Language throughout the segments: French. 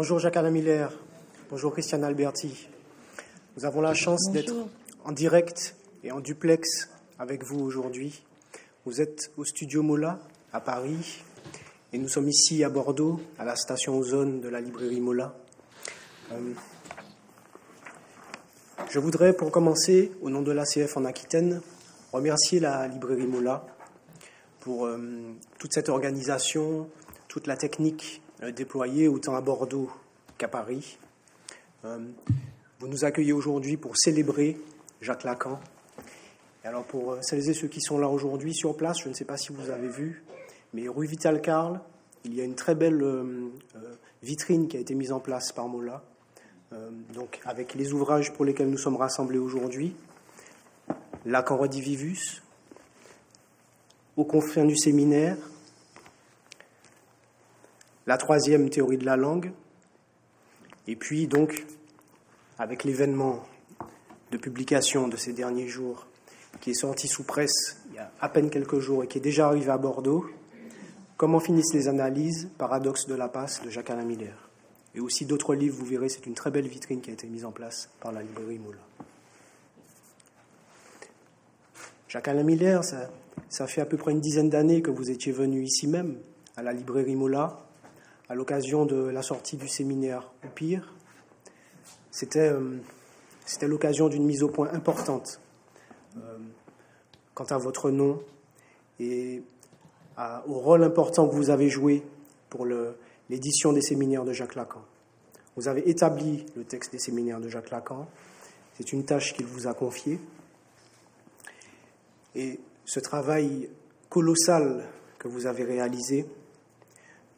Bonjour Jacques-Alain Miller. Bonjour Christiane Alberti. Nous avons la chance d'être en direct et en duplex avec vous aujourd'hui. Vous êtes au studio Mola à Paris et nous sommes ici à Bordeaux, à la station Ozone de la librairie Mola. Euh, je voudrais, pour commencer, au nom de l'ACF en Aquitaine, remercier la librairie Mola pour euh, toute cette organisation, toute la technique euh, déployée autant à Bordeaux qu'à Paris. vous nous accueillez aujourd'hui pour célébrer Jacques Lacan. Alors pour celles et ceux qui sont là aujourd'hui sur place, je ne sais pas si vous avez vu, mais rue Vital Carl, il y a une très belle vitrine qui a été mise en place par Mola euh, donc avec les ouvrages pour lesquels nous sommes rassemblés aujourd'hui, Lacan Redivivus, Aux confins du séminaire, la troisième théorie de la langue, et puis donc avec l'événement de publication de ces derniers jours qui est sorti sous presse il y a à peine quelques jours et qui est déjà arrivé à Bordeaux, Comment finissent les analyses Paradoxe de la passe de Jacques-Alain Miller. Et aussi d'autres livres, vous verrez, c'est une très belle vitrine qui a été mise en place par la librairie Moula. Jacques-Alain Miller, ça, fait à peu près une dizaine d'années que vous étiez venu ici même, à la librairie Mola, à l'occasion de la sortie du séminaire ou pire. C'était, euh, c'était l'occasion d'une mise au point importante euh, quant à votre nom et au rôle important que vous avez joué pour l'édition des séminaires de Jacques Lacan. Vous avez établi le texte des séminaires de Jacques Lacan. C'est une tâche qu'il vous a confiée. Et ce travail colossal que vous avez réalisé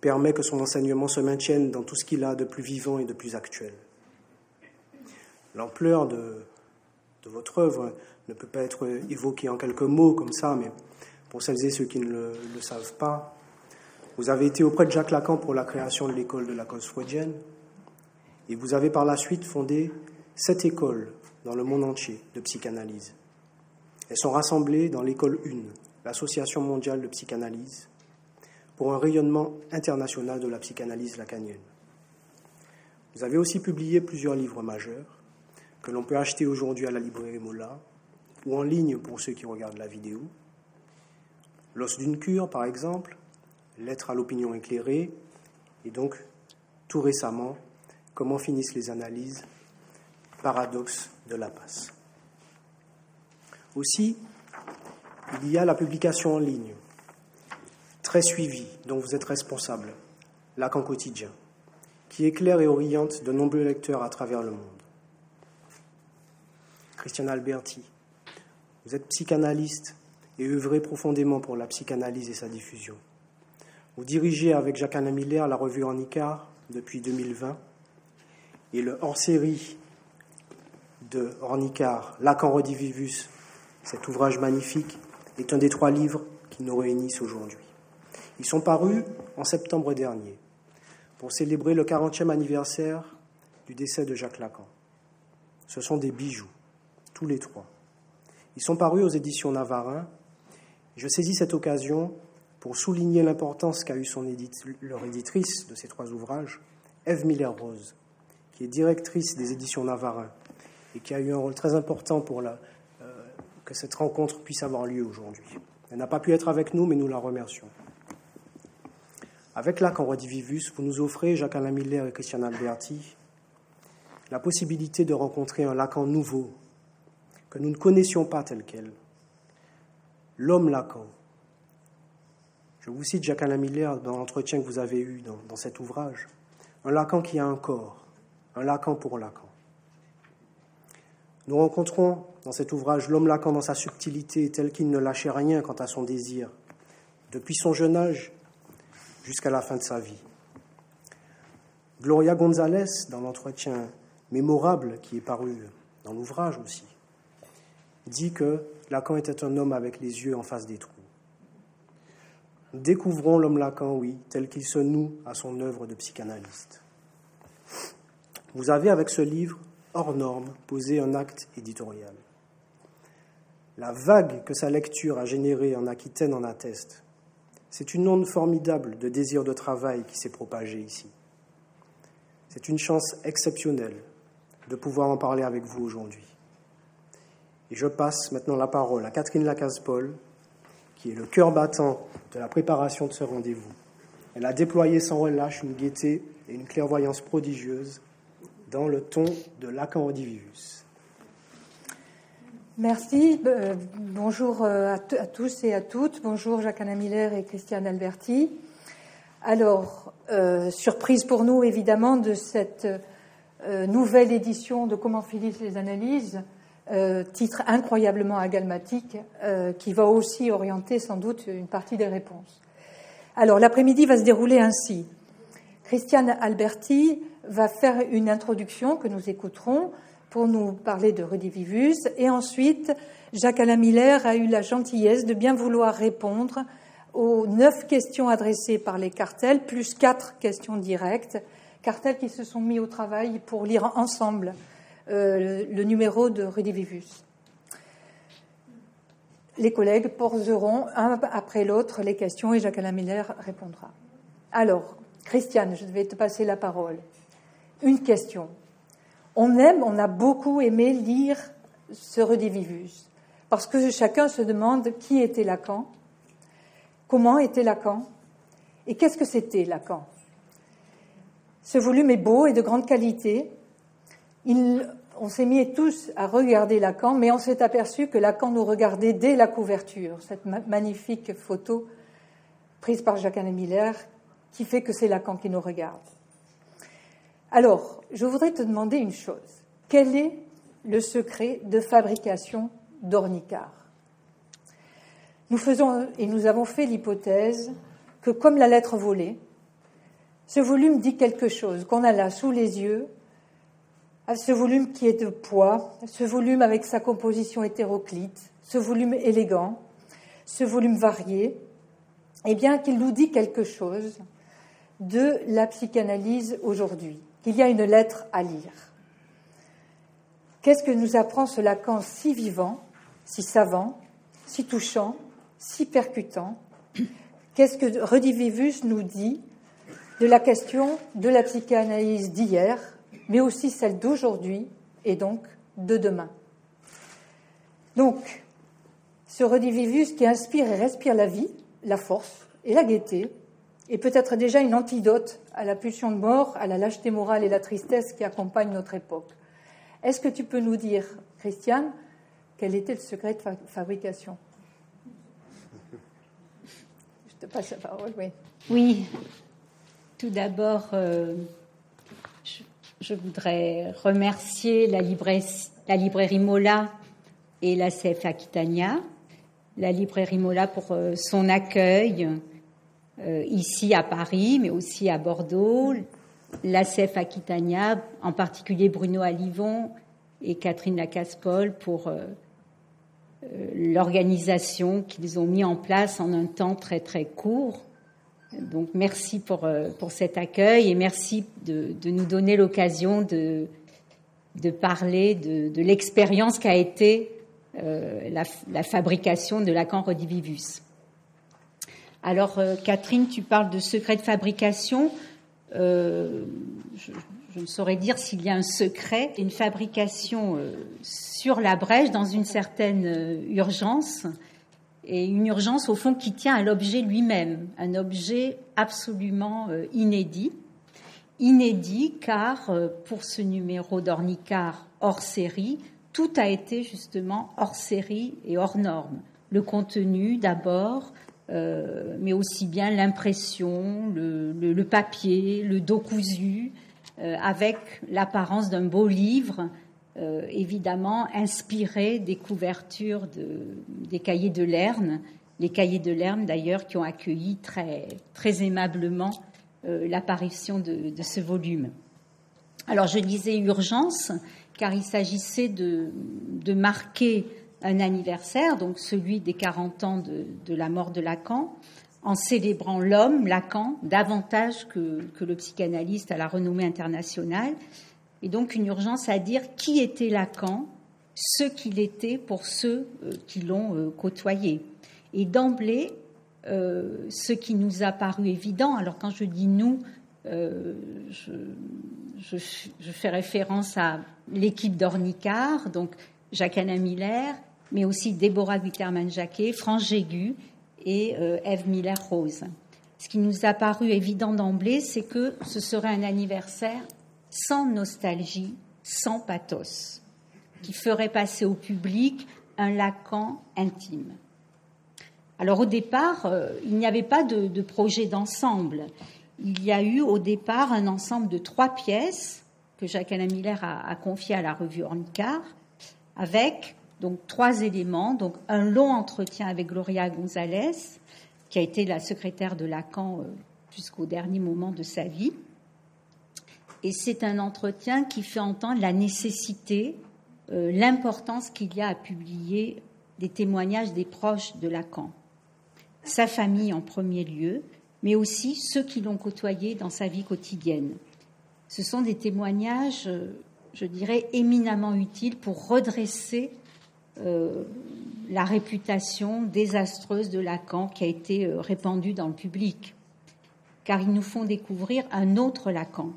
permet que son enseignement se maintienne dans tout ce qu'il a de plus vivant et de plus actuel. L'ampleur de, votre œuvre ne peut pas être évoquée en quelques mots comme ça, mais pour celles et ceux qui ne le savent pas, vous avez été auprès de Jacques Lacan pour la création de l'école de la cause freudienne et vous avez par la suite fondé sept écoles dans le monde entier de psychanalyse. Elles sont rassemblées dans l'école 1, l'Association mondiale de psychanalyse, pour un rayonnement international de la psychanalyse lacanienne. Vous avez aussi publié plusieurs livres majeurs que l'on peut acheter aujourd'hui à la librairie Mola ou en ligne pour ceux qui regardent la vidéo. L'os d'une cure, par exemple, Lettre à l'opinion éclairée, et donc tout récemment, comment finissent les analyses, paradoxe de la passe. Aussi, il y a la publication en ligne, très suivie, dont vous êtes responsable, Lacan quotidien, qui éclaire et oriente de nombreux lecteurs à travers le monde. Christian Alberti, vous êtes psychanalyste et œuvrez profondément pour la psychanalyse et sa diffusion. Vous dirigez avec Jacques-Alain Miller la revue En depuis 2020 et le hors-série de Ornicar, Lacan Redivivus, cet ouvrage magnifique, est un des trois livres qui nous réunissent aujourd'hui. Ils sont parus en septembre dernier pour célébrer le 40e anniversaire du décès de Jacques Lacan. Ce sont des bijoux, tous les trois. Ils sont parus aux éditions Navarin. Je saisis cette occasion pour souligner l'importance qu'a eu son leur éditrice de ces trois ouvrages, Eve Miller-Rose, qui est directrice des éditions Navarin et qui a eu un rôle très important pour euh, que cette rencontre puisse avoir lieu aujourd'hui. Elle n'a pas pu être avec nous, mais nous la remercions. Avec Lacan Redivivus, vous nous offrez, Jacques-Alain Miller et Christian Alberti, la possibilité de rencontrer un Lacan nouveau, que nous ne connaissions pas tel quel. L'homme Lacan, je vous cite Jacques-Alain Miller dans l'entretien que vous avez eu dans, cet ouvrage. Un Lacan qui a un corps, un Lacan pour Lacan. Nous rencontrons dans cet ouvrage l'homme Lacan dans sa subtilité, tel qu'il ne lâchait rien quant à son désir, depuis son jeune âge jusqu'à la fin de sa vie. Gloria González, dans l'entretien mémorable qui est paru dans l'ouvrage aussi, dit que Lacan était un homme avec les yeux en face des trous. Découvrons l'homme Lacan, oui, tel qu'il se noue à son œuvre de psychanalyste. Vous avez avec ce livre, hors norme, posé un acte éditorial. La vague que sa lecture a générée en Aquitaine en atteste. C'est une onde formidable de désir de travail qui s'est propagée ici. C'est une chance exceptionnelle de pouvoir en parler avec vous aujourd'hui. Et je passe maintenant la parole à Catherine Lacasse-Paul, qui est le cœur battant de la préparation de ce rendez-vous. Elle a déployé sans relâche une gaieté et une clairvoyance prodigieuse dans le ton de Lacan. Merci. Euh, bonjour euh, à, tous et à toutes. Bonjour Jacques-Anna Miller et Christiane Alberti. Alors, euh, surprise pour nous évidemment de cette nouvelle édition de Comment finissent les analyses, titre incroyablement agalmatique qui va aussi orienter sans doute une partie des réponses. Alors, l'après-midi va se dérouler ainsi. Christiane Alberti va faire une introduction que nous écouterons pour nous parler de Redivivus. Et ensuite, Jacques-Alain Miller a eu la gentillesse de bien vouloir répondre aux neuf questions adressées par les cartels, plus quatre questions directes, cartels qui se sont mis au travail pour lire ensemble euh, le, numéro de Redivivus. Les collègues poseront un après l'autre les questions et Jacques-Alain Miller répondra. Alors, Christiane, je vais te passer la parole. Une question. On aime, on a beaucoup aimé lire ce Redivivus, parce que chacun se demande qui était Lacan, comment était Lacan, et qu'est-ce que c'était Lacan. Ce volume est beau et de grande qualité. on s'est mis tous à regarder Lacan, mais on s'est aperçu que Lacan nous regardait dès la couverture, cette magnifique photo prise par Jacques-Anne Miller, qui fait que c'est Lacan qui nous regarde. Alors, je voudrais te demander une chose. Quel est le secret de fabrication d'ornicar Nous faisons et nous avons fait l'hypothèse que, comme la lettre volée, ce volume dit quelque chose qu'on a là sous les yeux, ce volume qui est de poids, ce volume avec sa composition hétéroclite, ce volume élégant, ce volume varié, eh bien qu'il nous dit quelque chose de la psychanalyse aujourd'hui qu'il y a une lettre à lire. Qu'est-ce que nous apprend ce Lacan si vivant, si savant, si touchant, si percutant? Qu'est-ce que Redivivus nous dit de la question de la psychanalyse d'hier, mais aussi celle d'aujourd'hui et donc de demain? Donc, ce Redivivus qui inspire et respire la vie, la force et la gaieté, et peut-être déjà une antidote à la pulsion de mort, à la lâcheté morale et la tristesse qui accompagnent notre époque. Est-ce que tu peux nous dire, Christiane, quel était le secret de fabrication? Je te passe la parole, oui. Oui. Tout d'abord, euh, je, voudrais remercier la, librairie Mola et la CF Aquitania. La librairie Mola pour euh, son accueil, ici à Paris, mais aussi à Bordeaux, l'ACF Aquitania, en particulier Bruno Alivon et Catherine Lacasse-Paul pour euh, euh, l'organisation qu'ils ont mis en place en un temps très très court. Donc merci pour, pour cet accueil et merci de, de nous donner l'occasion de, de parler de, l'expérience qu'a été la, la, fabrication de Lacan Redivivus. Alors, euh, Catherine, tu parles de secret de fabrication. Euh, je, ne saurais dire s'il y a un secret, une fabrication euh, sur la brèche dans une certaine urgence, et une urgence au fond qui tient à l'objet lui-même, un objet absolument inédit. Inédit car pour ce numéro d'Ornicar hors série, tout a été justement hors série et hors norme. Le contenu d'abord, euh, mais aussi bien l'impression, le, papier, le dos cousu, euh, avec l'apparence d'un beau livre, euh, évidemment inspiré des couvertures des cahiers de Lerne, les cahiers de Lerne d'ailleurs qui ont accueilli très, très aimablement l'apparition de, ce volume. Alors je disais urgence, car il s'agissait de marquer un anniversaire, donc celui des 40 ans de, la mort de Lacan, en célébrant l'homme, Lacan, davantage que, le psychanalyste à la renommée internationale, et donc une urgence à dire qui était Lacan, ce qu'il était pour ceux euh, qui l'ont euh, côtoyé. Et d'emblée, euh, ce qui nous a paru évident, alors quand je dis nous, je, fais référence à l'équipe d'Ornicard, donc Jacques-Anna Miller, mais aussi Déborah Guiterman-Jacquet, France Jégu et euh, Eve Miller-Rose. Ce qui nous a paru évident d'emblée, c'est que ce serait un anniversaire sans nostalgie, sans pathos, qui ferait passer au public un Lacan intime. Alors au départ, euh, il n'y avait pas de, projet d'ensemble. Il y a eu au départ un ensemble de trois pièces que Jacques-Alain Miller a, a confié à la revue Ornicard, avec donc trois éléments. Donc un long entretien avec Gloria González, qui a été la secrétaire de Lacan euh, jusqu'au dernier moment de sa vie. Et c'est un entretien qui fait entendre la nécessité, euh, l'importance qu'il y a à publier des témoignages des proches de Lacan sa famille en premier lieu, mais aussi ceux qui l'ont côtoyé dans sa vie quotidienne. Ce sont des témoignages, euh, je dirais, éminemment utiles pour redresser euh, la réputation désastreuse de Lacan qui a été euh, répandue dans le public, car ils nous font découvrir un autre Lacan.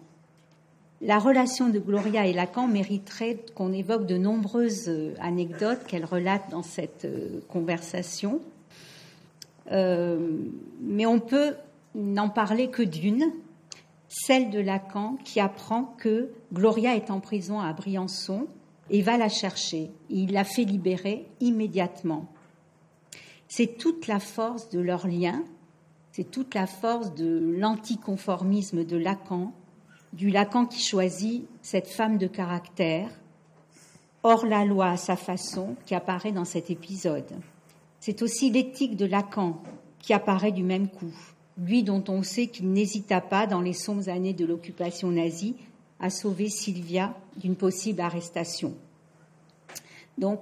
La relation de Gloria et Lacan mériterait qu'on évoque de nombreuses anecdotes qu'elle relate dans cette conversation. Euh, mais on peut n'en parler que d'une, celle de Lacan qui apprend que Gloria est en prison à Briançon et va la chercher. Il la fait libérer immédiatement. C'est toute la force de leur lien, c'est toute la force de l'anticonformisme de Lacan, du Lacan qui choisit cette femme de caractère, hors la loi à sa façon, qui apparaît dans cet épisode. C'est aussi l'éthique de Lacan qui apparaît du même coup, lui dont on sait qu'il n'hésita pas dans les sombres années de l'occupation nazie à sauver Sylvia d'une possible arrestation. Donc,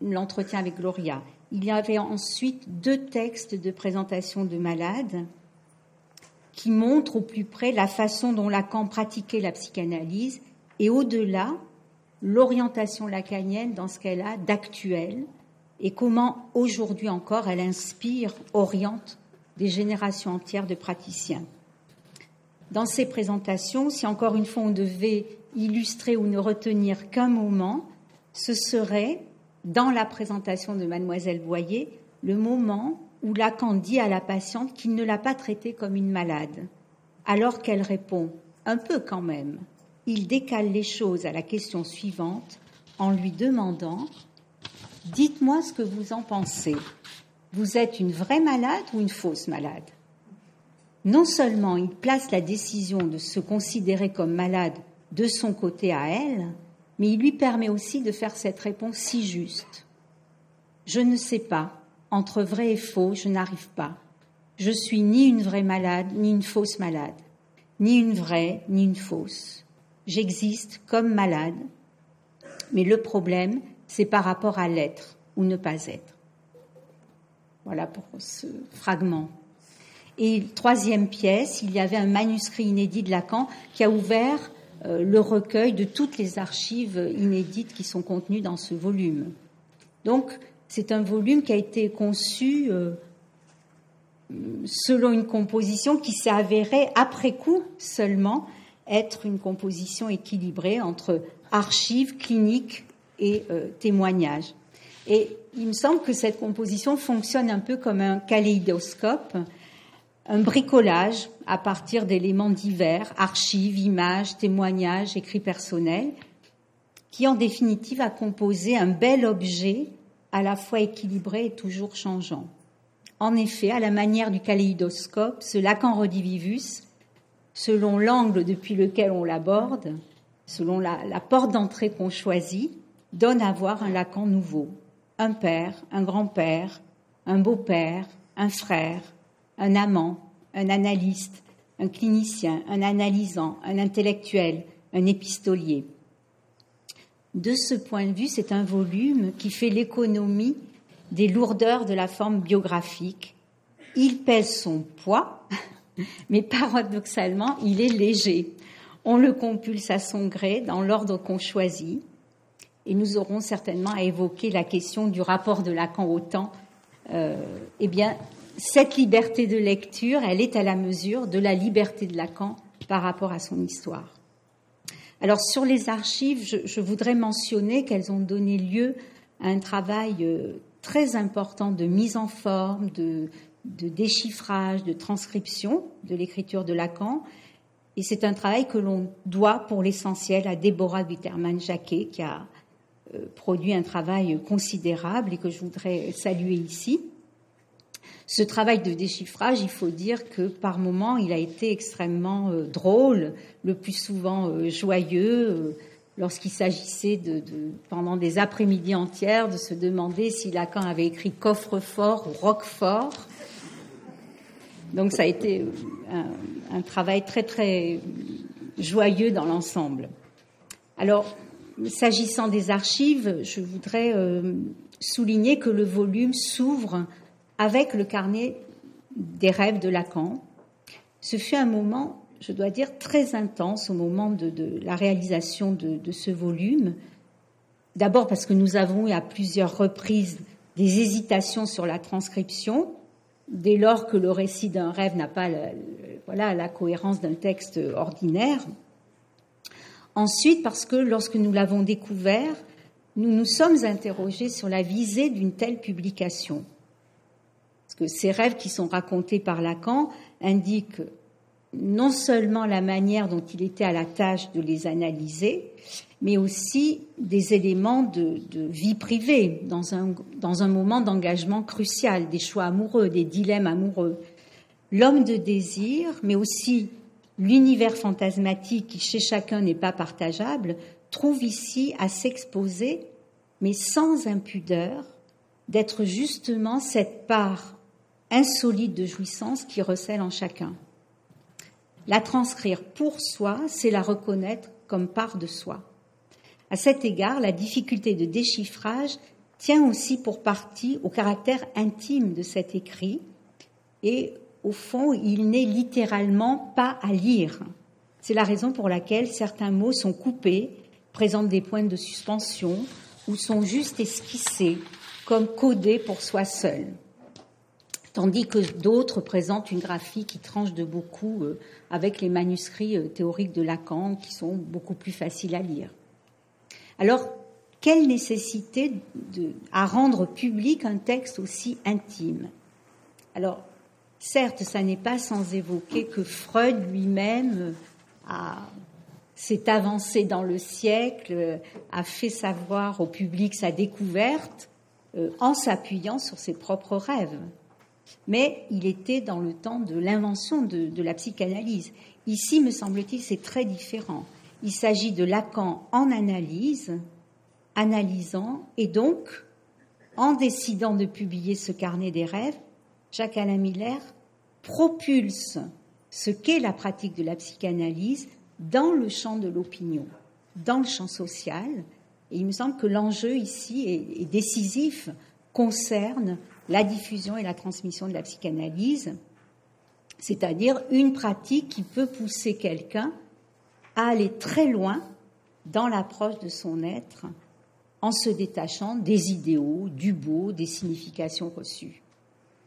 l'entretien avec Gloria. Il y avait ensuite deux textes de présentation de malades qui montrent au plus près la façon dont Lacan pratiquait la psychanalyse et au-delà l'orientation lacanienne dans ce qu'elle a d'actuel et comment aujourd'hui encore elle inspire, oriente des générations entières de praticiens. Dans ces présentations, si encore une fois on devait illustrer ou ne retenir qu'un moment, ce serait, dans la présentation de mademoiselle Boyer, le moment où Lacan dit à la patiente qu'il ne l'a pas traitée comme une malade, alors qu'elle répond un peu quand même. Il décale les choses à la question suivante en lui demandant Dites-moi ce que vous en pensez. Vous êtes une vraie malade ou une fausse malade? Non seulement il place la décision de se considérer comme malade de son côté à elle, mais il lui permet aussi de faire cette réponse si juste. Je ne sais pas, entre vrai et faux, je n'arrive pas. Je suis ni une vraie malade, ni une fausse malade, ni une vraie, ni une fausse. J'existe comme malade, mais le problème, c'est par rapport à l'être ou ne pas être. Voilà pour ce fragment. Et troisième pièce, il y avait un manuscrit inédit de Lacan qui a ouvert euh, le recueil de toutes les archives inédites qui sont contenues dans ce volume. Donc, c'est un volume qui a été conçu euh, selon une composition qui s'est avérée après coup seulement être une composition équilibrée entre archives, cliniques, et euh, témoignages. Et il me semble que cette composition fonctionne un peu comme un kaléidoscope, un bricolage à partir d'éléments divers, archives, images, témoignages, écrits personnels, qui en définitive a composé un bel objet à la fois équilibré et toujours changeant. En effet, à la manière du kaléidoscope, ce Lacan redivivus, selon l'angle depuis lequel on l'aborde, selon la porte d'entrée qu'on choisit, donne à voir un Lacan nouveau, un père, un grand-père, un beau-père, un frère, un amant, un analyste, un clinicien, un analysant, un intellectuel, un épistolier. De ce point de vue, c'est un volume qui fait l'économie des lourdeurs de la forme biographique. Il pèse son poids, mais paradoxalement, il est léger. On le compulse à son gré dans l'ordre qu'on choisit et nous aurons certainement à évoquer la question du rapport de Lacan au temps. Euh, eh bien, cette liberté de lecture, elle est à la mesure de la liberté de Lacan par rapport à son histoire. Alors sur les archives, je, voudrais mentionner qu'elles ont donné lieu à un travail euh, très important de mise en forme, de, de déchiffrage, de transcription de l'écriture de Lacan. Et c'est un travail que l'on doit pour l'essentiel à Déborah Witterman-Jacquet, qui a euh, produit un travail considérable et que je voudrais saluer ici. Ce travail de déchiffrage, il faut dire que par moments, il a été extrêmement euh, drôle, le plus souvent euh, joyeux, lorsqu'il s'agissait pendant des après-midi entières, de se demander si Lacan avait écrit coffre-fort ou roquefort. Donc ça a été un, travail très très joyeux dans l'ensemble. Alors, S'agissant des archives, je voudrais euh, souligner que le volume s'ouvre avec le carnet des rêves de Lacan. Ce fut un moment, je dois dire, très intense au moment de, la réalisation de, ce volume. D'abord parce que nous avons eu à plusieurs reprises des hésitations sur la transcription, dès lors que le récit d'un rêve n'a pas voilà, la cohérence d'un texte ordinaire. Ensuite, parce que lorsque nous l'avons découvert, nous nous sommes interrogés sur la visée d'une telle publication. Que ces rêves qui sont racontés par Lacan indiquent non seulement la manière dont il était à la tâche de les analyser, mais aussi des éléments de, vie privée dans un, dans un moment d'engagement crucial, des choix amoureux, des dilemmes amoureux. L'homme de désir, mais aussi l'univers fantasmatique qui chez chacun n'est pas partageable, trouve ici à s'exposer, mais sans impudeur, d'être justement cette part insolite de jouissance qui recèle en chacun. La transcrire pour soi, c'est la reconnaître comme part de soi. À cet égard, la difficulté de déchiffrage tient aussi pour partie au caractère intime de cet écrit et au fond, il n'est littéralement pas à lire. C'est la raison pour laquelle certains mots sont coupés, présentent des points de suspension ou sont juste esquissés, comme codés pour soi seul. Tandis que d'autres présentent une graphie qui tranche de beaucoup euh, avec les manuscrits euh, théoriques de Lacan qui sont beaucoup plus faciles à lire. Alors, quelle nécessité à rendre public un texte aussi intime? Alors, Certes, ça n'est pas sans évoquer que Freud lui-même s'est avancé dans le siècle, a fait savoir au public sa découverte euh, en s'appuyant sur ses propres rêves. Mais il était dans le temps de l'invention de, la psychanalyse. Ici, me semble-t-il, c'est très différent. Il s'agit de Lacan en analyse, analysant, et donc, en décidant de publier ce carnet des rêves, Jacques-Alain Miller propulse ce qu'est la pratique de la psychanalyse dans le champ de l'opinion, dans le champ social. Et il me semble que l'enjeu ici est, décisif, concerne la diffusion et la transmission de la psychanalyse, c'est-à-dire une pratique qui peut pousser quelqu'un à aller très loin dans l'approche de son être en se détachant des idéaux, du beau, des significations reçues.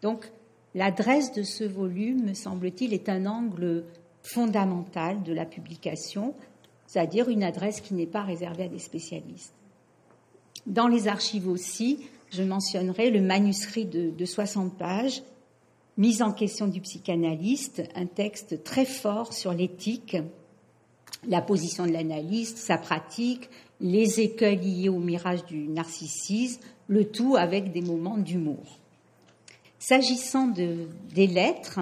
Donc, l'adresse de ce volume, me semble-t-il, est un angle fondamental de la publication, c'est-à-dire une adresse qui n'est pas réservée à des spécialistes. Dans les archives aussi, je mentionnerai le manuscrit de, de 60 pages, Mise en question du psychanalyste, un texte très fort sur l'éthique, la position de l'analyste, sa pratique, les écueils liés au mirage du narcissisme, le tout avec des moments d'humour. S'agissant des lettres,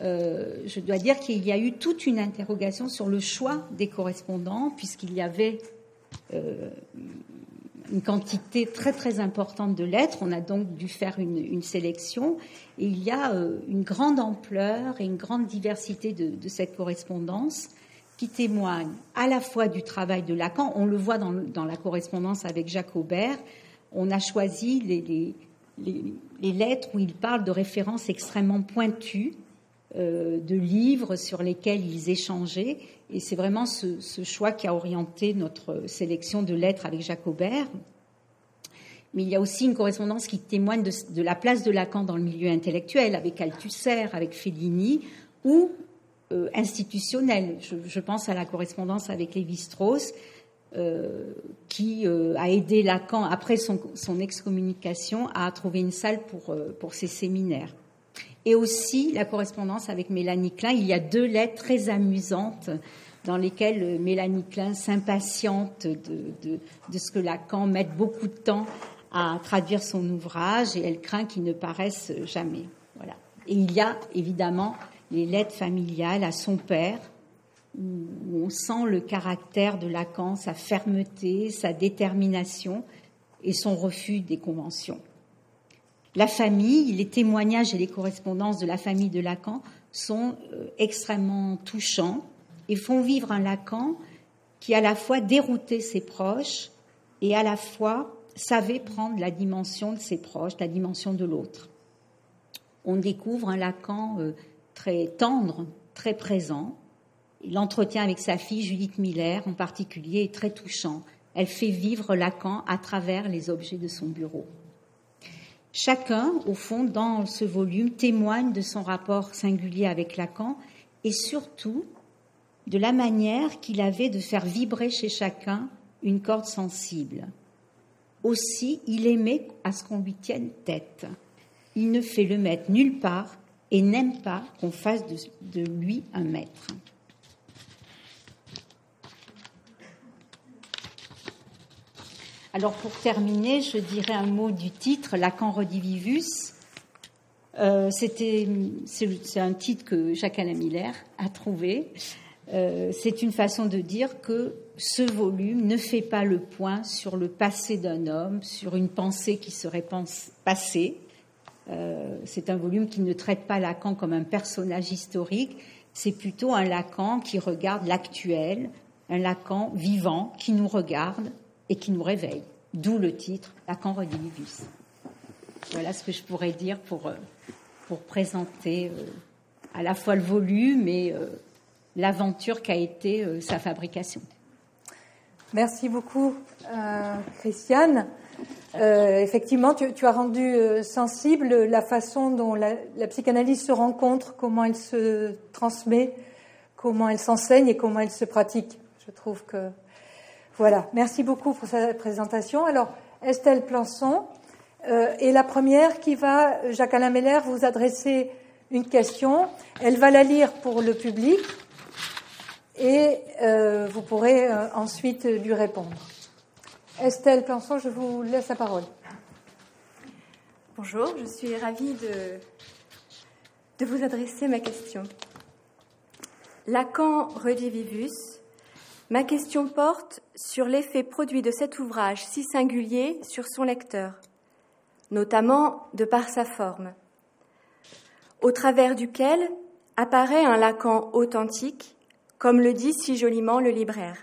euh, je dois dire qu'il y a eu toute une interrogation sur le choix des correspondants, puisqu'il y avait euh, une quantité très très importante de lettres. On a donc dû faire une, sélection. Et il y a euh, une grande ampleur et une grande diversité de, cette correspondance qui témoigne à la fois du travail de Lacan, on le voit dans, la correspondance avec Jacques Aubert, on a choisi les, lettres où ils parlent de références extrêmement pointues, de livres sur lesquels ils échangeaient. Et c'est vraiment ce, choix qui a orienté notre sélection de lettres avec Jacques Aubert. Mais il y a aussi une correspondance qui témoigne de, la place de Lacan dans le milieu intellectuel, avec Althusser, avec Fellini, où euh, institutionnelle. Je, pense à la correspondance avec Lévi-Strauss, euh, qui a aidé Lacan, après son, excommunication, à trouver une salle pour, pour ses séminaires. Et aussi la correspondance avec Mélanie Klein. Il y a deux lettres très amusantes dans lesquelles Mélanie Klein s'impatiente de, de, ce que Lacan mette beaucoup de temps à traduire son ouvrage et elle craint qu'il ne paraisse jamais. Voilà. Et il y a évidemment les lettres familiales à son père, où on sent le caractère de Lacan, sa fermeté, sa détermination et son refus des conventions. La famille, les témoignages et les correspondances de la famille de Lacan sont euh, extrêmement touchants et font vivre un Lacan qui à la fois déroutait ses proches et à la fois savait prendre la dimension de ses proches, la dimension de l'autre. On découvre un Lacan euh, très tendre, très présent. L'entretien avec sa fille Judith Miller en particulier est très touchant. Elle fait vivre Lacan à travers les objets de son bureau. Chacun, au fond, dans ce volume, témoigne de son rapport singulier avec Lacan et surtout de la manière qu'il avait de faire vibrer chez chacun une corde sensible. Aussi, il aimait à ce qu'on lui tienne tête. Il ne fait le maître nulle part et n'aime pas qu'on fasse de, lui un maître. Alors pour terminer, je dirais un mot du titre, Lacan redivivus. Euh, c'est un titre que Jacques Alain Miller a trouvé. Euh, c'est une façon de dire que ce volume ne fait pas le point sur le passé d'un homme, sur une pensée qui serait passée. Euh, c'est un volume qui ne traite pas Lacan comme un personnage historique, c'est plutôt un Lacan qui regarde l'actuel, un Lacan vivant qui nous regarde et qui nous réveille. D'où le titre Lacan Redivivus. Voilà ce que je pourrais dire pour, euh, pour présenter à la fois le volume et l'aventure qu'a été euh, sa fabrication. Merci beaucoup, euh, Christiane. Euh, effectivement, tu, as rendu sensible la façon dont la, psychanalyse se rencontre, comment elle se transmet, comment elle s'enseigne et comment elle se pratique. Je trouve que voilà. Merci beaucoup pour cette présentation. Alors, Estelle Plançon est la première qui va, Jacques-Alain Meller, vous adresser une question. Elle va la lire pour le public et euh, vous pourrez euh, ensuite lui répondre. Estelle Plançon, je vous laisse la parole. Bonjour, je suis ravie de, vous adresser ma question. Lacan redivivus, ma question porte sur l'effet produit de cet ouvrage si singulier sur son lecteur, notamment de par sa forme, au travers duquel apparaît un Lacan authentique comme le dit si joliment le libraire.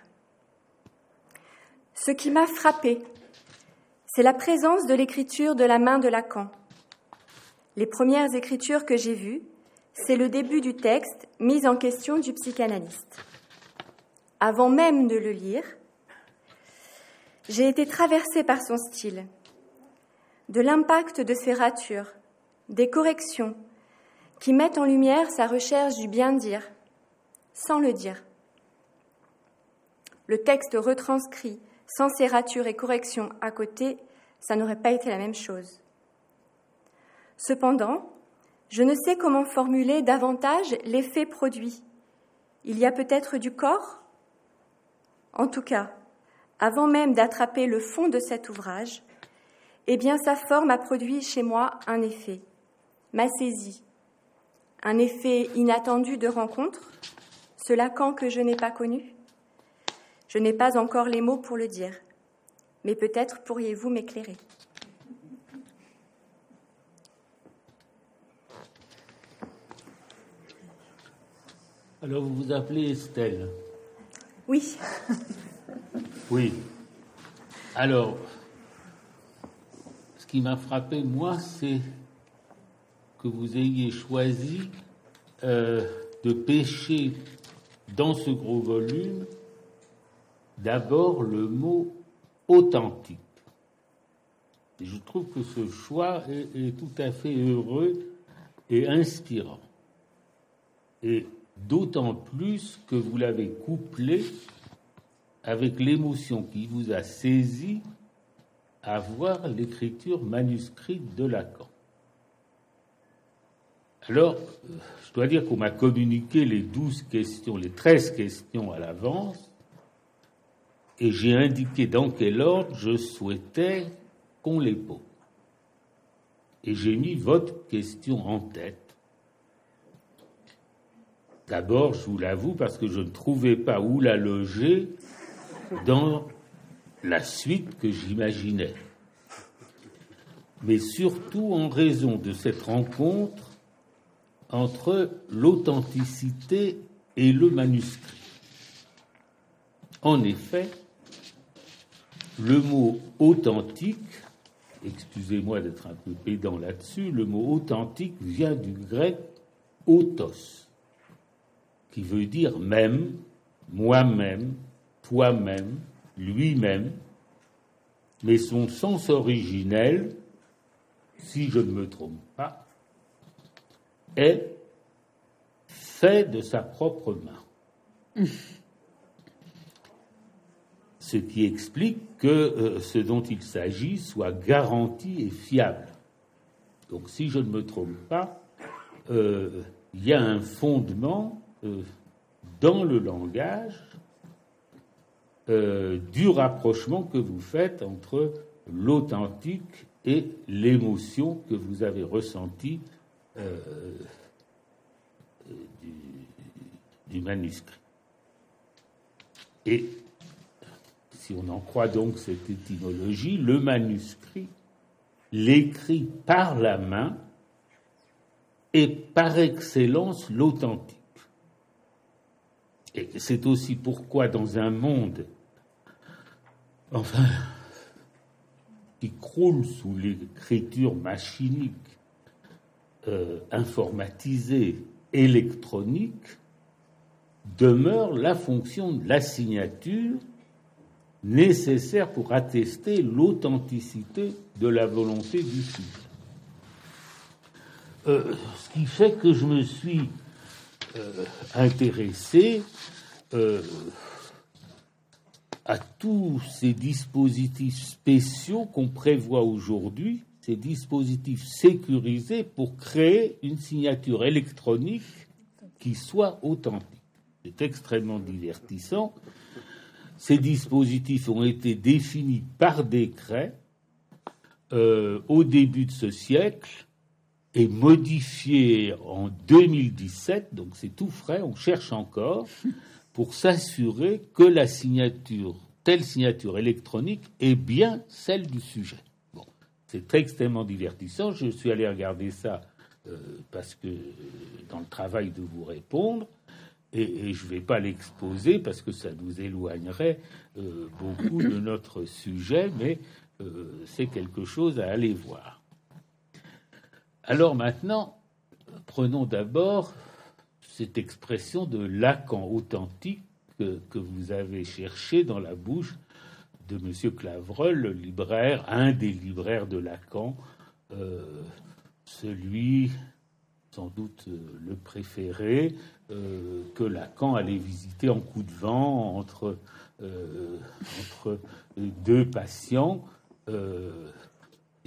Ce qui m'a frappé, c'est la présence de l'écriture de la main de Lacan. Les premières écritures que j'ai vues, c'est le début du texte mis en question du psychanalyste. Avant même de le lire, j'ai été traversée par son style, de l'impact de ses ratures, des corrections qui mettent en lumière sa recherche du bien-dire, sans le dire. Le texte retranscrit sans ces ratures et corrections à côté, ça n'aurait pas été la même chose. Cependant, je ne sais comment formuler davantage l'effet produit. Il y a peut-être du corps? En tout cas, avant même d'attraper le fond de cet ouvrage, eh bien sa forme a produit chez moi un effet, ma saisie, un effet inattendu de rencontre, ce Lacan que je n'ai pas connu? Je n'ai pas encore les mots pour le dire, mais peut-être pourriez-vous m'éclairer. Alors vous vous appelez Estelle Oui. oui. Alors, ce qui m'a frappé, moi, c'est que vous ayez choisi euh, de pêcher dans ce gros volume d'abord le mot authentique. je trouve que ce choix est, tout à fait heureux et inspirant. Et d'autant plus que vous l'avez couplé avec l'émotion qui vous a saisi à voir l'écriture manuscrite de Lacan. Alors, je dois dire qu'on m'a communiqué les douze questions, les treize questions à l'avance, et j'ai indiqué dans quel ordre je souhaitais qu'on les pose. Et j'ai mis votre question en tête. D'abord, je vous l'avoue, parce que je ne trouvais pas où la loger dans la suite que j'imaginais. Mais surtout en raison de cette rencontre entre l'authenticité et le manuscrit. En effet, le mot authentique, excusez-moi d'être un peu pédant là-dessus, le mot authentique vient du grec autos, qui veut dire même, moi-même, toi-même, lui-même, mais son sens originel, si je ne me trompe pas, est fait de sa propre main. Ce qui explique que euh, ce dont il s'agit soit garanti et fiable. Donc si je ne me trompe pas, euh, il y a un fondement euh, dans le langage du rapprochement que vous faites entre l'authentique et l'émotion que vous avez ressentie euh, du, manuscrit. Et si on en croit donc cette étymologie, le manuscrit, l'écrit par la main, est par excellence l'authentique. Et c'est aussi pourquoi dans un monde, qui croule sous l'écriture machinique, euh, informatisée, électronique, demeure la fonction de la signature nécessaire pour attester l'authenticité de la volonté du sujet. Euh, ce qui fait que je me suis euh, intéressé à tous ces dispositifs spéciaux qu'on prévoit aujourd'hui, ces dispositifs sécurisés pour créer une signature électronique qui soit authentique. C'est extrêmement divertissant. Ces dispositifs ont été définis par décret euh, au début de ce siècle et modifiés en 2017, donc c'est tout frais, on cherche encore pour s'assurer que la signature, telle signature électronique, est bien celle du sujet. Bon, c'est extrêmement divertissant. Je suis allé regarder ça euh, parce que dans le travail de vous répondre, et, je ne vais pas l'exposer parce que ça nous éloignerait euh, beaucoup de notre sujet, mais euh, c'est quelque chose à aller voir. Alors maintenant, prenons d'abord cette expression de Lacan authentique que, vous avez cherché dans la bouche de M. Clavreul, le libraire, un des libraires de Lacan, euh, celui sans doute euh, le préféré euh, que Lacan allait visiter en coup de vent entre, entre deux patients.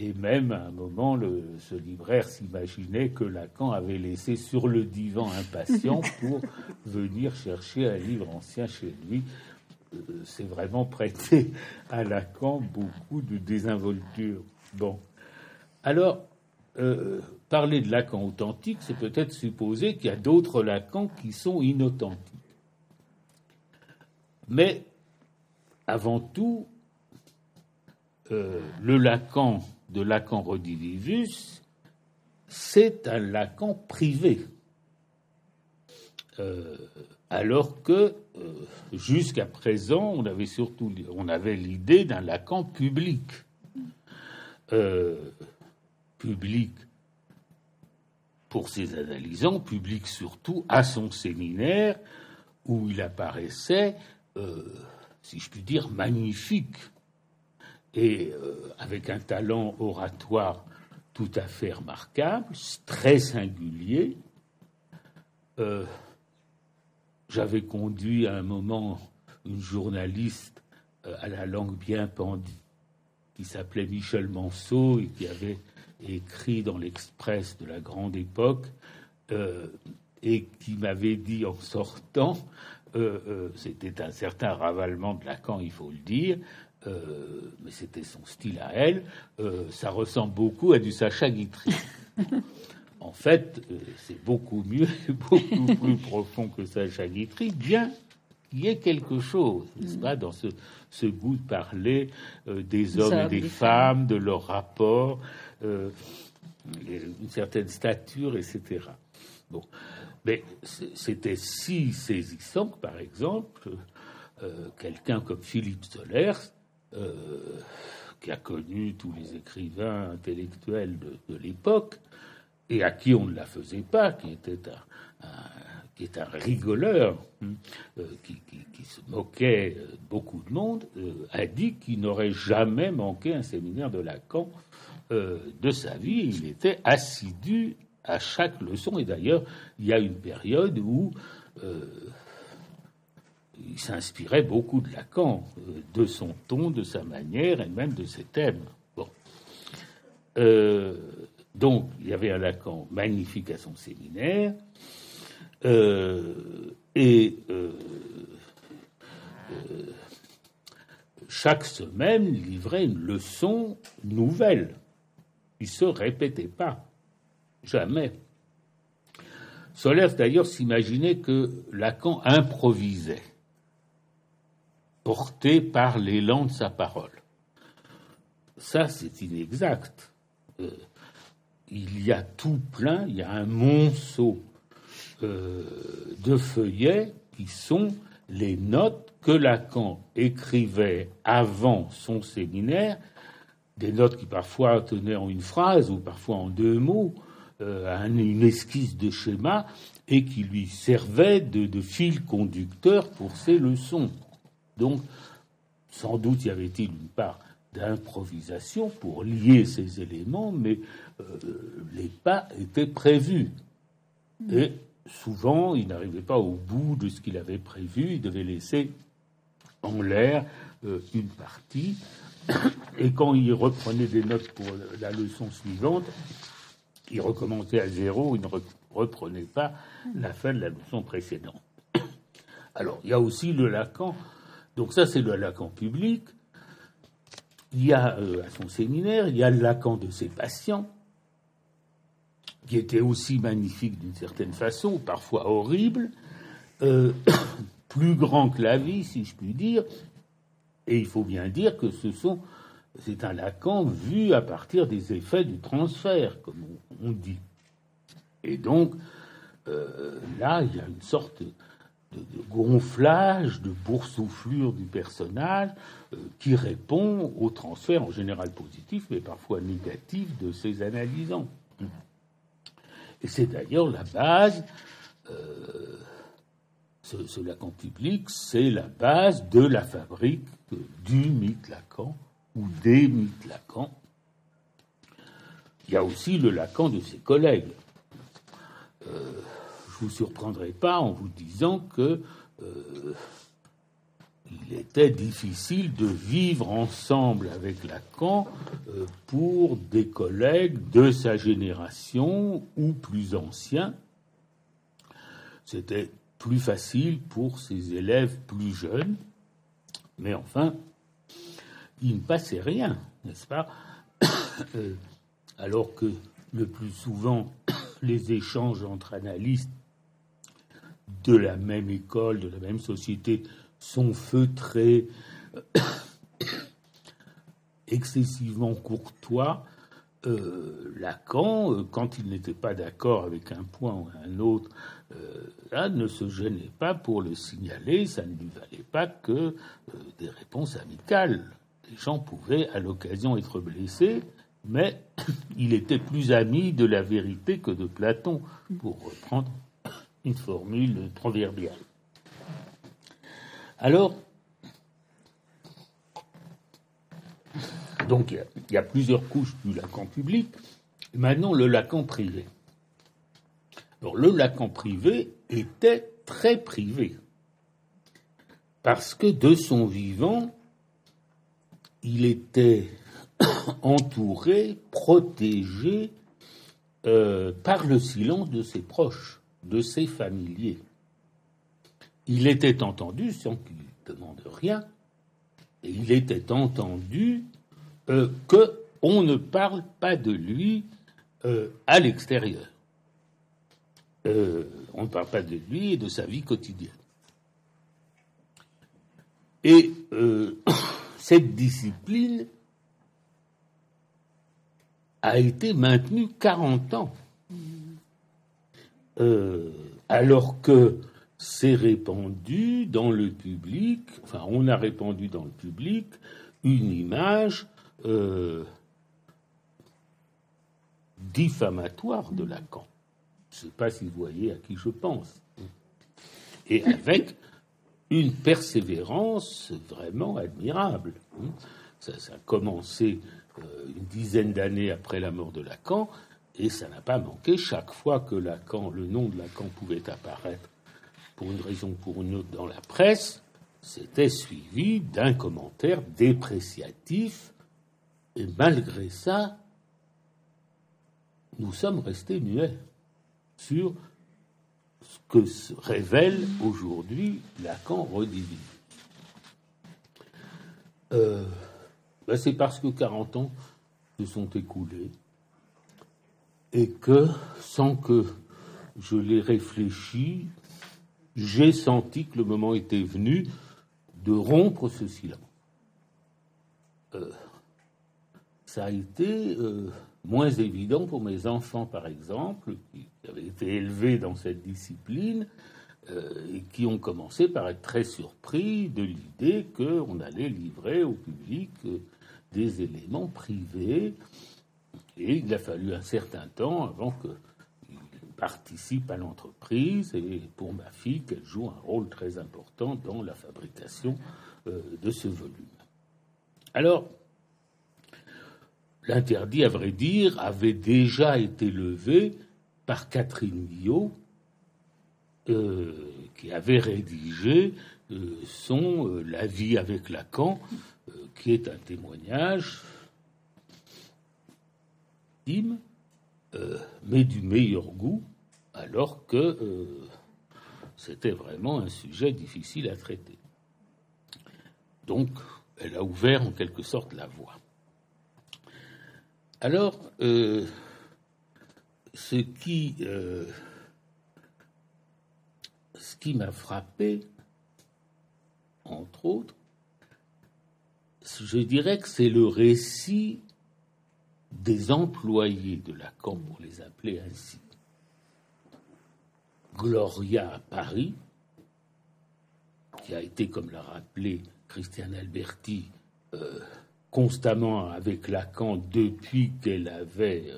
Et même à un moment, le, ce libraire s'imaginait que Lacan avait laissé sur le divan un patient pour venir chercher un livre ancien chez lui. Euh, c'est vraiment prêté à Lacan beaucoup de désinvolture. Bon. Alors, euh, parler de Lacan authentique, c'est peut-être supposer qu'il y a d'autres Lacan qui sont inauthentiques. Mais, avant tout, euh, le Lacan de Lacan Redivivus, c'est un Lacan privé. Euh, alors que euh, jusqu'à présent, on avait surtout on avait l'idée d'un Lacan public. Euh, public pour ses analysants, public surtout à son séminaire, où il apparaissait, si je puis dire, magnifique et euh, avec un talent oratoire tout à fait remarquable, très singulier, euh, j'avais conduit à un moment une journaliste euh, à la langue bien pendue qui s'appelait Michel Manceau et qui avait écrit dans l'Express de la grande époque et qui m'avait dit en sortant, c'était un certain ravalement de Lacan, il faut le dire, mais c'était son style à elle, ça ressemble beaucoup à du Sacha Guitry. en fait, euh, c'est beaucoup mieux, beaucoup plus profond que ça, Guitry, bien qu'il y ait quelque chose, n'est-ce pas, dans ce, goût de parler euh, des hommes et des femmes, de leur rapport, euh, une certaine stature, etc. Bon, mais c'était si saisissant que, par exemple, quelqu'un comme Philippe Solers, qui a connu tous les écrivains intellectuels de l'époque, et à qui on ne la faisait pas, qui était un, qui est un rigoleur, hein, euh, qui, se moquait de beaucoup de monde, euh, a dit qu'il n'aurait jamais manqué un séminaire de Lacan euh, de sa vie. Il était assidu à chaque leçon. Et d'ailleurs, il y a une période où il s'inspirait beaucoup de Lacan, de son ton, de sa manière et même de ses thèmes. Bon. Donc, il y avait un Lacan magnifique à son séminaire, euh, et euh, euh, chaque semaine livrait une leçon nouvelle. Il ne se répétait pas, jamais. Solers, d'ailleurs, s'imaginait que Lacan improvisait, porté par l'élan de sa parole. Ça, c'est inexact il y a tout plein, il y a un monceau euh, de feuillets qui sont les notes que Lacan écrivait avant son séminaire, des notes qui parfois tenaient en une phrase ou parfois en deux mots, euh, une esquisse de schéma, et qui lui servaient de, de fil conducteur pour ses leçons. Donc, sans doute y avait-il une part d'improvisation pour lier ces éléments, mais euh, les pas étaient prévus. Et souvent, il n'arrivait pas au bout de ce qu'il avait prévu, il devait laisser en l'air euh, une partie. Et quand il reprenait des notes pour la leçon suivante, il recommençait à zéro, il ne reprenait pas la fin de la leçon précédente. Alors, il y a aussi le Lacan. Donc ça, c'est le Lacan public. Il y a euh, à son séminaire, il y a le Lacan de ses patients qui était aussi magnifique d'une certaine façon, parfois horrible, euh, plus grand que la vie, si je puis dire. Et il faut bien dire que ce sont, c'est un Lacan vu à partir des effets du transfert, comme on, dit. Et donc, euh, là, il y a une sorte de, gonflage, de boursouflure du personnage euh, qui répond au transfert en général positif, mais parfois négatif de ses analysants. Et c'est d'ailleurs la base, euh, ce, Lacan public, c'est la base de la fabrique du mythe Lacan ou des mythes Lacan. Il y a aussi le Lacan de ses collègues. Euh, vous surprendrai pas en vous disant que euh, il était difficile de vivre ensemble avec Lacan euh, pour des collègues de sa génération ou plus anciens. C'était plus facile pour ses élèves plus jeunes, mais enfin, il ne passait rien, n'est-ce pas? Euh, Alors que le plus souvent, les échanges entre analystes de la même école, de la même société, son feu très excessivement courtois, euh, Lacan, euh, quand il n'était pas d'accord avec un point ou un autre, euh, ne se gênait pas pour le signaler, ça ne lui valait pas que des réponses amicales. Les gens pouvaient à l'occasion être blessés, mais il était plus ami de la vérité que de Platon, pour reprendre une formule proverbiale. Alors, donc il y, a plusieurs couches du Lacan public. maintenant, le Lacan privé. Alors, le Lacan privé était très privé. Parce que de son vivant, il était entouré, protégé euh, par le silence de ses proches, de ses familiers. Il était entendu sans qu'il demande rien, et il était entendu euh, qu'on ne parle pas de lui euh, à l'extérieur. on ne parle pas de lui et de sa vie quotidienne. Et cette discipline a été maintenue 40 ans. Euh, alors que c'est répandu dans le public, enfin on a répandu dans le public une image euh, diffamatoire de Lacan. Je ne sais pas si vous voyez à qui je pense. Et avec une persévérance vraiment admirable. Ça, a commencé euh, une dizaine d'années après la mort de Lacan, et ça n'a pas manqué. Chaque fois que Lacan, le nom de Lacan pouvait apparaître pour une raison ou pour une autre dans la presse, c'était suivi d'un commentaire dépréciatif, et malgré ça, nous sommes restés muets sur que se révèle aujourd'hui Lacan redivisé. Euh, ben c'est parce que 40 ans se sont écoulés et que, sans que je l'ai réfléchi, j'ai senti que le moment était venu de rompre ce silence. Euh, ça a été euh, moins évident pour mes enfants, par exemple, qui avaient été élevés dans cette discipline euh, et qui ont commencé par être très surpris de l'idée qu'on allait livrer au public des éléments privés. Et il a fallu un certain temps avant qu'ils participent à l'entreprise et pour ma fille qu'elle joue un rôle très important dans la fabrication euh, de ce volume. Alors, L'interdit, à vrai dire, avait déjà été levé par Catherine Millot, euh, qui avait rédigé euh, son La vie avec Lacan, qui est un témoignage intime, mais du meilleur goût, alors que c'était vraiment un sujet difficile à traiter. Donc, elle a ouvert en quelque sorte la voie. Alors, euh, ce qui, euh, ce qui m'a frappé, entre autres, je dirais que c'est le récit des employés de Lacan, pour les appeler ainsi. Gloria Paris, qui a été, comme l'a rappelé Christiane Alberti, euh, constamment avec Lacan depuis qu'elle avait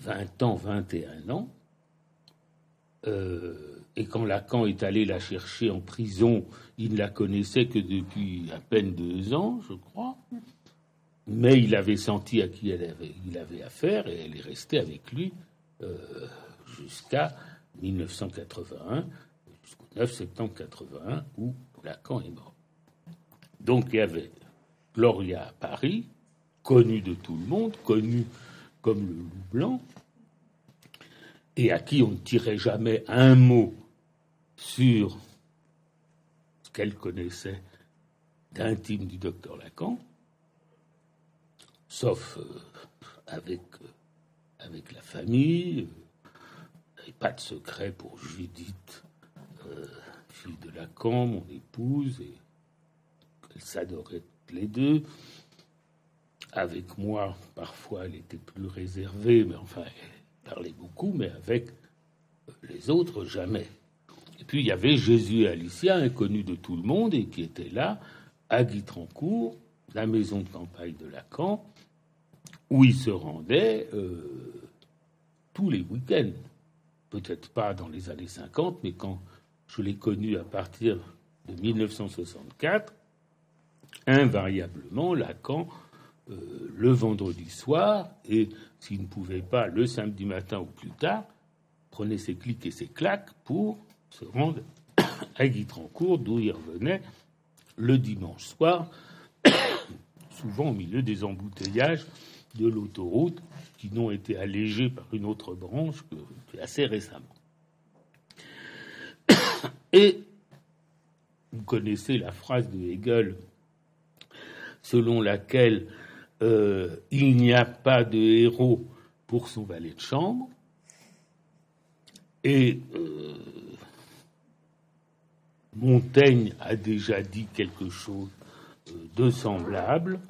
20 euh, ans, 21 ans. Euh, et quand Lacan est allé la chercher en prison, il ne la connaissait que depuis à peine deux ans, je crois. Mais il avait senti à qui elle avait, il avait affaire et elle est restée avec lui euh, jusqu'à 1981, jusqu'au 9 septembre 81, où Lacan est mort. Donc il y avait Gloria à Paris, connue de tout le monde, connue comme le loup blanc, et à qui on ne tirait jamais un mot sur ce qu'elle connaissait d'intime du docteur Lacan, sauf euh, avec, euh, avec la famille. Euh, pas de secret pour Judith, fille de Lacan, mon épouse, et qu'elle s'adorait les deux. Avec moi, parfois, elle était plus réservée, mais enfin, elle parlait beaucoup, mais avec les autres, jamais. Et puis, il y avait Jésus et Alicia, inconnus de tout le monde, et qui étaient là, à Guitrancourt, la maison de campagne de Lacan, où ils se rendaient euh, tous les week-ends. Peut-être pas dans les années 50, mais quand je l'ai connu à partir de 1964, invariablement Lacan euh, le vendredi soir, et s'il ne pouvait pas le samedi matin ou plus tard, prenait ses clics et ses claques pour se rendre à Guitrancourt, d'où il revenait le dimanche soir, souvent au milieu des embouteillages de l'autoroute qui n'ont été allégés par une autre branche que assez récemment. Et vous connaissez la phrase de Hegel selon laquelle euh, il n'y a pas de héros pour son valet de chambre. Et euh, Montaigne a déjà dit quelque chose euh, de semblable.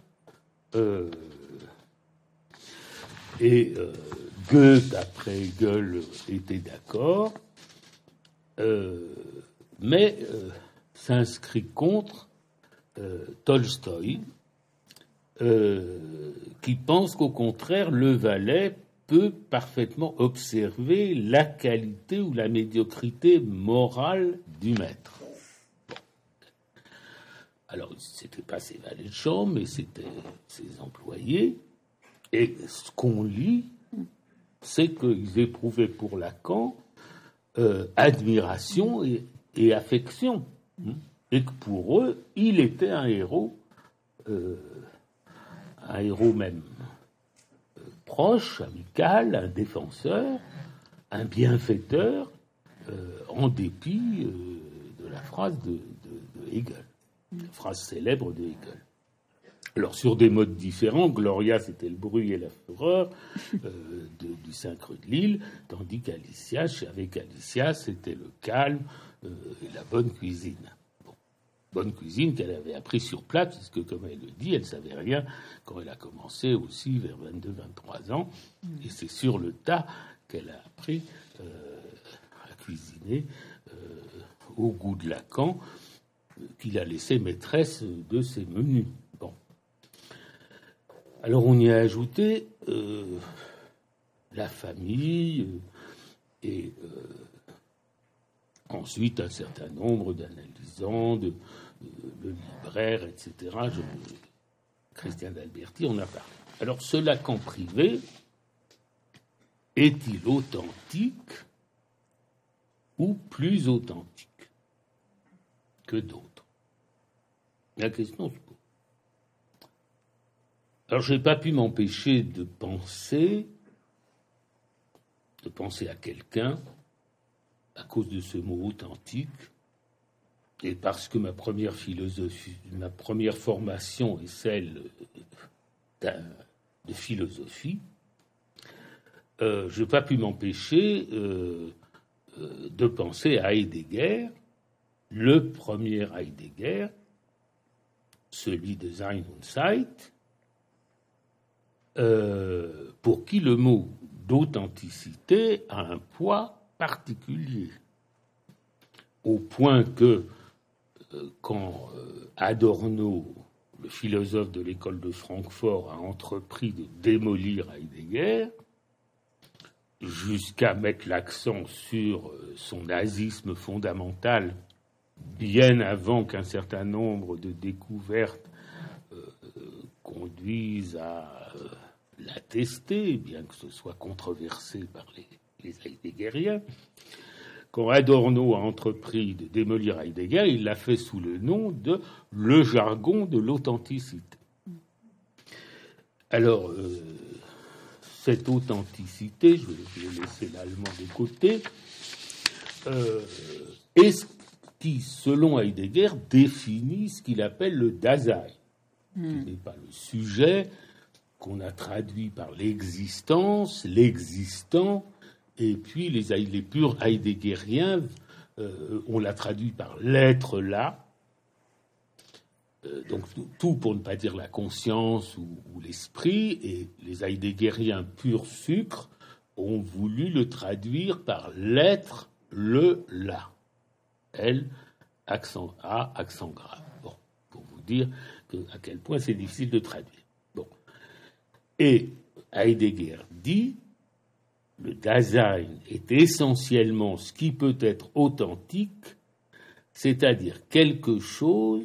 et Goethe, après Hegel, était d'accord, mais s'inscrit contre Tolstoï, euh, qui pense qu'au contraire, le valet peut parfaitement observer la qualité ou la médiocrité morale du maître. Alors, ce n'était pas ses valets de chambre, mais c'était ses employés. Et ce qu'on lit, c'est qu'ils éprouvaient pour Lacan euh, admiration et, affection. Hein, et que pour eux, il était un héros euh, un héros même euh, proche, amical, un défenseur, un bienfaiteur, en dépit de la phrase de, Hegel, la phrase célèbre de Hegel. Alors sur des modes différents, Gloria c'était le bruit et la fureur du Saint-Creux de Lille, tandis qu'Alicia, avec Alicia, c'était le calme et la bonne cuisine bonne cuisine qu'elle avait appris sur place, puisque, comme elle le dit, elle ne savait rien quand elle a commencé aussi vers 22-23 ans. Mm. Et c'est sur le tas qu'elle a appris euh, à cuisiner euh, au goût de Lacan, euh, qu'il a laissé maîtresse de ses menus. Bon. Alors on y a ajouté la famille et ensuite un certain nombre d'analysants, de, le libraire, etc. Christian d'Alberti, on a parlé. Alors, ce Lacan privé est-il authentique ou plus authentique que d'autres? La question se pose. Alors, je n'ai pas pu m'empêcher de penser, de penser à quelqu'un, à cause de ce mot authentique, et parce que ma première philosophie, ma première formation est celle de philosophie, euh, je n'ai pas pu m'empêcher euh, euh, de penser à Heidegger, le premier Heidegger, celui de Sein und Zeit, pour qui le mot d'authenticité a un poids particulier, au point que quand euh, Adorno, le philosophe de l'école de Francfort, a entrepris de démolir Heidegger, jusqu'à mettre l'accent sur euh, son nazisme fondamental, bien avant qu'un certain nombre de découvertes euh, conduisent à l'attester, bien que ce soit controversé par les, les Heideggeriens, quand Adorno a entrepris de démolir Heidegger, il l'a fait sous le nom de le jargon de l'authenticité. Alors, euh, cette authenticité, je vais, laisser l'allemand de côté, euh, est qui, selon Heidegger, définit ce qu'il appelle le Dasein, qui hmm. n'est pas le sujet qu'on a traduit par l'existence, l'existant, et puis les, les purs heideggeriens, euh, on l'a traduit par l'être là. Euh, donc tout pour ne pas dire la conscience ou, l'esprit, et les heideggeriens pur sucre ont voulu le traduire par l'être le là. L, accent A, accent grave. Bon, pour vous dire à quel point c'est difficile de traduire. Bon. Et Heidegger dit le Dasein est essentiellement ce qui peut être authentique, c'est-à-dire quelque chose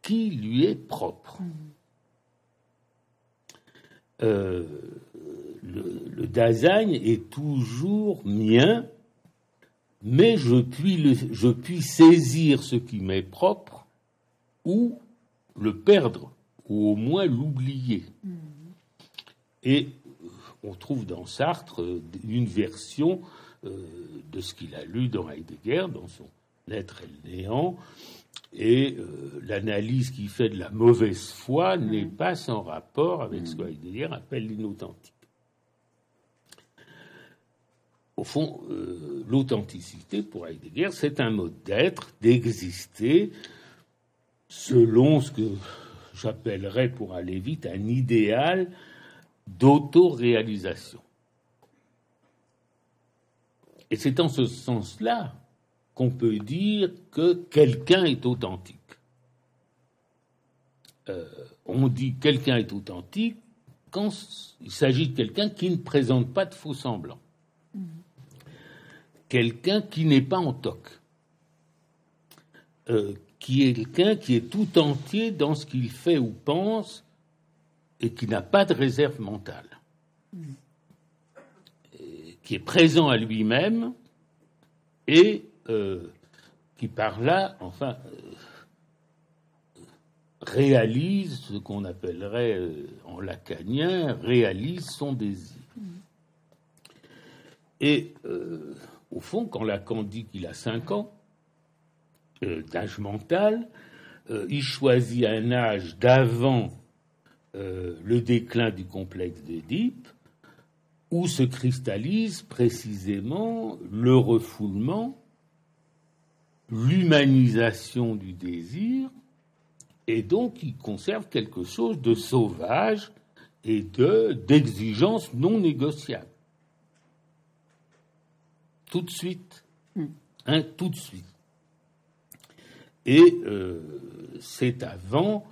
qui lui est propre. Euh, le, le Dasein est toujours mien mais je puis, je puis saisir ce qui m'est propre ou le perdre, ou au moins l'oublier. Et on trouve dans Sartre une version euh, de ce qu'il a lu dans Heidegger, dans son L'être et le néant, et euh, l'analyse qu'il fait de la mauvaise foi n'est pas sans rapport avec ce que Heidegger appelle l'inauthentique. Au fond, euh, l'authenticité pour Heidegger, c'est un mode d'être, d'exister, selon ce que j'appellerais, pour aller vite, un idéal d'autoréalisation. Et c'est en ce sens-là qu'on peut dire que quelqu'un est authentique. Euh, on dit quelqu'un est authentique quand il s'agit de quelqu'un qui ne présente pas de faux semblants. Quelqu'un qui n'est pas en toc. Euh, qui est quelqu'un qui est tout entier dans ce qu'il fait ou pense et qui n'a pas de réserve mentale. qui est présent à lui-même et euh, qui par là, enfin, euh, réalise ce qu'on appellerait en lacanien, réalise son désir. Et au fond, quand Lacan dit qu'il a cinq ans d'âge mental, il choisit un âge d'avant le déclin du complexe d'Édipe, où se cristallise précisément le refoulement l'humanisation du désir, et donc il conserve quelque chose de sauvage et de d'exigence non négociable. Tout de suite, hmm. hein, tout de suite. Et euh, c'est avant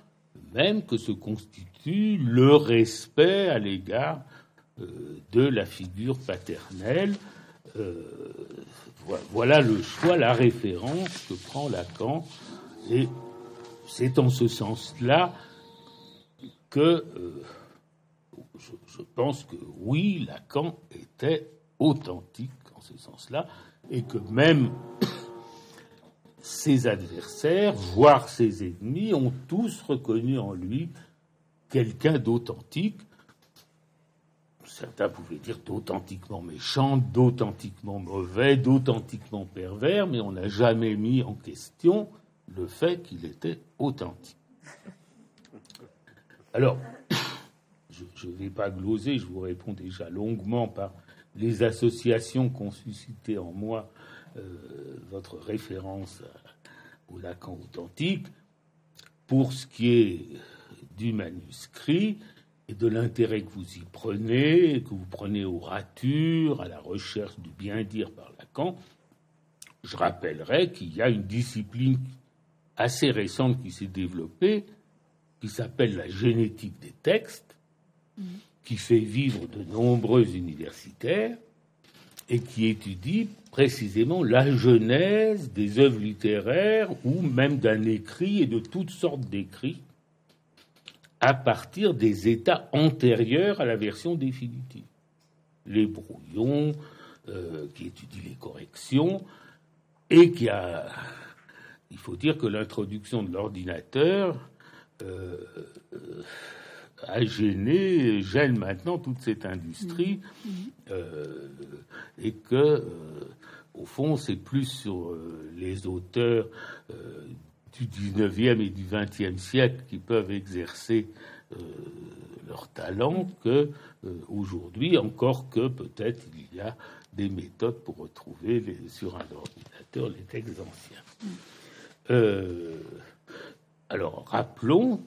même que se constitue le respect à l'égard euh, de la figure paternelle. Euh, voilà le choix, la référence que prend Lacan. Et c'est en ce sens-là que je, pense que oui, Lacan était authentique en ce sens-là, et que même ses adversaires, voire ses ennemis, ont tous reconnu en lui quelqu'un d'authentique, certains pouvaient dire d'authentiquement méchant, d'authentiquement mauvais, d'authentiquement pervers, mais on n'a jamais mis en question le fait qu'il était authentique. Alors, je ne vais pas gloser, je vous réponds déjà longuement par les associations qu'ont suscité en moi euh, votre référence au Lacan authentique. Pour ce qui est du manuscrit, et de l'intérêt que vous y prenez, que vous prenez aux ratures, à la recherche du bien-dire par Lacan, je rappellerai qu'il y a une discipline assez récente qui s'est développée, qui s'appelle la génétique des textes, qui fait vivre de nombreux universitaires et qui étudie précisément la genèse des œuvres littéraires ou même d'un écrit et de toutes sortes d'écrits à partir des états antérieurs à la version définitive. Les brouillons, euh, qui étudient les corrections, et qui a. Il faut dire que l'introduction de l'ordinateur euh, a gêné, gêne maintenant toute cette industrie, mmh. euh, et que, au fond, c'est plus sur les auteurs du 19e et du 20e siècle qui peuvent exercer euh, leur talent que euh, aujourd'hui, encore que peut-être il y a des méthodes pour retrouver sur un ordinateur les textes anciens. Euh, alors rappelons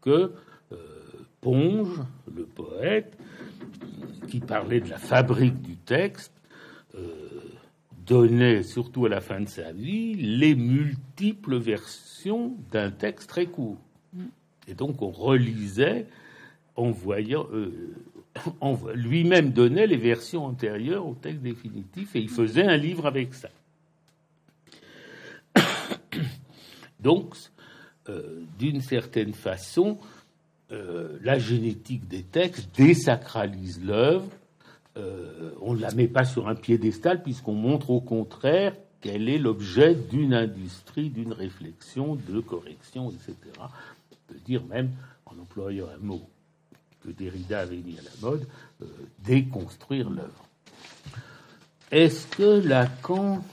que Ponge, le poète, qui parlait de la fabrique du texte, donnait, surtout à la fin de sa vie, les multiples versions d'un texte très court. Et donc on relisait en voyant, euh, lui-même donnait les versions antérieures au texte définitif et il faisait un livre avec ça. donc, euh, d'une certaine façon, euh, la génétique des textes désacralise l'œuvre euh, on ne la met pas sur un piédestal puisqu'on montre au contraire qu'elle est l'objet d'une industrie, d'une réflexion, de correction, etc. On peut dire même, en employant un mot que Derrida avait mis à la mode, euh, déconstruire l'œuvre. Est-ce que Lacan,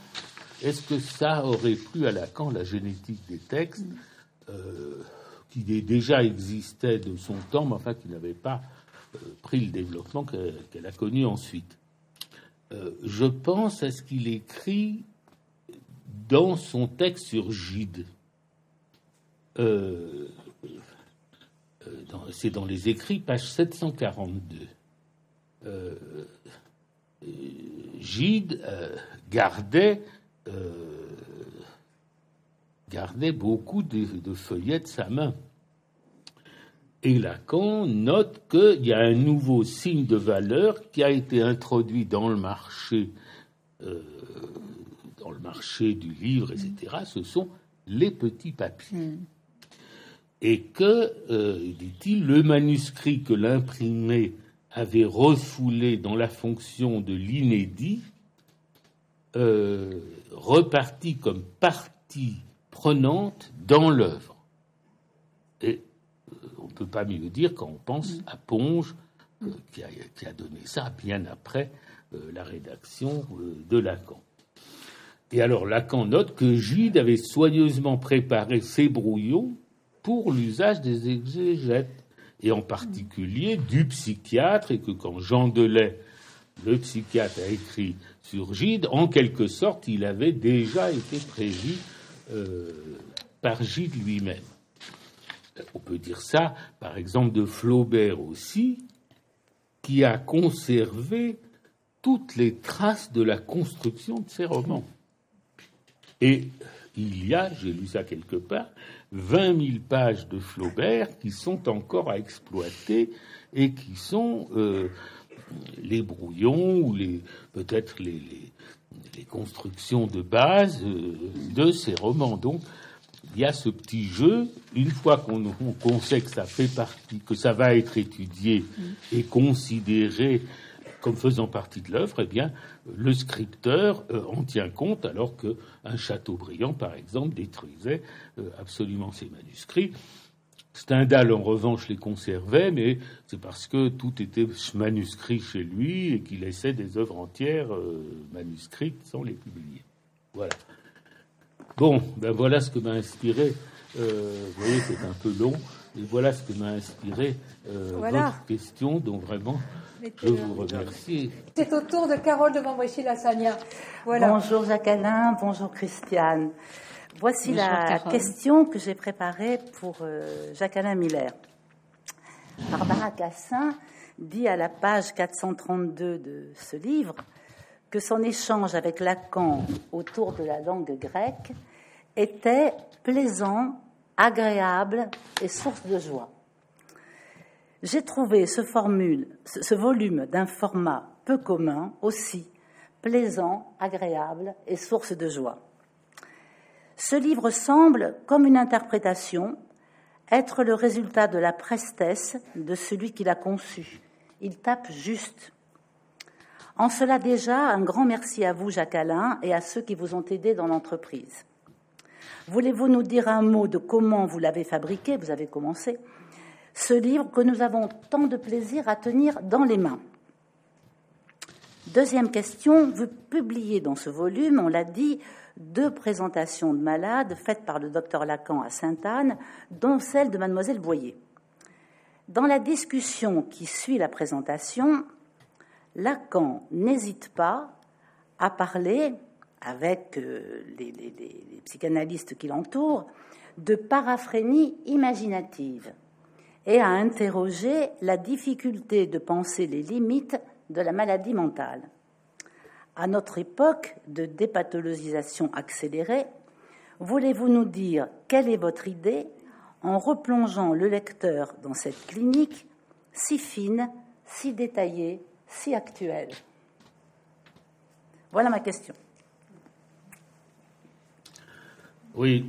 est-ce que ça aurait plu à Lacan, la génétique des textes, qui déjà existait de son temps, mais enfin qui n'avait pas euh, pris le développement qu'elle a connu ensuite euh, Je pense à ce qu'il écrit dans son texte sur Gide. C'est dans les écrits, page 742. Gide euh, gardait, euh, gardait beaucoup de, feuillets de sa main. Et Lacan note qu'il y a un nouveau signe de valeur qui a été introduit dans le marché, euh, dans le marché du livre, etc. Ce sont les petits papiers. Hmm. Et que, dit-il, le manuscrit que l'imprimé avait refoulé dans la fonction de l'inédit, euh, reparti comme partie prenante dans l'œuvre. Et euh, on ne peut pas mieux dire quand on pense à Ponge, euh, qui, a, donné ça bien après la rédaction de Lacan. Et alors Lacan note que Gide avait soigneusement préparé ses brouillons pour l'usage des exégètes et en particulier du psychiatre, et que quand Jean Delay, le psychiatre, a écrit sur Gide, en quelque sorte, il avait déjà été prévu euh, par Gide lui-même. On peut dire ça, par exemple, de Flaubert aussi, qui a conservé toutes les traces de la construction de ses romans. Et il y a, j'ai lu ça quelque part, 20 000 pages de Flaubert qui sont encore à exploiter et qui sont euh, les brouillons ou peut-être les, constructions de base euh, de ces romans. Donc il y a ce petit jeu. Une fois qu'on sait que ça fait partie, que ça va être étudié et considéré comme faisant partie de l'œuvre, eh bien, le scripteur euh, en tient compte, alors qu'un Chateaubriand, par exemple, détruisait euh, absolument ses manuscrits. Stendhal, en revanche, les conservait, mais c'est parce que tout était manuscrit chez lui et qu'il laissait des œuvres entières euh, manuscrites sans les publier. Voilà. Bon, ben voilà ce que m'a inspiré. vous voyez, c'est un peu long. Et voilà ce que m'a inspiré votre question, donc vraiment, je vous remercie. C'est au tour de Carole de Montbrichy-Lassagna. Voilà. Bonjour Jacques Alain, bonjour Christiane. Voici la question que j'ai préparée pour euh, Jacques Alain Miller. Barbara Cassin dit à la page 432 de ce livre que son échange avec Lacan autour de la langue grecque était plaisant, agréable et source de joie. J'ai trouvé ce, formule, ce volume d'un format peu commun aussi plaisant, agréable et source de joie. Ce livre semble, comme une interprétation, être le résultat de la prestesse de celui qui l'a conçu. Il tape juste. En cela déjà, un grand merci à vous, Jacques Alain, et à ceux qui vous ont aidé dans l'entreprise. Voulez-vous nous dire un mot de comment vous l'avez fabriqué? Vous avez commencé ce livre que nous avons tant de plaisir à tenir dans les mains. Deuxième question, vous publiez dans ce volume, on l'a dit, deux présentations de malades faites par le docteur Lacan à Sainte-Anne, dont celle de mademoiselle Boyer. Dans la discussion qui suit la présentation, Lacan n'hésite pas à parler, avec euh, les, les psychanalystes qui l'entourent, de paraphrénie imaginative et à interroger la difficulté de penser les limites de la maladie mentale. À notre époque de dépathologisation accélérée, voulez-vous nous dire quelle est votre idée en replongeant le lecteur dans cette clinique si fine, si détaillée, si actuelle? Voilà ma question. Oui,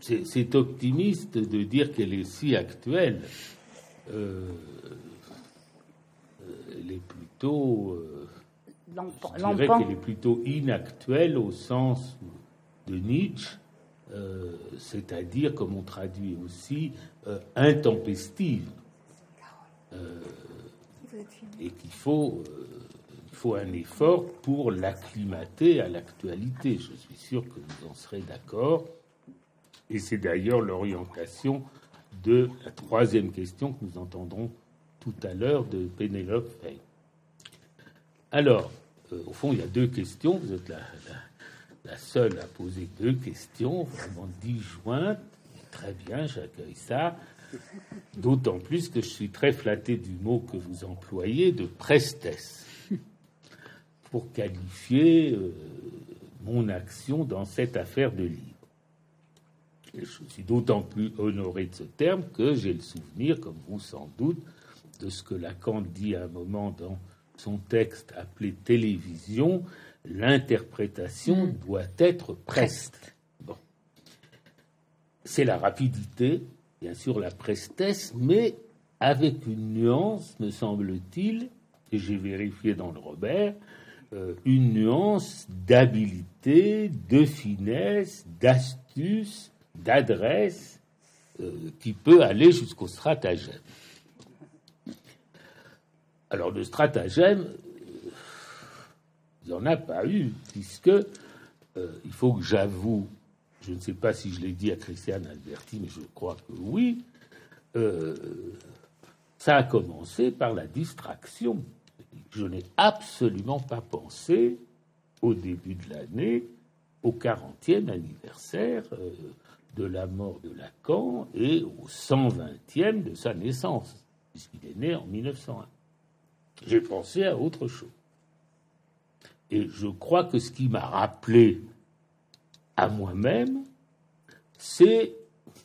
c'est optimiste de dire qu'elle est si actuelle. Euh, elle est plutôt. Je dirais qu'elle est plutôt inactuelle au sens de Nietzsche, c'est-à-dire, comme on traduit aussi, intempestive. et qu'il faut faut un effort pour l'acclimater à l'actualité. Je suis sûr que vous en serez d'accord. Et c'est d'ailleurs l'orientation de la troisième question que nous entendrons tout à l'heure de Pénélope Fay. Alors, euh, au fond, il y a deux questions. Vous êtes la, seule à poser deux questions, vraiment disjointes. Très bien, j'accueille ça. D'autant plus que je suis très flatté du mot que vous employez de prestesse pour qualifier euh, mon action dans cette affaire de livre. je suis d'autant plus honoré de ce terme que j'ai le souvenir, comme vous sans doute, de ce que Lacan dit à un moment dans son texte appelé Télévision, l'interprétation mm. doit être preste. Bon. C'est la rapidité, bien sûr la prestesse, mais avec une nuance, me semble-t-il, et j'ai vérifié dans le Robert, euh, une nuance d'habileté, de finesse, d'astuce, d'adresse euh, qui peut aller jusqu'au stratagème. Alors le stratagème, euh, il n'y en a pas eu, puisque il faut que j'avoue, je ne sais pas si je l'ai dit à Christiane Alberti, mais je crois que oui, ça a commencé par la distraction je n'ai absolument pas pensé au début de l'année au 40e anniversaire euh, de la mort de Lacan et au 120e de sa naissance, puisqu'il est né en 1901. J'ai pensé à autre chose. Et je crois que ce qui m'a rappelé à moi-même, c'est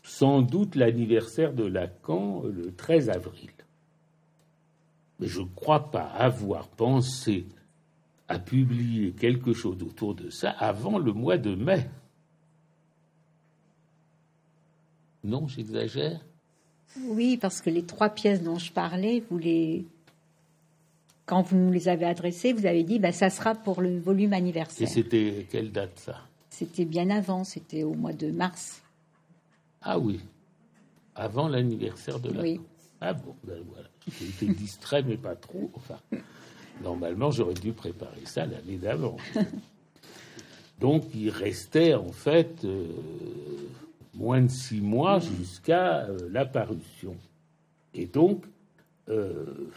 sans doute l'anniversaire de Lacan le 13 avril mais je ne crois pas avoir pensé à publier quelque chose autour de ça avant le mois de mai. Non, j'exagère? Oui, parce que les trois pièces dont je parlais, vous les... quand vous nous les avez adressées, vous avez dit bah, ça sera pour le volume anniversaire. Et c'était quelle date ça? C'était bien avant, c'était au mois de mars. Ah oui, avant l'anniversaire de la. Oui. Ah bon, ben voilà. J'ai été distrait, mais pas trop. Enfin, normalement, j'aurais dû préparer ça l'année d'avant. Donc, il restait en fait euh, moins de six mois jusqu'à euh, la parution. Et donc, euh,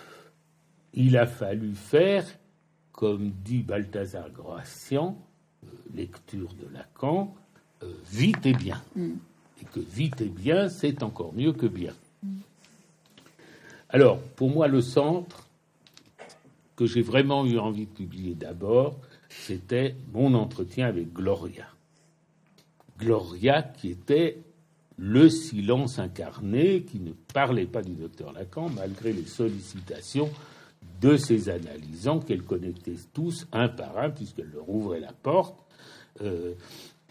il a fallu faire, comme dit Balthazar Gracian, lecture de Lacan, vite et bien. Mm. Et que vite et bien, c'est encore mieux que bien. Alors, pour moi, le centre que j'ai vraiment eu envie de publier d'abord, c'était mon entretien avec Gloria. Gloria qui était le silence incarné, qui ne parlait pas du docteur Lacan, malgré les sollicitations de ses analysants qu'elle connectait tous un par un, puisqu'elle leur ouvrait la porte. Euh,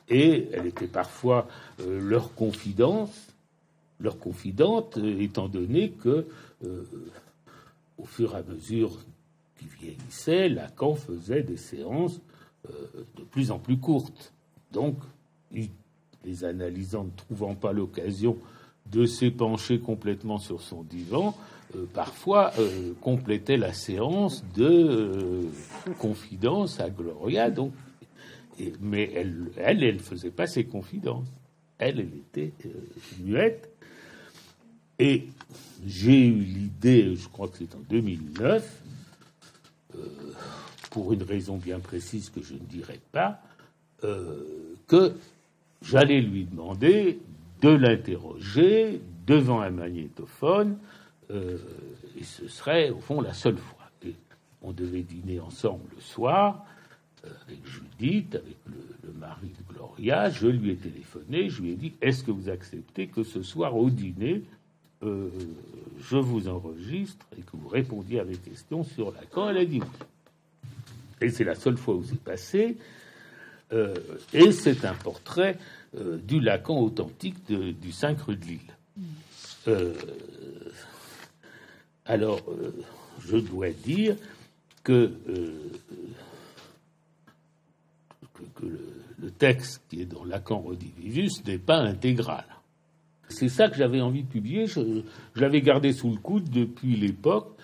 et elle était parfois euh, leur confidence, leur confidente, étant donné que euh, au fur et à mesure qu'il vieillissait, Lacan faisait des séances de plus en plus courtes. Donc, les analysants ne trouvant pas l'occasion de s'épancher complètement sur son divan, euh, parfois complétaient la séance de confidence à Gloria. Donc, mais elle, elle, ne faisait pas ses confidences. Elle, elle était muette. Et j'ai eu l'idée, je crois que c'est en 2009, euh, pour une raison bien précise que je ne dirai pas, euh, que j'allais lui demander de l'interroger devant un magnétophone, euh, et ce serait au fond la seule fois. Et on devait dîner ensemble le soir, avec Judith, avec le, mari de Gloria. Je lui ai téléphoné, je lui ai dit Est-ce que vous acceptez que ce soir au dîner, euh, je vous enregistre et que vous répondiez à mes questions sur Lacan. Elle a dit Et c'est la seule fois où c'est passé. Euh, et c'est un portrait euh, du Lacan authentique du 5 rue de Lille. alors, je dois dire que, que, le, texte qui est dans Lacan Redivivus n'est pas intégral. C'est ça que j'avais envie de publier. Je, l'avais gardé sous le coude depuis l'époque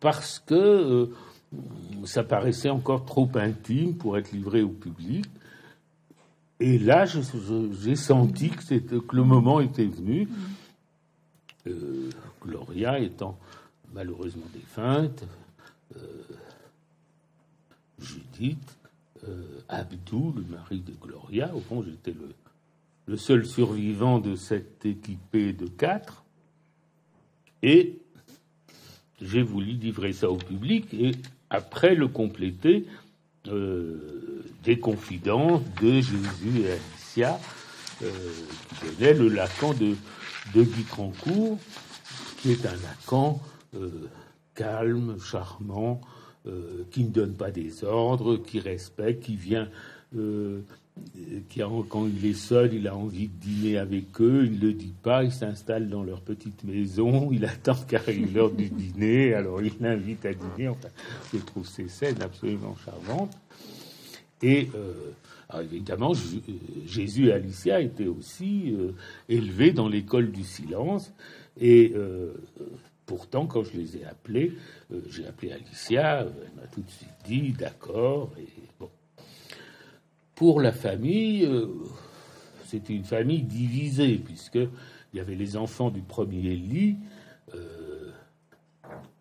parce que ça paraissait encore trop intime pour être livré au public. Et là, j'ai senti que, que, le moment était venu. Euh, Gloria étant malheureusement défunte, euh, Judith, euh, Abdou, le mari de Gloria, au fond j'étais le, le, seul survivant de cette équipée de quatre, et j'ai voulu livrer ça au public et après le compléter euh, des confidences de Jésus et Alicia, euh, qui donnaient le Lacan de, de Guy qui est un Lacan euh, calme, charmant, qui ne donne pas des ordres, qui respecte, qui vient qui quand il est seul, il a envie de dîner avec eux, il ne le dit pas, il s'installe dans leur petite maison, il attend qu'arrive l'heure du dîner, alors il l'invite à dîner. Enfin, je trouve ces scènes absolument charmantes. Et euh, évidemment, Jésus et Alicia étaient aussi euh, élevés dans l'école du silence. Et euh, pourtant, quand je les ai appelés, j'ai appelé Alicia, elle m'a tout de suite dit d'accord. Et bon. Pour la famille, c'était une famille divisée, puisqu'il y avait les enfants du premier lit,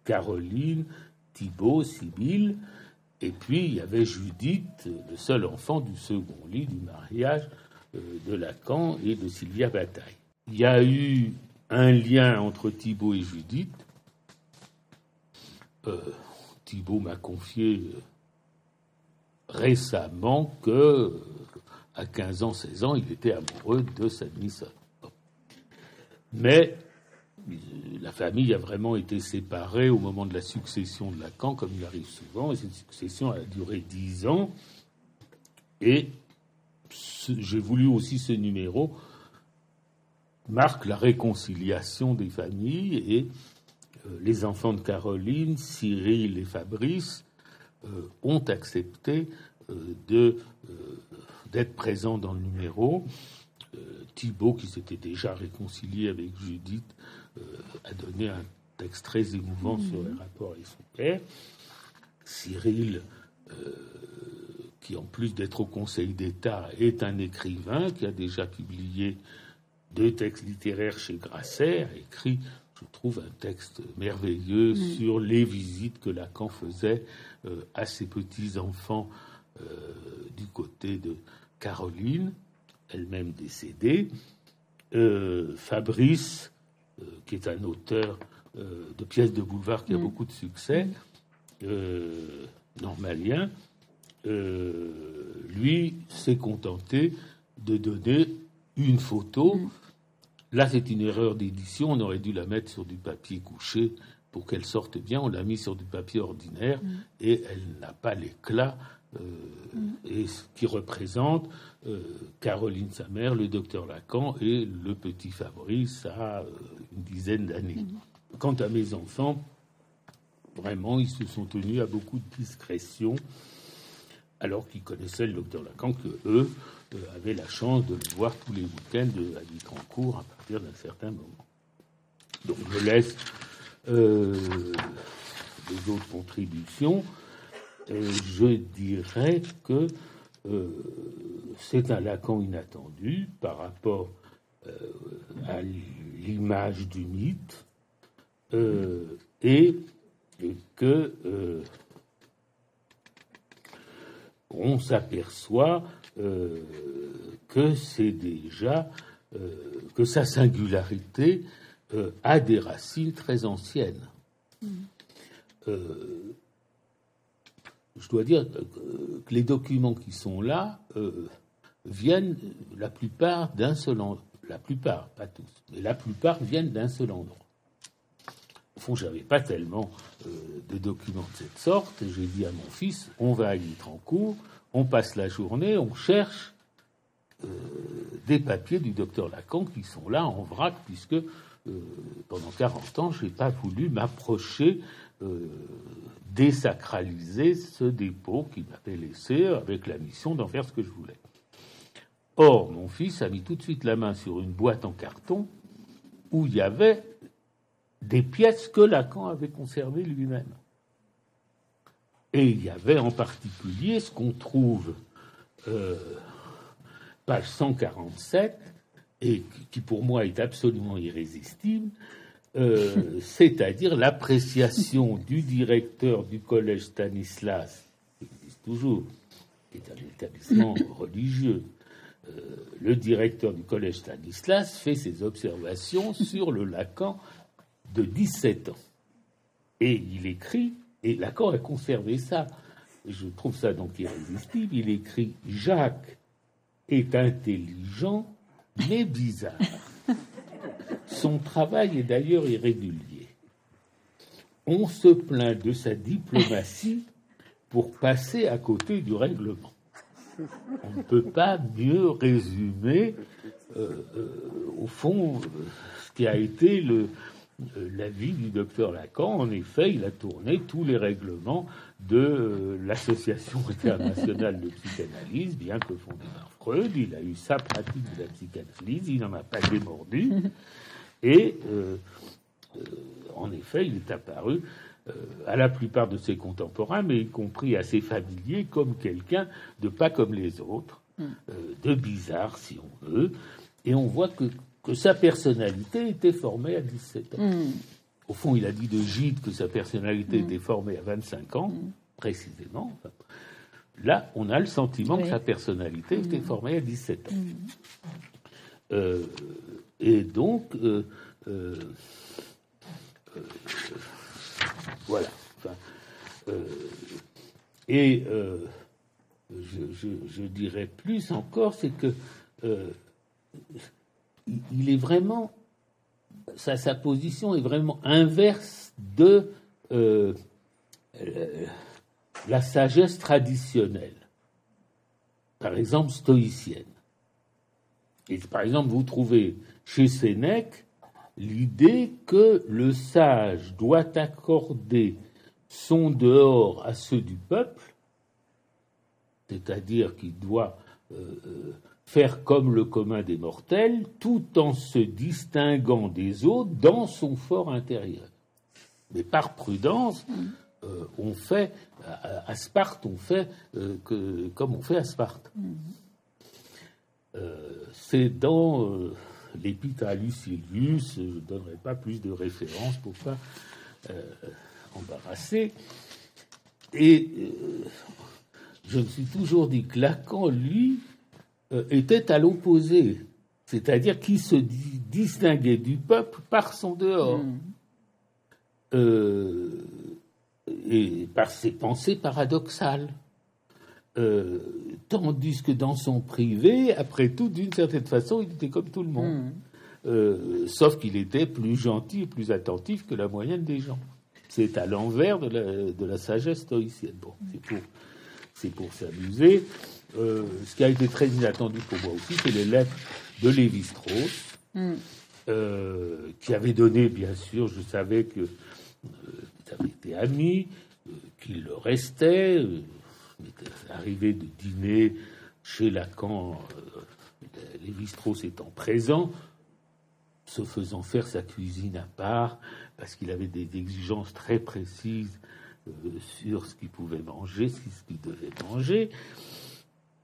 Caroline, Thibault, Sibylle, et puis il y avait Judith, le seul enfant du second lit du mariage euh, de Lacan et de Sylvia Bataille. Il y a eu un lien entre Thibault et Judith. Thibault m'a confié récemment que, à 15 ans, 16 ans, il était amoureux de Sadnison. Mais euh, la famille a vraiment été séparée au moment de la succession de Lacan, comme il arrive souvent, et cette succession a duré 10 ans. Et j'ai voulu aussi ce numéro marque la réconciliation des familles et euh, les enfants de Caroline, Cyril et Fabrice euh, ont accepté euh, euh, d'être présents dans le numéro. Thibault, qui s'était déjà réconcilié avec Judith, a donné un texte très émouvant mhm. sur les rapports avec son père. Cyril, qui en plus d'être au Conseil d'État, est un écrivain qui a déjà publié deux textes littéraires chez Grasset, a écrit, je trouve, un texte merveilleux mhm. sur les visites que Lacan faisait euh, à ses petits-enfants euh, du côté de Caroline, elle-même décédée. Euh, Fabrice, qui est un auteur de pièces de boulevard qui a mm. beaucoup de succès, normalien, lui s'est contenté de donner une photo. Mm. Là, c'est une erreur d'édition. On aurait dû la mettre sur du papier couché pour qu'elle sorte bien, on l'a mis sur du papier ordinaire mm. et elle n'a pas l'éclat euh, et qui représente euh, Caroline, sa mère, le docteur Lacan et le petit Fabrice à euh, une dizaine d'années. Quant à mes enfants, vraiment, ils se sont tenus à beaucoup de discrétion, alors qu'ils connaissaient le docteur Lacan, que eux avaient la chance de le voir tous les week-ends à cours à partir d'un certain moment. Donc je laisse euh, les autres contributions, je dirais que euh, c'est un Lacan inattendu par rapport euh, à l'image du mythe et que on s'aperçoit que c'est déjà que sa singularité euh, a des racines très anciennes. Mm. Euh, je dois dire que les documents qui sont là euh, viennent la plupart d'un seul endroit. La plupart, pas tous, mais la plupart viennent d'un seul endroit. Au fond, je n'avais pas tellement de documents de cette sorte, et j'ai dit à mon fils, on va à cours, on passe la journée, on cherche des papiers du docteur Lacan qui sont là en vrac, puisque euh, pendant 40 ans, je n'ai pas voulu m'approcher désacraliser ce dépôt qu'il m'avait laissé avec la mission d'en faire ce que je voulais. Or, mon fils a mis tout de suite la main sur une boîte en carton où il y avait des pièces que Lacan avait conservées lui-même. Et il y avait en particulier ce qu'on trouve, euh, page 147, et qui pour moi est absolument irrésistible, euh, c'est-à-dire l'appréciation du directeur du collège Stanislas, qui existe toujours, qui est un établissement religieux. Euh, le directeur du collège Stanislas fait ses observations sur le Lacan de 17 ans. Et il écrit, et Lacan a conservé ça, je trouve ça donc irrésistible, il écrit Jacques est intelligent mais bizarre. Son travail est d'ailleurs irrégulier. On se plaint de sa diplomatie pour passer à côté du règlement. On ne peut pas mieux résumer, euh, euh, au fond, ce qui a été le, euh, l'avis du docteur Lacan. En effet, il a tourné tous les règlements de l'Association internationale de psychanalyse, bien que fondé par Freud. Il a eu sa pratique de la psychanalyse, il n'en a pas démordu. Et euh, en effet, il est apparu à la plupart de ses contemporains, mais y compris à ses familiers, comme quelqu'un de pas comme les autres, mm. de bizarre si on veut. Et on voit que que sa personnalité était formée à 17 ans. Hmm. Au fond, il a dit de Gide que sa personnalité hmm. était formée à 25 ans, précisément. Là, on a le sentiment que sa personnalité était formée à 17 ans. Euh, et donc, euh, euh, voilà. et je, je, dirais plus encore, c'est que il est vraiment, sa, sa, position est vraiment inverse de la sagesse traditionnelle, par exemple stoïcienne. Et par exemple, vous trouvez chez Sénèque l'idée que le sage doit accorder son dehors à ceux du peuple, c'est-à-dire qu'il doit euh, faire comme le commun des mortels, tout en se distinguant des autres dans son fort intérieur. Mais par prudence, euh, on fait à, Sparte, on fait euh, que, comme on fait à Sparte. Euh, c'est dans l'épître à Lucilius, je ne donnerai pas plus de références pour pas embarrasser. Et je me suis toujours dit que Lacan, lui, était à l'opposé, c'est-à-dire qui se distinguait du peuple par son dehors. Hmm. Euh, et par ses pensées paradoxales. Euh, tandis que dans son privé, après tout, d'une certaine façon, il était comme tout le monde. Hmm. sauf qu'il était plus gentil et plus attentif que la moyenne des gens. C'est à l'envers de la, de la, sagesse stoïcienne. Bon, c'est pour, c'est pour s'amuser. Euh, ce qui a été très inattendu pour moi aussi, c'est les lettres de Lévi-Strauss, mm. euh, qui avait donné, bien sûr, je savais que euh, avaient été amis, euh, qu'il le restait. était arrivé de dîner chez Lacan, Lévi-Strauss étant présent, se faisant faire sa cuisine à part, parce qu'il avait des exigences très précises sur ce qu'il pouvait manger, ce qu'il devait manger.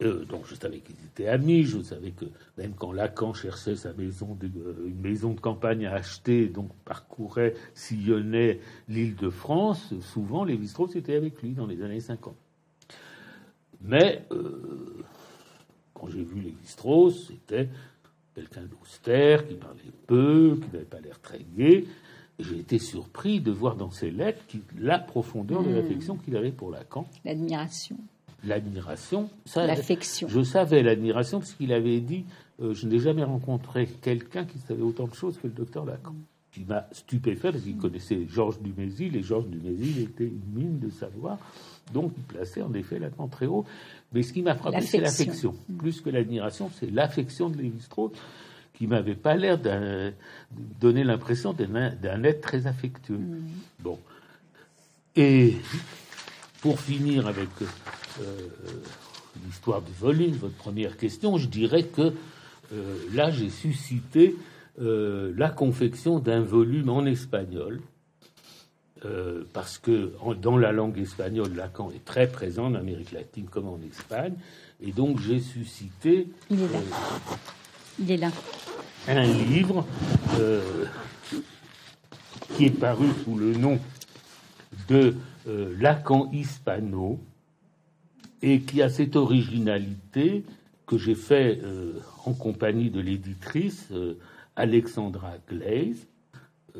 Euh, donc je savais qu'ils étaient amis, je savais que même quand Lacan cherchait sa maison, de, euh, une maison de campagne à acheter, donc parcourait, sillonnait l'île de France, souvent Lévi-Strauss était avec lui dans les années 50. Mais euh, quand j'ai vu Lévi-Strauss, c'était quelqu'un d'austère, qui parlait peu, qui n'avait pas l'air très gai. J'ai été surpris de voir dans ses lettres la profondeur de hmm. l'affection qu'il avait pour Lacan. L'admiration l'admiration. L'affection. Je savais l'admiration parce qu'il avait dit euh, Je n'ai jamais rencontré quelqu'un qui savait autant de choses que le docteur Lacan. Qui m'a stupéfait parce qu'il connaissait Georges Dumézil et Georges Dumézil était une mine de savoir. Donc il plaçait en effet Lacan très haut. Mais ce qui m'a frappé, c'est l'affection. Plus que l'admiration, c'est l'affection de Lévi-Strauss qui m'avait pas l'air de donner l'impression d'un être très affectueux. Mm. Bon. Et pour finir avec l'histoire du volume, votre première question, je dirais que là, j'ai suscité la confection d'un volume en espagnol euh, parce que dans la langue espagnole, Lacan est très présent en Amérique latine comme en Espagne, et donc j'ai suscité. Il est là. Euh, Il est là. Un livre euh, qui est paru sous le nom de Lacan hispano et qui a cette originalité que j'ai fait en compagnie de l'éditrice Alexandra Glaze euh,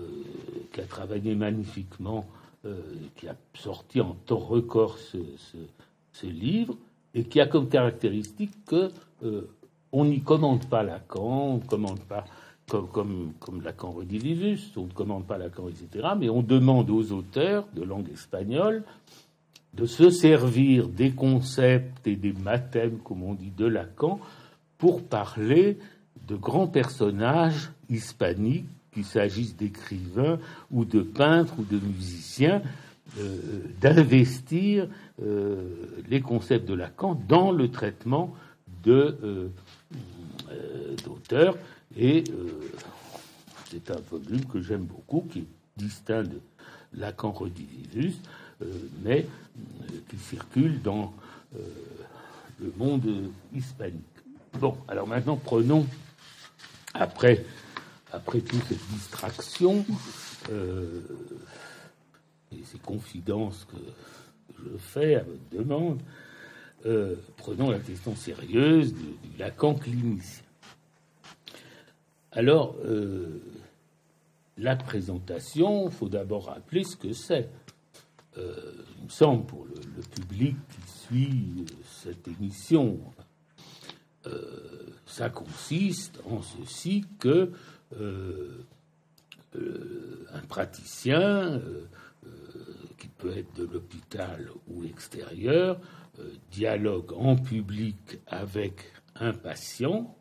qui a travaillé magnifiquement, euh, qui a sorti en temps record ce, livre, et qui a comme caractéristique que euh, on n'y commande pas Lacan, on ne commande pas comme, comme, Lacan redivivus, on ne commande pas Lacan, etc. Mais on demande aux auteurs de langue espagnole de se servir des concepts et des mathèmes, comme on dit, de Lacan pour parler de grands personnages hispaniques qu'il s'agisse d'écrivains ou de peintres ou de musiciens, euh, d'investir euh, les concepts de Lacan dans le traitement euh, d'auteurs. Et c'est un volume que j'aime beaucoup, qui est distinct de Lacan Redivivus, mais qui circule dans le monde hispanique. Bon, alors maintenant prenons, après après toute cette distraction euh, et ces confidences que je fais à votre demande, euh, prenons la question sérieuse du, Lacan clinicien. Alors, euh, la présentation, il faut d'abord rappeler ce que c'est. Il me semble, pour le, public qui suit cette émission, ça consiste en ceci que euh, euh, un praticien euh, qui peut être de l'hôpital ou extérieur dialogue en public avec un patient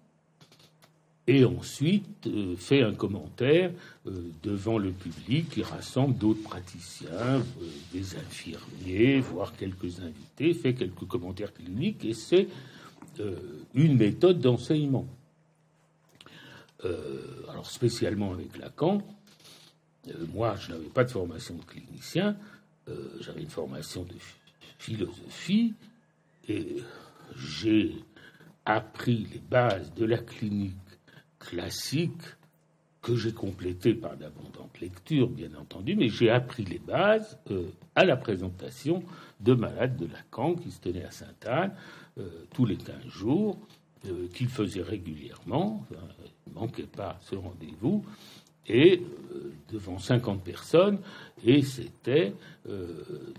et ensuite fait un commentaire devant le public qui rassemble d'autres praticiens, des infirmiers, voire quelques invités, fait quelques commentaires cliniques et c'est une méthode d'enseignement. Euh, alors spécialement avec Lacan. Euh, moi, je n'avais pas de formation de clinicien, euh, j'avais une formation de philosophie et j'ai appris les bases de la clinique classique que j'ai complété par d'abondantes lectures, bien entendu, mais j'ai appris les bases à la présentation de malades de Lacan qui se tenaient à Sainte-Anne tous les 15 jours, qu'il faisait régulièrement manquait pas ce rendez-vous, et euh, devant 50 personnes, et c'était euh,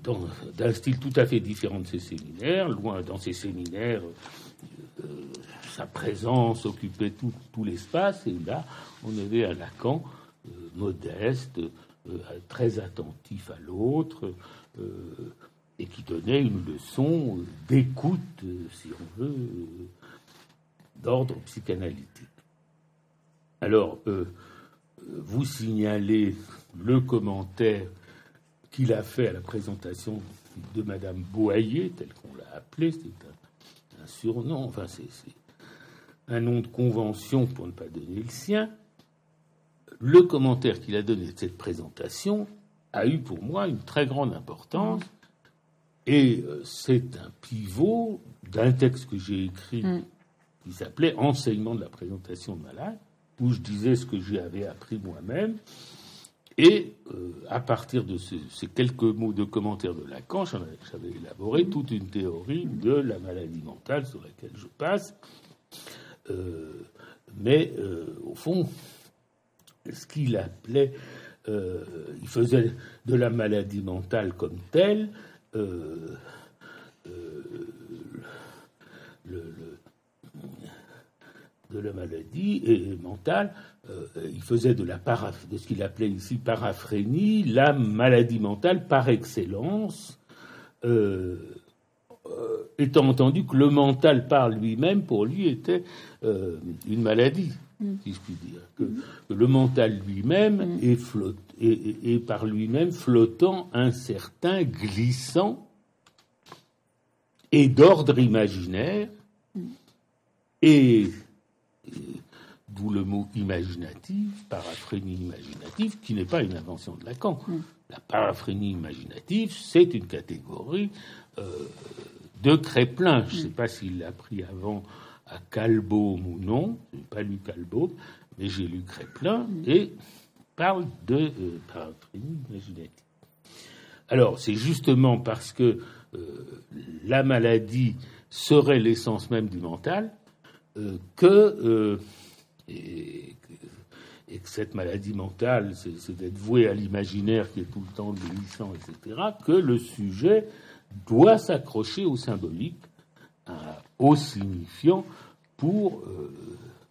d'un style tout à fait différent de ces séminaires. Loin dans ces séminaires, euh, sa présence occupait tout, l'espace, et là, on avait un Lacan modeste, très attentif à l'autre, et qui donnait une leçon d'écoute, si on veut, d'ordre psychanalytique. Alors, euh, vous signalez le commentaire qu'il a fait à la présentation de Madame Boyer, tel qu'on l'a appelé, c'est un, surnom, enfin c'est un nom de convention pour ne pas donner le sien. Le commentaire qu'il a donné de cette présentation a eu pour moi une très grande importance et euh, c'est un pivot d'un texte que j'ai écrit mm. qui s'appelait Enseignement de la présentation de malade où je disais ce que j'avais appris moi-même. Et euh, à partir de ces quelques mots de commentaire de Lacan, j'avais élaboré toute une théorie de la maladie mentale sur laquelle je passe. Euh, mais euh, au fond, ce qu'il appelait, il faisait de la maladie mentale comme telle le, de la maladie et mentale, euh, il faisait de, la de ce qu'il appelait ici paraphrénie, la maladie mentale par excellence, euh, euh, étant entendu que le mental par lui-même, pour lui, était une maladie. mm. si je puis dire, que, le mental lui-même est, est, par lui-même flottant, incertain, glissant, et d'ordre imaginaire, et, d'où le mot imaginatif, paraphrénie imaginative, qui n'est pas une invention de Lacan. La paraphrénie imaginative, c'est une catégorie euh, de Créplin. Je ne sais pas s'il l'a pris avant à Calbaume ou non. Je n'ai pas lu Calbaume, mais j'ai lu Créplin et parle de euh, paraphrénie imaginative. Alors, c'est justement parce que euh, la maladie serait l'essence même du mental que, et, et que cette maladie mentale, c'est d'être voué à l'imaginaire qui est tout le temps glissant, etc., que le sujet doit s'accrocher au symbolique, au signifiant, pour euh,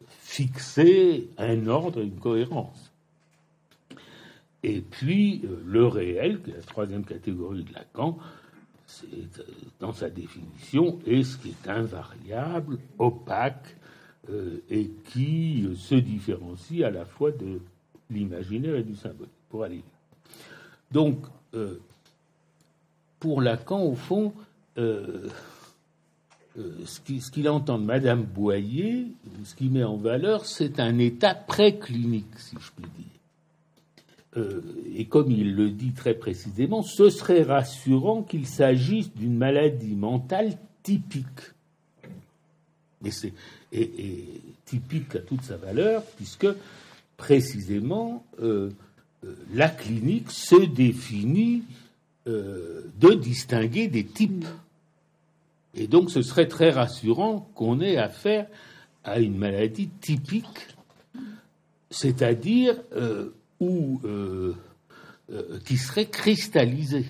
fixer un ordre et une cohérence. Et puis, euh, le réel, qui est la troisième catégorie de Lacan, euh, dans sa définition, est ce qui est invariable, opaque, euh, et qui se différencie à la fois de l'imaginaire et du symbole, pour aller Donc, euh, pour Lacan, au fond, euh, ce qu'il entend de Madame Boyer, ce qu'il met en valeur, c'est un état préclinique, si je puis dire. Et comme il le dit très précisément, ce serait rassurant qu'il s'agisse d'une maladie mentale typique. Mais c'est est, typique à toute sa valeur, puisque précisément euh, euh, la clinique se définit euh, de distinguer des types. Et donc ce serait très rassurant qu'on ait affaire à une maladie typique, c'est-à-dire où, qui serait cristallisée.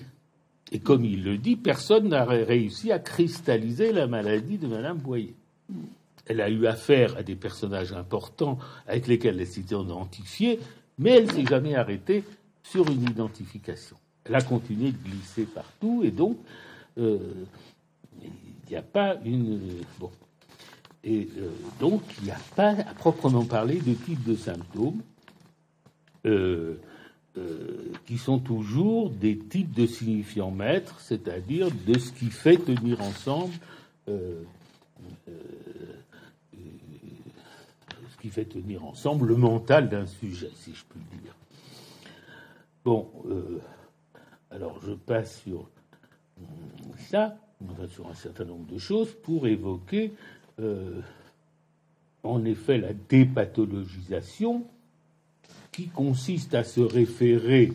Et comme il le dit, personne n'a réussi à cristalliser la maladie de Madame Boyer elle a eu affaire à des personnages importants avec lesquels elle s'est identifiée, mais elle s'est jamais arrêtée sur une identification. Elle a continué de glisser partout, et donc euh, il n'y a pas une. Bon. Et euh, donc il n'y a pas à proprement parler de type de symptômes. Euh, qui sont toujours des types de signifiants maîtres, c'est-à-dire de ce qui fait tenir ensemble qui fait tenir ensemble le mental d'un sujet, si je puis dire. Bon, euh, alors je passe sur ça, sur un certain nombre de choses, pour évoquer euh, en effet la dépathologisation qui consiste à se référer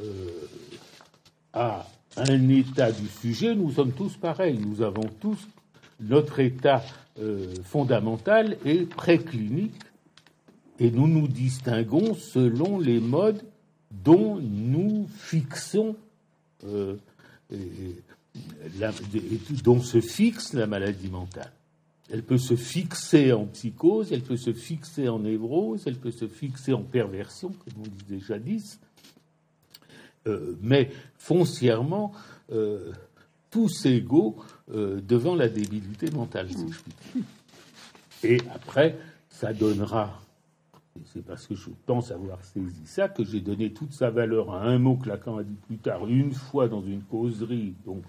euh, à un état du sujet. Nous sommes tous pareils, nous avons tous notre état euh, fondamental et préclinique, et nous nous distinguons selon les modes dont nous fixons, euh, dont se fixe la maladie mentale. Elle peut se fixer en psychose, elle peut se fixer en névrose, elle peut se fixer en perversion, comme on disait jadis, euh, mais foncièrement, tous égaux euh, devant la débilité mentale, Et après, ça donnera, c'est parce que je pense avoir saisi ça, que j'ai donné toute sa valeur à un mot que Lacan a dit plus tard, une fois dans une causerie dont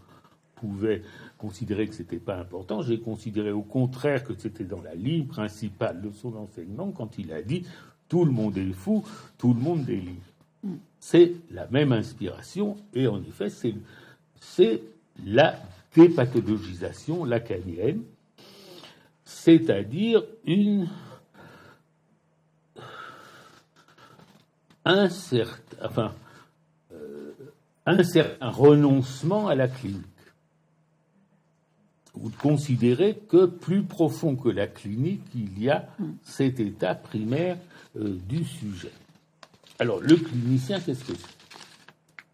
pouvait considérer que ce n'était pas important. J'ai considéré au contraire que c'était dans la ligne principale de son enseignement quand il a dit tout le monde est fou, tout le monde est libre. C'est la même inspiration et en effet, c'est la dépathologisation lacanienne, c'est-à-dire une un certain, enfin, euh, un certain renoncement à la clinique, ou de considérer que plus profond que la clinique, il y a cet état primaire euh, du sujet. Alors, le clinicien, qu'est-ce que c'est?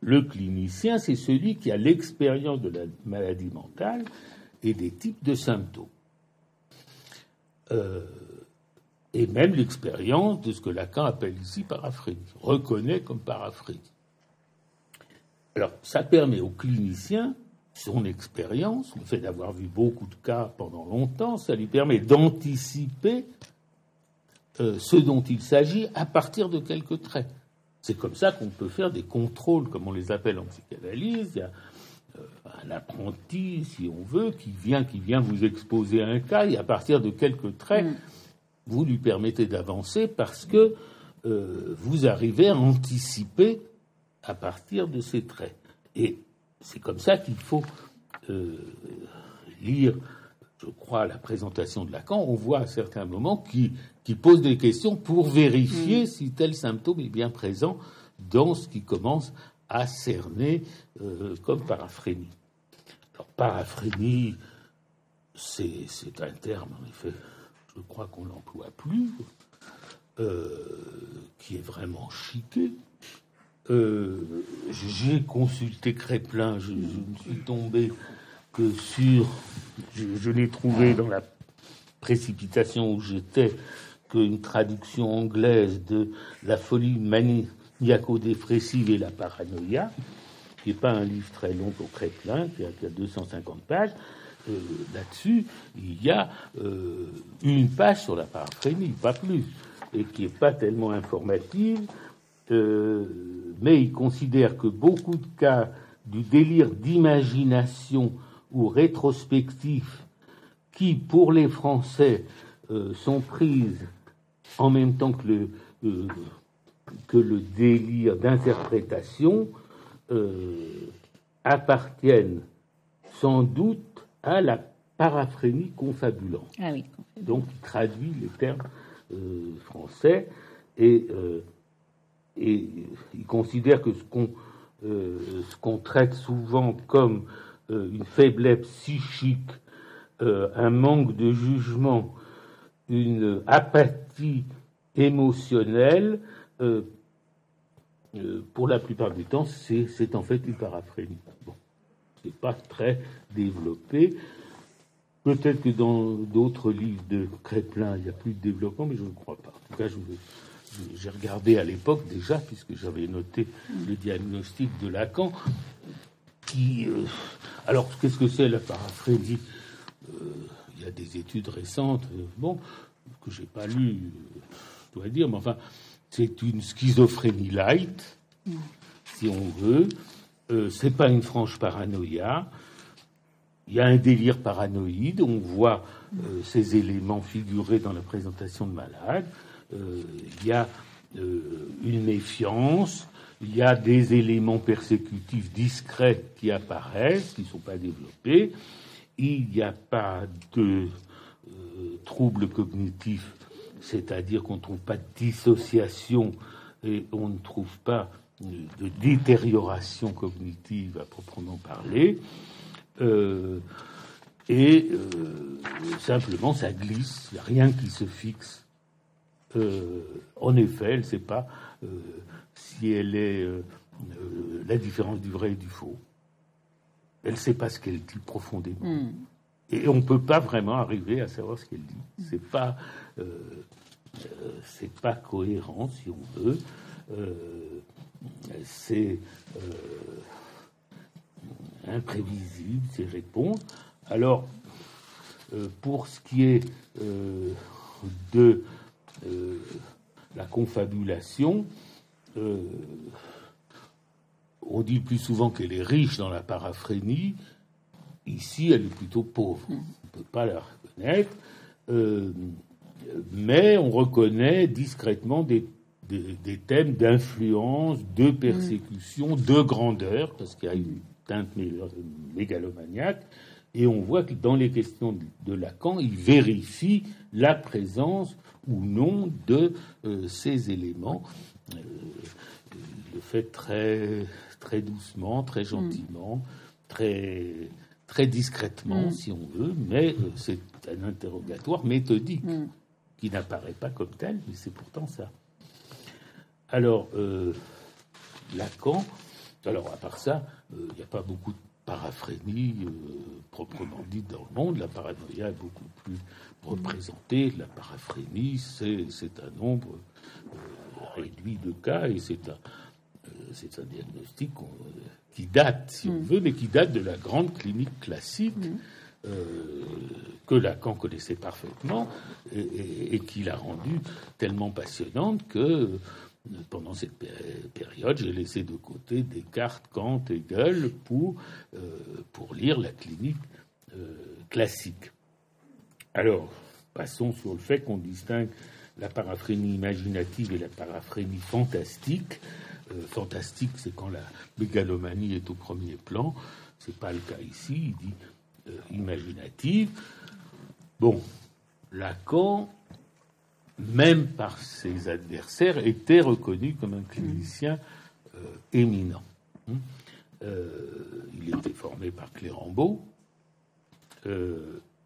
Le clinicien, c'est celui qui a l'expérience de la maladie mentale et des types de symptômes. Euh, et même l'expérience de ce que Lacan appelle ici paraphrénie, reconnaît comme paraphrénie. Alors, ça permet au clinicien, son expérience, le fait d'avoir vu beaucoup de cas pendant longtemps, ça lui permet d'anticiper ce dont il s'agit à partir de quelques traits. C'est comme ça qu'on peut faire des contrôles, comme on les appelle en psychanalyse. Il y a un apprenti, si on veut, qui vient, qui vient vous exposer un cas, et à partir de quelques traits, mm. vous lui permettez d'avancer parce que euh, vous arrivez à anticiper à partir de ces traits. Et c'est comme ça qu'il faut euh, lire, je crois, la présentation de Lacan. On voit à certains moments qui, qui pose des questions pour vérifier mm. si tel symptôme est bien présent dans ce qui commence à cerner euh, comme paraphrénie. Alors, paraphrénie, c'est un terme, en effet, je crois qu'on l'emploie plus, euh, qui est vraiment chiqué. Euh, j'ai consulté Créplin, je, ne suis tombé que sur. Je, l'ai trouvé dans la précipitation où j'étais qu'une traduction anglaise de La folie maniaco-dépressive et la paranoïa, qui n'est pas un livre très long pour Créplin, qui a, qui a 250 pages. Euh, là-dessus, il y a euh, une page sur la paraphrénie, pas plus, et qui n'est pas tellement informative, mais il considère que beaucoup de cas du délire d'imagination ou rétrospectif qui, pour les Français, sont prises en même temps que le, que le délire d'interprétation, appartiennent sans doute à la paraphrénie confabulante. Ah Donc, il traduit les termes euh, français et, euh, et il considère que ce qu'on euh, traite souvent comme une faiblesse psychique, un manque de jugement, une apathie émotionnelle, pour la plupart du temps, c'est en fait une paraphrénie. Bon n'est pas très développé. Peut-être que dans d'autres livres de Créplin, il y a plus de développement, mais je ne crois pas. En tout cas, j'ai regardé à l'époque déjà, puisque j'avais noté le diagnostic de Lacan, qui... Euh, alors, qu'est-ce que c'est la paraphrénie euh, Il y a des études récentes, euh, bon, que j'ai pas lues, je dois dire, mais enfin, c'est une schizophrénie light, si on veut, euh, c'est pas une franche paranoïa. Il y a un délire paranoïde. On voit ces éléments figurés dans la présentation de malade. Euh, il y a une méfiance. Il y a des éléments persécutifs discrets qui apparaissent, qui ne sont pas développés. Il n'y a pas de troubles cognitifs, c'est-à-dire qu'on ne trouve pas de dissociation et on ne trouve pas de détérioration cognitive à proprement parler. Euh, et euh, simplement, ça glisse, il n'y a rien qui se fixe. Euh, en effet, elle ne sait pas si elle est la différence du vrai et du faux. Elle ne sait pas ce qu'elle dit profondément. Hmm. Et on ne peut pas vraiment arriver à savoir ce qu'elle dit. C'est pas, c'est pas cohérent, si on veut c'est euh, imprévisible, c'est répondre. Alors, euh, pour ce qui est euh, la confabulation, on dit plus souvent qu'elle est riche dans la paraphrénie. Ici, elle est plutôt pauvre. On ne peut pas la reconnaître. mais on reconnaît discrètement des des, thèmes d'influence, de persécution, de grandeur, parce qu'il y a une teinte mégalomaniaque, et on voit que dans les questions de Lacan, il vérifie la présence ou non de euh, ces éléments. Euh, il le fait très, très doucement, très gentiment, très, très discrètement, mm. si on veut, mais euh, c'est un interrogatoire méthodique mm. qui n'apparaît pas comme tel, mais c'est pourtant ça. Alors, euh, Lacan, alors à part ça, il euh, n'y a pas beaucoup de paraphrénie euh, proprement dite dans le monde. La paranoïa est beaucoup plus représentée. La paraphrénie, c'est un nombre réduit de cas et c'est un, c'est un diagnostic qui date, si on mm. veut, mais qui date de la grande clinique classique. Mm. que Lacan connaissait parfaitement et, qu'il a rendu tellement passionnante que pendant cette période, j'ai laissé de côté Descartes, Kant, Hegel pour, pour lire la clinique classique. Alors, passons sur le fait qu'on distingue la paraphrénie imaginative et la paraphrénie fantastique. Euh, fantastique, c'est quand la mégalomanie est au premier plan. C'est pas le cas ici. Il dit euh, imaginative. Bon, Lacan, même par ses adversaires, était reconnu comme un clinicien euh, éminent. Hein. il était formé par Clérambault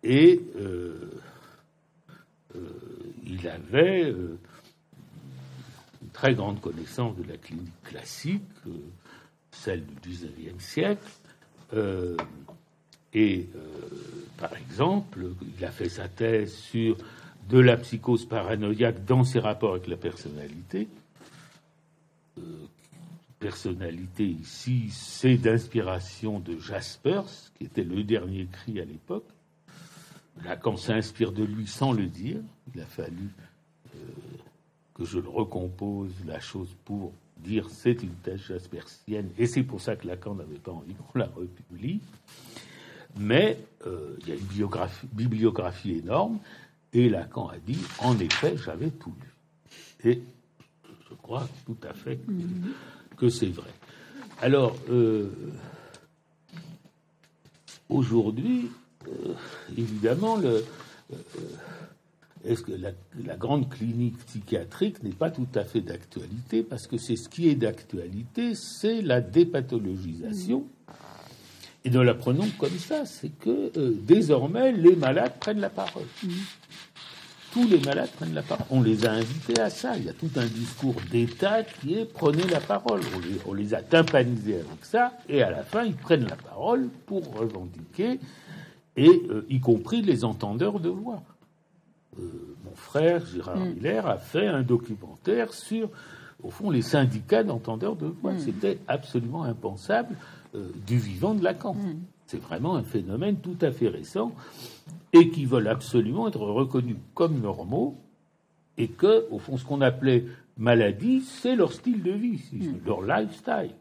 et il avait euh, une très grande connaissance de la clinique classique, euh, celle du XIXe siècle. Euh, et par exemple, il a fait sa thèse sur de la psychose paranoïaque dans ses rapports avec la personnalité. personnalité ici, c'est d'inspiration de Jaspers, qui était le dernier cri à l'époque. Lacan s'inspire de lui sans le dire. Il a fallu euh, que je le recompose la chose pour dire c'est une thèse jaspersienne, et c'est pour ça que Lacan n'avait pas envie qu'on la republie. Mais euh, il y a une bibliographie énorme, et Lacan a dit en effet, j'avais tout lu. Et je crois tout à fait que, c'est vrai. Alors, euh, aujourd'hui, euh, évidemment, le, euh, est-ce que la, grande clinique psychiatrique n'est pas tout à fait d'actualité parce que c'est ce qui est d'actualité, c'est la dépathologisation. Et nous la prenons comme ça, c'est que euh, désormais les malades prennent la parole. Tous les malades prennent la parole. On les a invités à ça. Il y a tout un discours d'État qui est prenez la parole. On les, on les a tympanisés avec ça, et à la fin ils prennent la parole pour revendiquer et euh, y compris les entendeurs de voix. Euh, mon frère Gérard mm. Miller a fait un documentaire sur, au fond, les syndicats d'entendeurs de voix. Mm. C'était absolument impensable euh, du vivant de Lacan. Mm. C'est vraiment un phénomène tout à fait récent et qui veulent absolument être reconnus comme normaux et que, au fond, ce qu'on appelait maladie, c'est leur style de vie, leur lifestyle.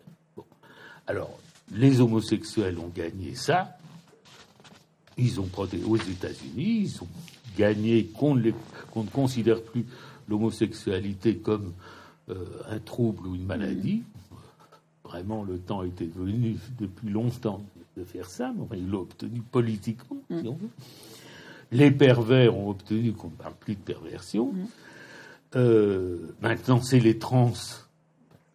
Alors, les homosexuels ont gagné ça, ils ont protégé aux États-Unis, ils ont gagné qu'on ne, considère plus l'homosexualité comme euh, un trouble ou une maladie. Vraiment, le temps était venu depuis longtemps de faire ça, mais ils l'ont obtenu politiquement, si on veut. Les pervers ont obtenu qu'on ne parle plus de perversion. Euh, maintenant, c'est les trans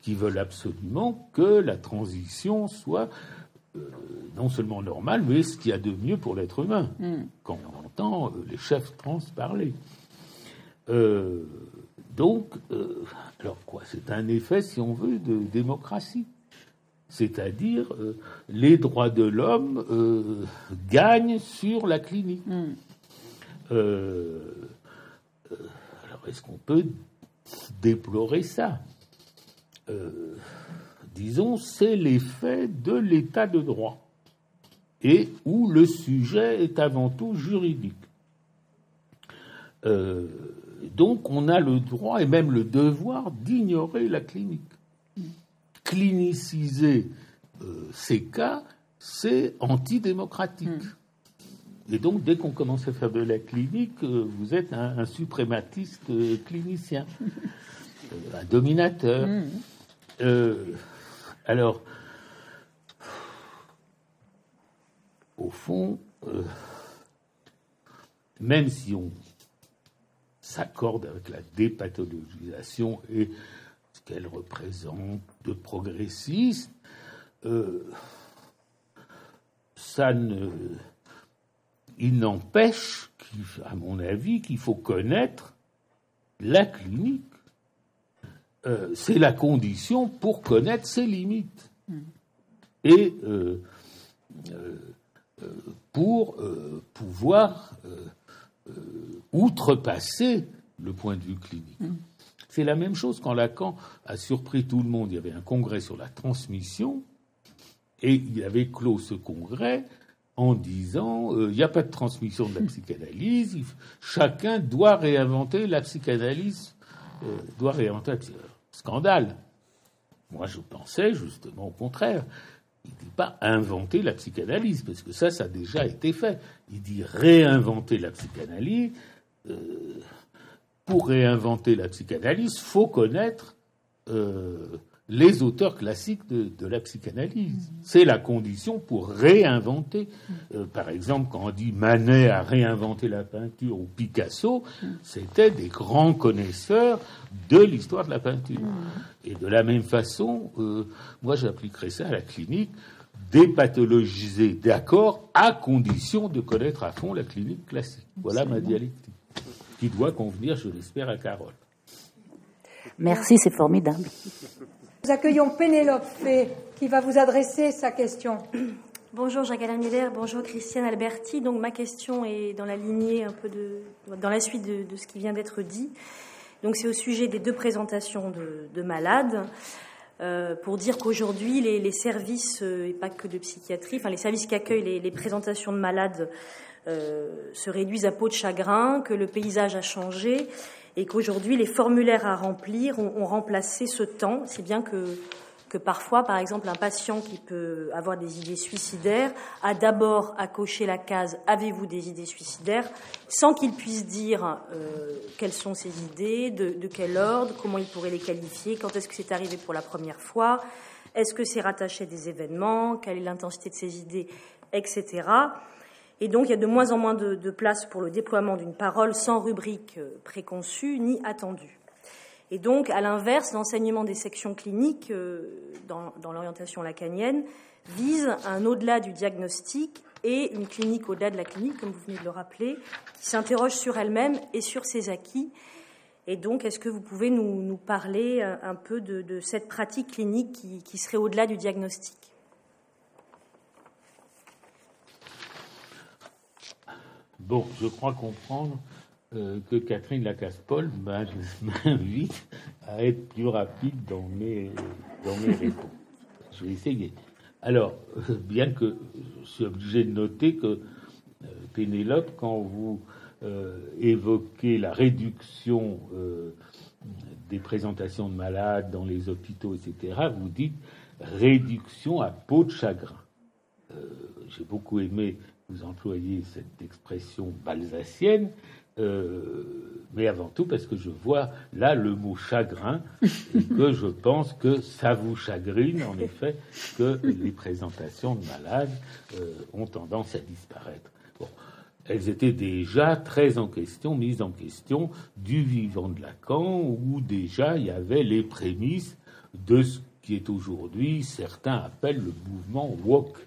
qui veulent absolument que la transition soit non seulement normal, mais ce qu'il y a de mieux pour l'être humain, mm. quand on entend euh, les chefs trans parler. Euh, donc, alors quoi C'est un effet, si on veut, de démocratie. C'est-à-dire, les droits de l'homme gagnent sur la clinique. Mm. alors, est-ce qu'on peut déplorer ça? Disons, c'est l'effet de l'état de droit et où le sujet est avant tout juridique. Euh, donc on a le droit et même le devoir d'ignorer la clinique. Cliniciser euh, ces cas, c'est antidémocratique. Hmm. Et donc, dès qu'on commence à faire de la clinique, euh, vous êtes un, suprématiste clinicien, un dominateur. Hmm. Alors, au fond, euh, même si on s'accorde avec la dépathologisation et ce qu'elle représente de progressiste, euh, ça ne. Il n'empêche, à mon avis, qu'il faut connaître la clinique euh, c'est la condition pour connaître ses limites. Et euh, euh, pour pouvoir outrepasser le point de vue clinique. C'est la même chose quand Lacan a surpris tout le monde. Il y avait un congrès sur la transmission et il avait clos ce congrès en disant il n'y a pas de transmission de la psychanalyse, chacun doit réinventer la psychanalyse, doit réinventer la Scandale. Moi, je pensais justement au contraire. Il ne dit pas inventer la psychanalyse, parce que ça, ça a déjà été fait. Il dit réinventer la psychanalyse. Euh, pour réinventer la psychanalyse, faut connaître euh, les auteurs classiques de, la psychanalyse. C'est la condition pour réinventer. Euh, par exemple, quand on dit Manet a réinventé la peinture ou Picasso, c'était des grands connaisseurs de l'histoire de la peinture. Et de la même façon, euh, moi j'appliquerais ça à la clinique, dépathologiser, d'accord, à condition de connaître à fond la clinique classique. Voilà ma dialectique, qui doit convenir, je l'espère, à Carole. Merci, c'est formidable. Nous accueillons Pénélope Fay qui va vous adresser sa question. Bonjour Jacques-Alain Miller, bonjour Christiane Alberti. Donc ma question est dans la lignée un peu de, dans la suite de, ce qui vient d'être dit. Donc c'est au sujet des deux présentations de, malades. Euh, pour dire qu'aujourd'hui, les, services, euh, et pas que de psychiatrie, enfin les services qui accueillent les, présentations de malades euh, se réduisent à peau de chagrin, que le paysage a changé et qu'aujourd'hui les formulaires à remplir ont, remplacé ce temps, c'est bien que, que parfois, par exemple, un patient qui peut avoir des idées suicidaires a d'abord à cocher la case Avez-vous des idées suicidaires? sans qu'il puisse dire euh, quelles sont ces idées, de, de, quel ordre, comment il pourrait les qualifier, quand est-ce que c'est arrivé pour la première fois, est-ce que c'est rattaché à des événements, quelle est l'intensité de ces idées, etc. Et donc, il y a de moins en moins de, place pour le déploiement d'une parole sans rubrique euh, préconçue ni attendue. Et donc, à l'inverse, l'enseignement des sections cliniques euh, dans, l'orientation lacanienne vise un au-delà du diagnostic et une clinique au-delà de la clinique, comme vous venez de le rappeler, qui s'interroge sur elle-même et sur ses acquis. Et donc, est-ce que vous pouvez nous, parler euh, un peu de, cette pratique clinique qui serait au-delà du diagnostic? Bon, je crois comprendre euh, que Catherine Lacasse-Paul m'invite à être plus rapide dans mes, dans mes réponses. Je vais essayer. Alors, euh, bien que je suis obligé de noter que euh, Pénélope, quand vous évoquez la réduction des présentations de malades dans les hôpitaux, etc., vous dites réduction à peau de chagrin. J'ai beaucoup aimé vous employez cette expression balsacienne, euh, mais avant tout parce que je vois là le mot chagrin et que je pense que ça vous chagrine en effet que les présentations de malades euh, ont tendance à disparaître. Bon, elles étaient déjà très en question, mises en question du vivant de Lacan, où déjà il y avait les prémices de ce qui est aujourd'hui, certains appellent le mouvement woke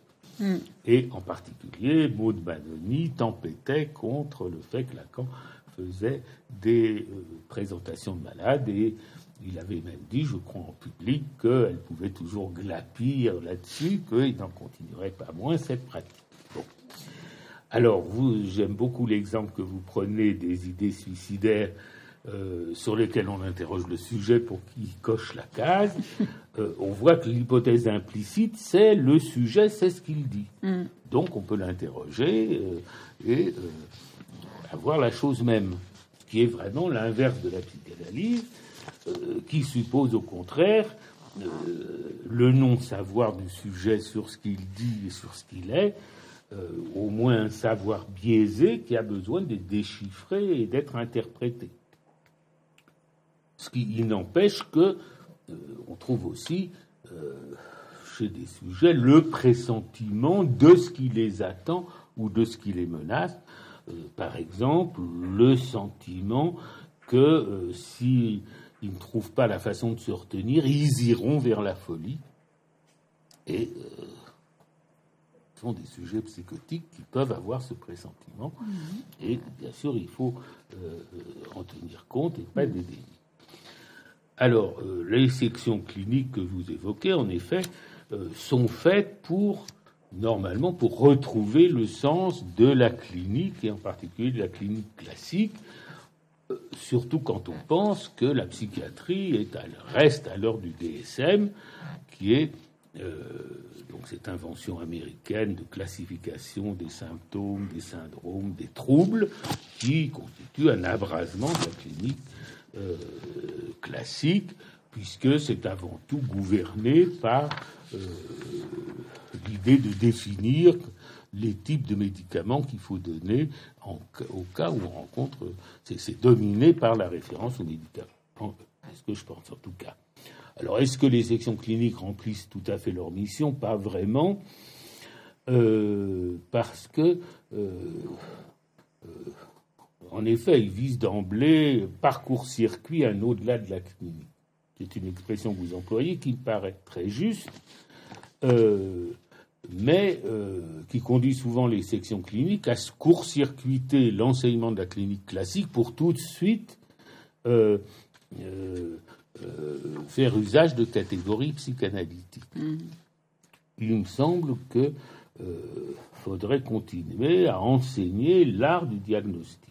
Et en particulier, Maud Banoni tempêtait contre le fait que Lacan faisait des euh, présentations de malades et il avait même dit, je crois en public, qu'elle pouvait toujours glapir là-dessus, qu'il n'en continuerait pas moins cette pratique. Alors, vous, j'aime beaucoup l'exemple que vous prenez des idées suicidaires euh, sur lesquelles on interroge le sujet pour qu'il coche la case, euh, on voit que l'hypothèse implicite, c'est le sujet, c'est ce qu'il dit. Mm. Donc on peut l'interroger euh, et avoir la chose même, ce qui est vraiment l'inverse de la psychanalyse, qui suppose au contraire le non-savoir du sujet sur ce qu'il dit et sur ce qu'il est, au moins un savoir biaisé qui a besoin d'être déchiffré et d'être interprété. Ce qui n'empêche que euh, on trouve aussi euh, chez des sujets le pressentiment de ce qui les attend ou de ce qui les menace. Euh, par exemple, le sentiment que s'ils ne trouvent pas la façon de se retenir, ils iront vers la folie. Et ce sont des sujets psychotiques qui peuvent avoir ce pressentiment. Mmh. Et bien sûr, il faut en tenir compte et pas des dénis. Alors, euh, les sections cliniques que vous évoquez, en effet, euh, sont faites pour, normalement, pour retrouver le sens de la clinique, et en particulier de la clinique classique, euh, surtout quand on pense que la psychiatrie est reste à l'heure du DSM, qui est, donc cette invention américaine de classification des symptômes, des syndromes, des troubles, qui constitue un abrasement de la clinique euh, classique, puisque c'est avant tout gouverné par euh, l'idée de définir les types de médicaments qu'il faut donner au cas où on rencontre. C'est dominé par la référence aux médicaments. C'est ce que je pense en tout cas. Alors, est-ce que les sections cliniques remplissent tout à fait leur mission? Pas vraiment, euh, parce que, en effet, ils visent d'emblée parcours-circuit un au-delà de la clinique. C'est une expression que vous employez qui me paraît très juste, mais qui conduit souvent les sections cliniques à court-circuiter l'enseignement de la clinique classique pour tout de suite euh, faire usage de catégories psychanalytiques. Mm. Il me semble qu'il euh, faudrait continuer à enseigner l'art du diagnostic.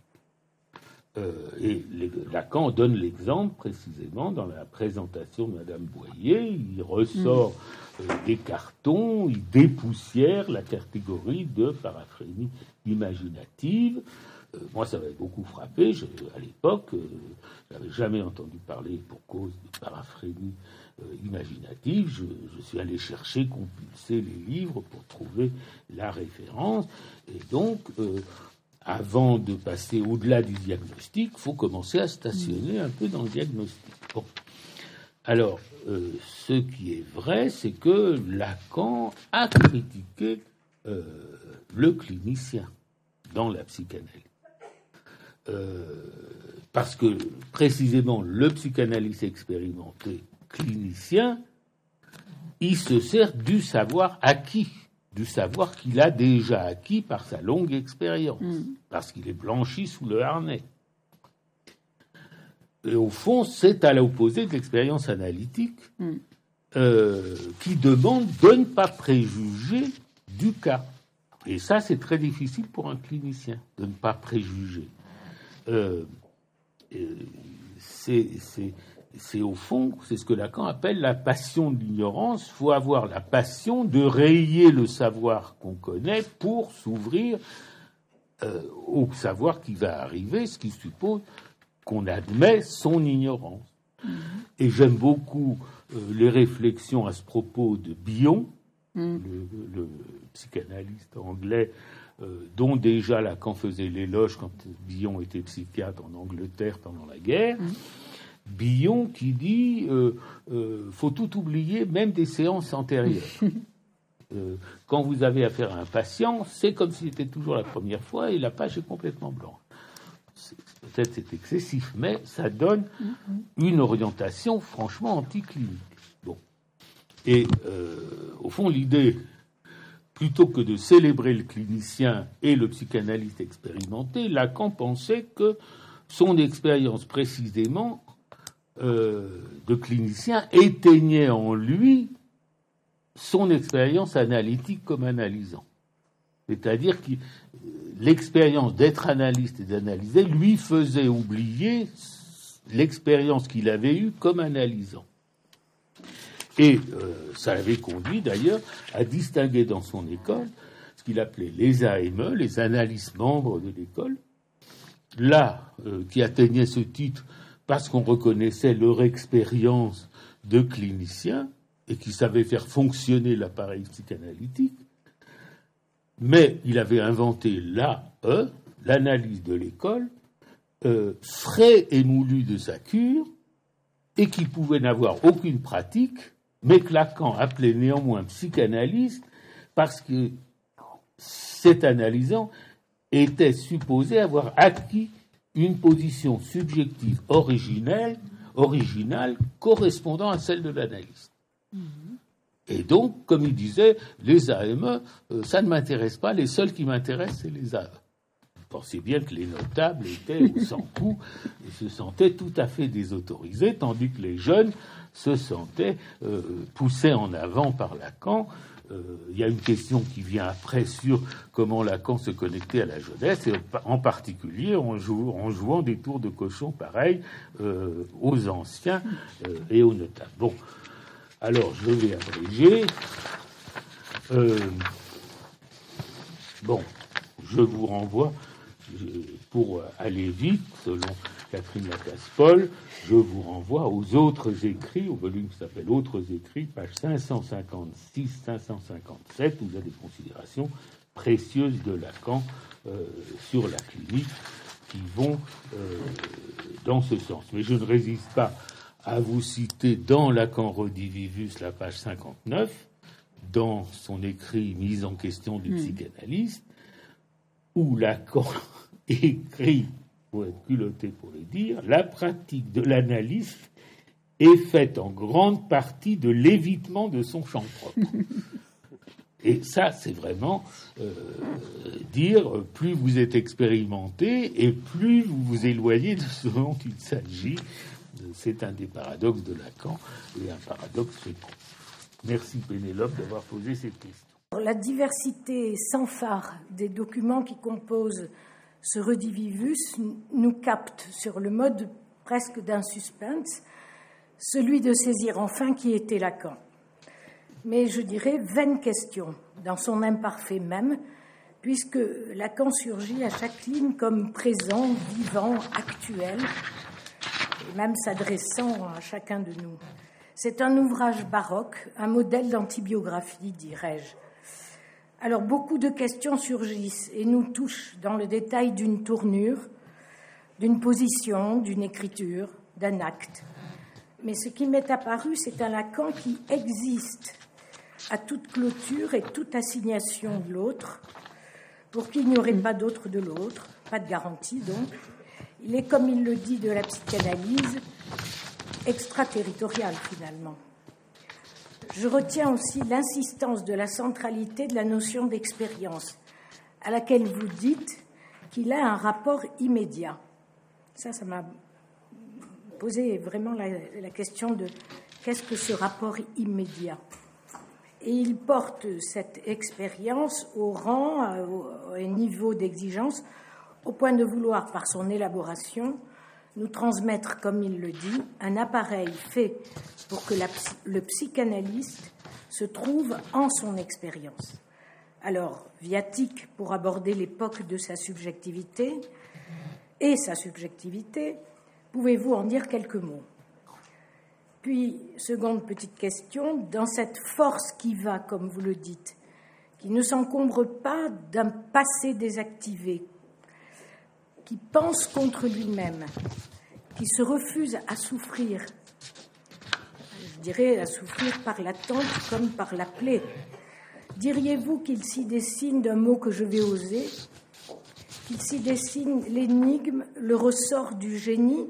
Euh, et Lacan donne l'exemple précisément dans la présentation de Madame Boyer. Il ressort mm. des cartons, il dépoussière la catégorie de paraphrénie imaginative. Euh, moi, ça m'avait beaucoup frappé. à l'époque, euh, je n'avais jamais entendu parler pour cause de paraphrénie euh, imaginative. Je, suis allé chercher, compulser les livres pour trouver la référence. Et donc, avant de passer au-delà du diagnostic, il faut commencer à stationner un peu dans le diagnostic. Alors, ce qui est vrai, c'est que Lacan a critiqué le clinicien dans la psychanalyse. Euh, parce que précisément le psychanalyste expérimenté clinicien, il se sert du savoir acquis, du savoir qu'il a déjà acquis par sa longue expérience, mm. parce qu'il est blanchi sous le harnais. Et au fond, c'est à l'opposé de l'expérience analytique mm. euh, qui demande de ne pas préjuger du cas. Et ça, c'est très difficile pour un clinicien, de ne pas préjuger. Euh, euh, c'est au fond, c'est ce que Lacan appelle la passion de l'ignorance. Il faut avoir la passion de rayer le savoir qu'on connaît pour s'ouvrir euh, au savoir qui va arriver, ce qui suppose qu'on admet son ignorance. Mm-hmm. Et j'aime beaucoup les réflexions à ce propos de Bion, mm. le, psychanalyste anglais euh, dont déjà Lacan faisait l'éloge quand Billon était psychiatre en Angleterre pendant la guerre. Mmh. Billon qui dit euh, euh, faut tout oublier, même des séances antérieures. quand vous avez affaire à un patient, c'est comme si c'était toujours la première fois et la page est complètement blanche. Peut-être c'est excessif, mais ça donne mmh. une orientation franchement anticlinique. Bon. Et au fond, l'idée plutôt que de célébrer le clinicien et le psychanalyste expérimenté, Lacan pensait que son expérience précisément euh, de clinicien éteignait en lui son expérience analytique comme analysant. C'est-à-dire que l'expérience d'être analyste et d'analyser lui faisait oublier l'expérience qu'il avait eue comme analysant. Et euh, ça avait conduit d'ailleurs à distinguer dans son école ce qu'il appelait les AME, les analystes membres de l'école, là, euh, qui atteignaient ce titre parce qu'on reconnaissait leur expérience de cliniciens et qui savaient faire fonctionner l'appareil psychanalytique, mais il avait inventé l'AE, l'analyse de l'école, euh, frais et moulu de sa cure, et qui pouvait n'avoir aucune pratique mais que Lacan appelait néanmoins psychanalyste parce que cet analysant était supposé avoir acquis une position subjective originelle, originale correspondant à celle de l'analyste. Mm-hmm. Et donc, comme il disait, les AME, euh, ça ne m'intéresse pas, les seuls qui m'intéressent, c'est les AE. Vous pensez bien que les notables étaient sans coup et se sentaient tout à fait désautorisés, tandis que les jeunes se sentait euh, poussé en avant par Lacan. Euh, il y a une question qui vient après sur comment Lacan se connectait à la jeunesse, et en particulier en, jouant des tours de cochon pareils euh, aux anciens et aux notables. Bon, alors je vais abréger. bon, je vous renvoie, pour aller vite, selon Catherine Lacasse-Paul, je vous renvoie aux autres écrits, au volume qui s'appelle Autres écrits, page 556-557, où il y a des considérations précieuses de Lacan euh, sur la clinique qui vont euh, dans ce sens. Mais je ne résiste pas à vous citer dans Lacan Redivivus la page 59, dans son écrit Mise en question du hmm. psychanalyste, où Lacan écrit pour être culotté pour le dire, la pratique de l'analyse est faite en grande partie de l'évitement de son champ propre. Et ça, c'est vraiment euh, dire plus vous êtes expérimenté et plus vous vous éloignez de ce dont il s'agit. C'est un des paradoxes de Lacan et un paradoxe fécond. Merci Pénélope d'avoir posé cette question. La diversité sans phare des documents qui composent ce redivivus nous capte sur le mode presque d'un suspense, celui de saisir enfin qui était Lacan. Mais je dirais vaine question, dans son imparfait même, puisque Lacan surgit à chaque ligne comme présent, vivant, actuel, et même s'adressant à chacun de nous. C'est un ouvrage baroque, un modèle d'antibiographie, dirais-je. Alors beaucoup de questions surgissent et nous touchent dans le détail d'une tournure, d'une position, d'une écriture, d'un acte. Mais ce qui m'est apparu, c'est un Lacan qui existe à toute clôture et toute assignation de l'autre, pour qu'il n'y aurait pas d'autre de l'autre, pas de garantie donc. Il est, comme il le dit de la psychanalyse, extraterritorial finalement. Je retiens aussi l'insistance de la centralité de la notion d'expérience, à laquelle vous dites qu'il a un rapport immédiat. Ça, ça m'a posé vraiment la, question de qu'est-ce que ce rapport immédiat Et il porte cette expérience au rang, au, au niveau d'exigence, au point de vouloir, par son élaboration, nous transmettre, comme il le dit, un appareil fait pour que le psychanalyste se trouve en son expérience. Alors, viatique pour aborder l'époque de sa subjectivité et sa subjectivité, pouvez-vous en dire quelques mots? Puis, seconde petite question, dans cette force qui va, comme vous le dites, qui ne s'encombre pas d'un passé désactivé, qui pense contre lui-même, qui se refuse à souffrir, je dirais à souffrir par l'attente comme par la plaie. Diriez-vous qu'il s'y dessine d'un mot que je vais oser, qu'il s'y dessine l'énigme, le ressort du génie?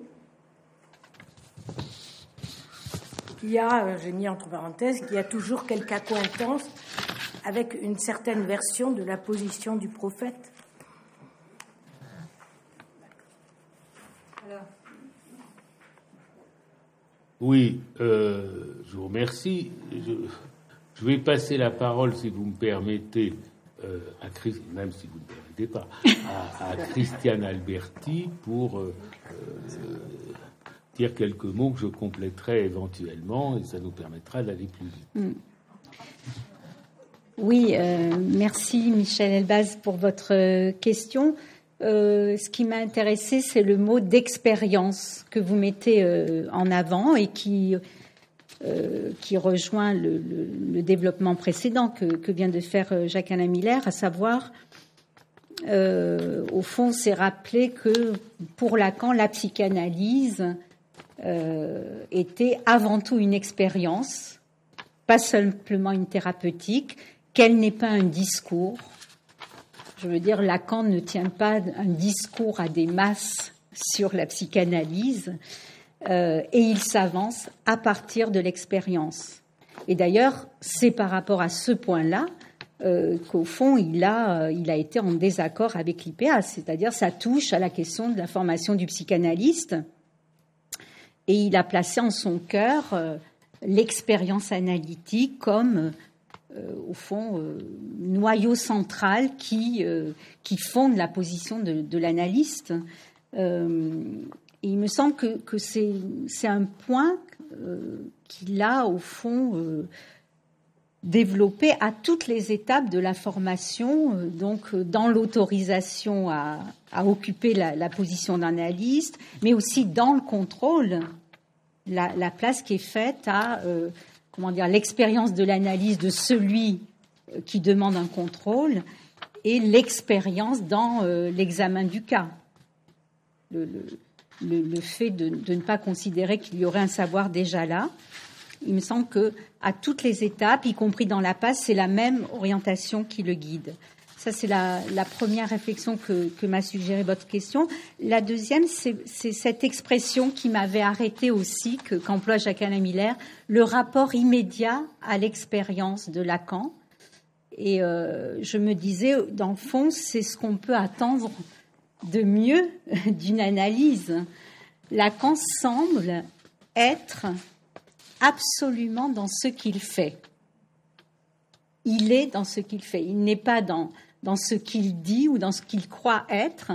Y a, j'ai entre parenthèses, qu'il y a toujours quelque accointance avec une certaine version de la position du prophète Oui, euh, je vous remercie. Je, vais passer la parole, si vous me permettez, euh, à même si vous ne permettez pas, à, Christiane Alberti pour euh, dire quelques mots que je compléterai éventuellement et ça nous permettra d'aller plus vite. Mm. Oui, merci Michel Elbaz pour votre question. Euh, ce qui m'a intéressé, c'est le mot d'expérience que vous mettez euh, en avant et qui, euh, qui rejoint le, développement précédent que, vient de faire Jacques-Alain Miller, à savoir, au fond, c'est rappeler que pour Lacan, la psychanalyse était avant tout une expérience, pas simplement une thérapeutique, qu'elle n'est pas un discours, je veux dire, Lacan ne tient pas un discours à des masses sur la psychanalyse euh, et il s'avance à partir de l'expérience. Et d'ailleurs, c'est par rapport à ce point-là euh, qu'au fond, il a, euh, il a été en désaccord avec l'IPA, c'est-à-dire ça touche à la question de la formation du psychanalyste et il a placé en son cœur l'expérience analytique comme euh, au fond, euh, noyau central qui, euh, qui fonde la position de, l'analyste. il me semble que, que c'est un point qu'il a, au fond, développé à toutes les étapes de la formation, donc dans l'autorisation à, occuper la, position d'analyste, mais aussi dans le contrôle, la, place qui est faite à comment dire l'expérience de l'analyse de celui qui demande un contrôle et l'expérience dans l'examen du cas. Le, fait de, de, ne pas considérer qu'il y aurait un savoir déjà là il me semble que à toutes les étapes, y compris dans la passe, c'est la même orientation qui le guide. Ça, c'est la, première réflexion que, m'a suggéré votre question. La deuxième, c'est cette expression qui m'avait arrêté aussi, qu'emploie Jacques-Alain Miller, le rapport immédiat à l'expérience de Lacan. Et euh, je me disais, dans le fond, c'est ce qu'on peut attendre de mieux d'une analyse. Lacan semble être absolument dans ce qu'il fait. Il est dans ce qu'il fait. Il n'est pas dans, dans ce qu'il dit ou dans ce qu'il croit être.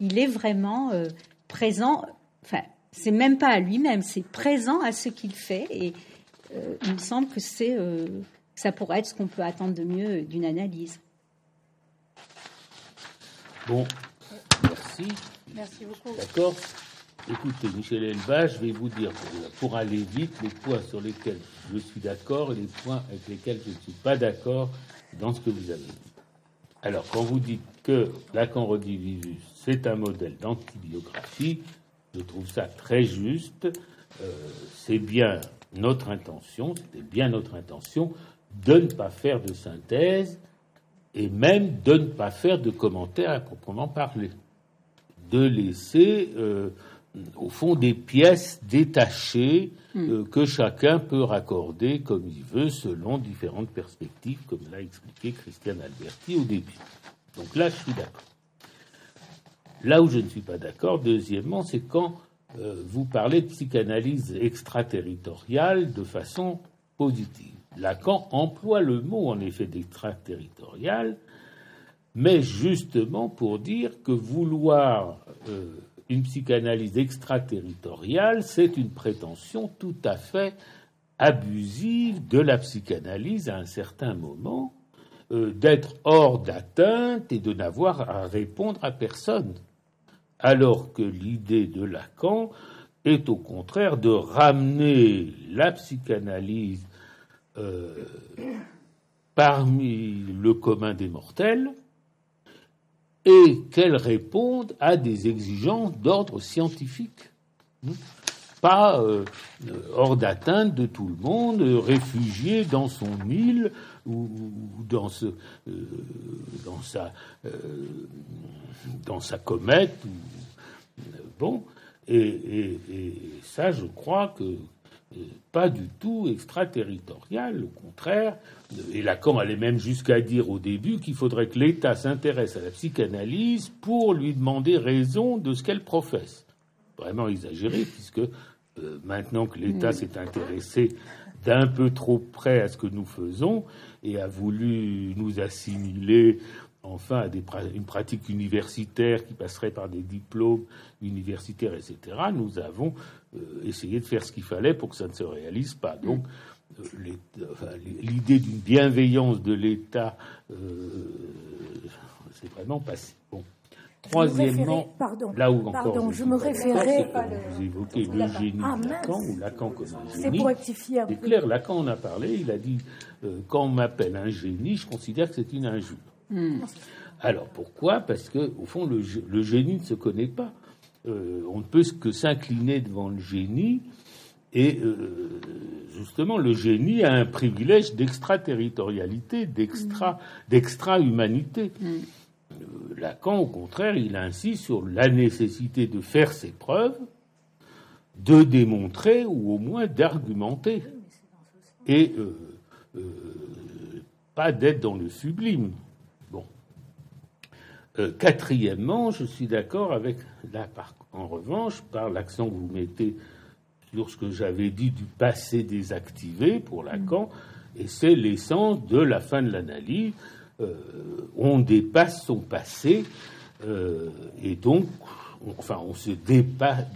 Il est vraiment euh, présent. Enfin, c'est même pas à lui-même, c'est présent à ce qu'il fait. Et euh, il me semble que c'est, euh, ça pourrait être ce qu'on peut attendre de mieux d'une analyse. Bon, merci. Merci beaucoup. D'accord. Écoutez, Michel Elba, je vais vous dire, pour aller vite, les points sur lesquels je suis d'accord et les points avec lesquels je ne suis pas d'accord dans ce que vous avez dit. Alors, quand vous dites que Lacan c'est un modèle d'antibiographie, je trouve ça très juste. Euh, c'est bien notre intention, c'était bien notre intention de ne pas faire de synthèse et même de ne pas faire de commentaires à proprement parler. De laisser euh, au fond des pièces détachées. Euh, que chacun peut raccorder comme il veut selon différentes perspectives, comme l'a expliqué Christiane Alberti au début. Donc là, je suis d'accord. Là où je ne suis pas d'accord, deuxièmement, c'est quand euh, vous parlez de psychanalyse extraterritoriale de façon positive. Lacan emploie le mot en effet d'extraterritorial, mais justement pour dire que vouloir euh, une psychanalyse extraterritoriale, c'est une prétention tout à fait abusive de la psychanalyse à un certain moment, euh, d'être hors d'atteinte et de n'avoir à répondre à personne. Alors que l'idée de Lacan est au contraire de ramener la psychanalyse euh, parmi le commun des mortels et qu'elles répondent à des exigences d'ordre scientifique. Hmm? Pas euh, hors d'atteinte de tout le monde, réfugié dans son île ou, euh, euh, dans sa comète. bon, et, ça, je crois que pas du tout extraterritorial, au contraire. Et Lacan allait même jusqu'à dire au début qu'il faudrait que l'État s'intéresse à la psychanalyse pour lui demander raison de ce qu'elle professe. Vraiment exagéré, puisque euh, maintenant que l'État s'est intéressé d'un peu trop près à ce que nous faisons et a voulu nous assimiler enfin à des, une pratique universitaire qui passerait par des diplômes universitaires, etc., nous avons euh, essayé de faire ce qu'il fallait pour que ça ne se réalise pas. Donc, euh, l'idée d'une bienveillance de l'État, euh, c'est vraiment passé. Bon. Troisièmement, pardon, là où encore je, me référais. Vous évoquez le génie ah, de Lacan ou Lacan comme un génie. C'est pour rectifier C'est clair, Lacan en a parlé. Il a dit quand on m'appelle un génie, je considère que c'est une injure. Hmm. Alors pourquoi? Parce que au fond, le, génie ne se connaît pas. Euh, on ne peut que s'incliner devant le génie. Et euh, justement, le génie a un privilège d'extraterritorialité, d'extra, hmm. d'extra-humanité. Hmm. Euh, Lacan, au contraire, il insiste sur la nécessité de faire ses preuves, de démontrer ou au moins d'argumenter, et pas d'être dans le sublime. Euh, quatrièmement, je suis d'accord avec, là, en revanche, par l'accent que vous mettez sur ce que j'avais dit du passé désactivé pour Lacan, et c'est l'essence de la fin de l'analyse. Euh, on dépasse son passé, euh, et donc, enfin, on se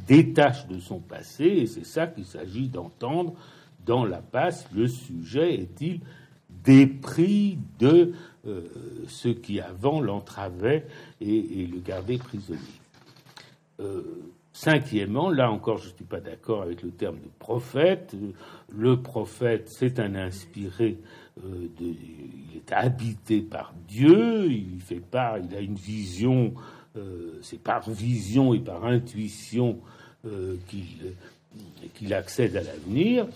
détache de son passé, et c'est ça qu'il s'agit d'entendre dans la passe. Le sujet est-il dépris de euh, ceux qui avant l'entravaient et, le gardaient prisonnier? Euh, cinquièmement, là encore, je ne suis pas d'accord avec le terme de prophète. Le prophète, c'est un inspiré, euh, il est habité par Dieu, il fait il a une vision, c'est par vision et par intuition qu'il accède à l'avenir.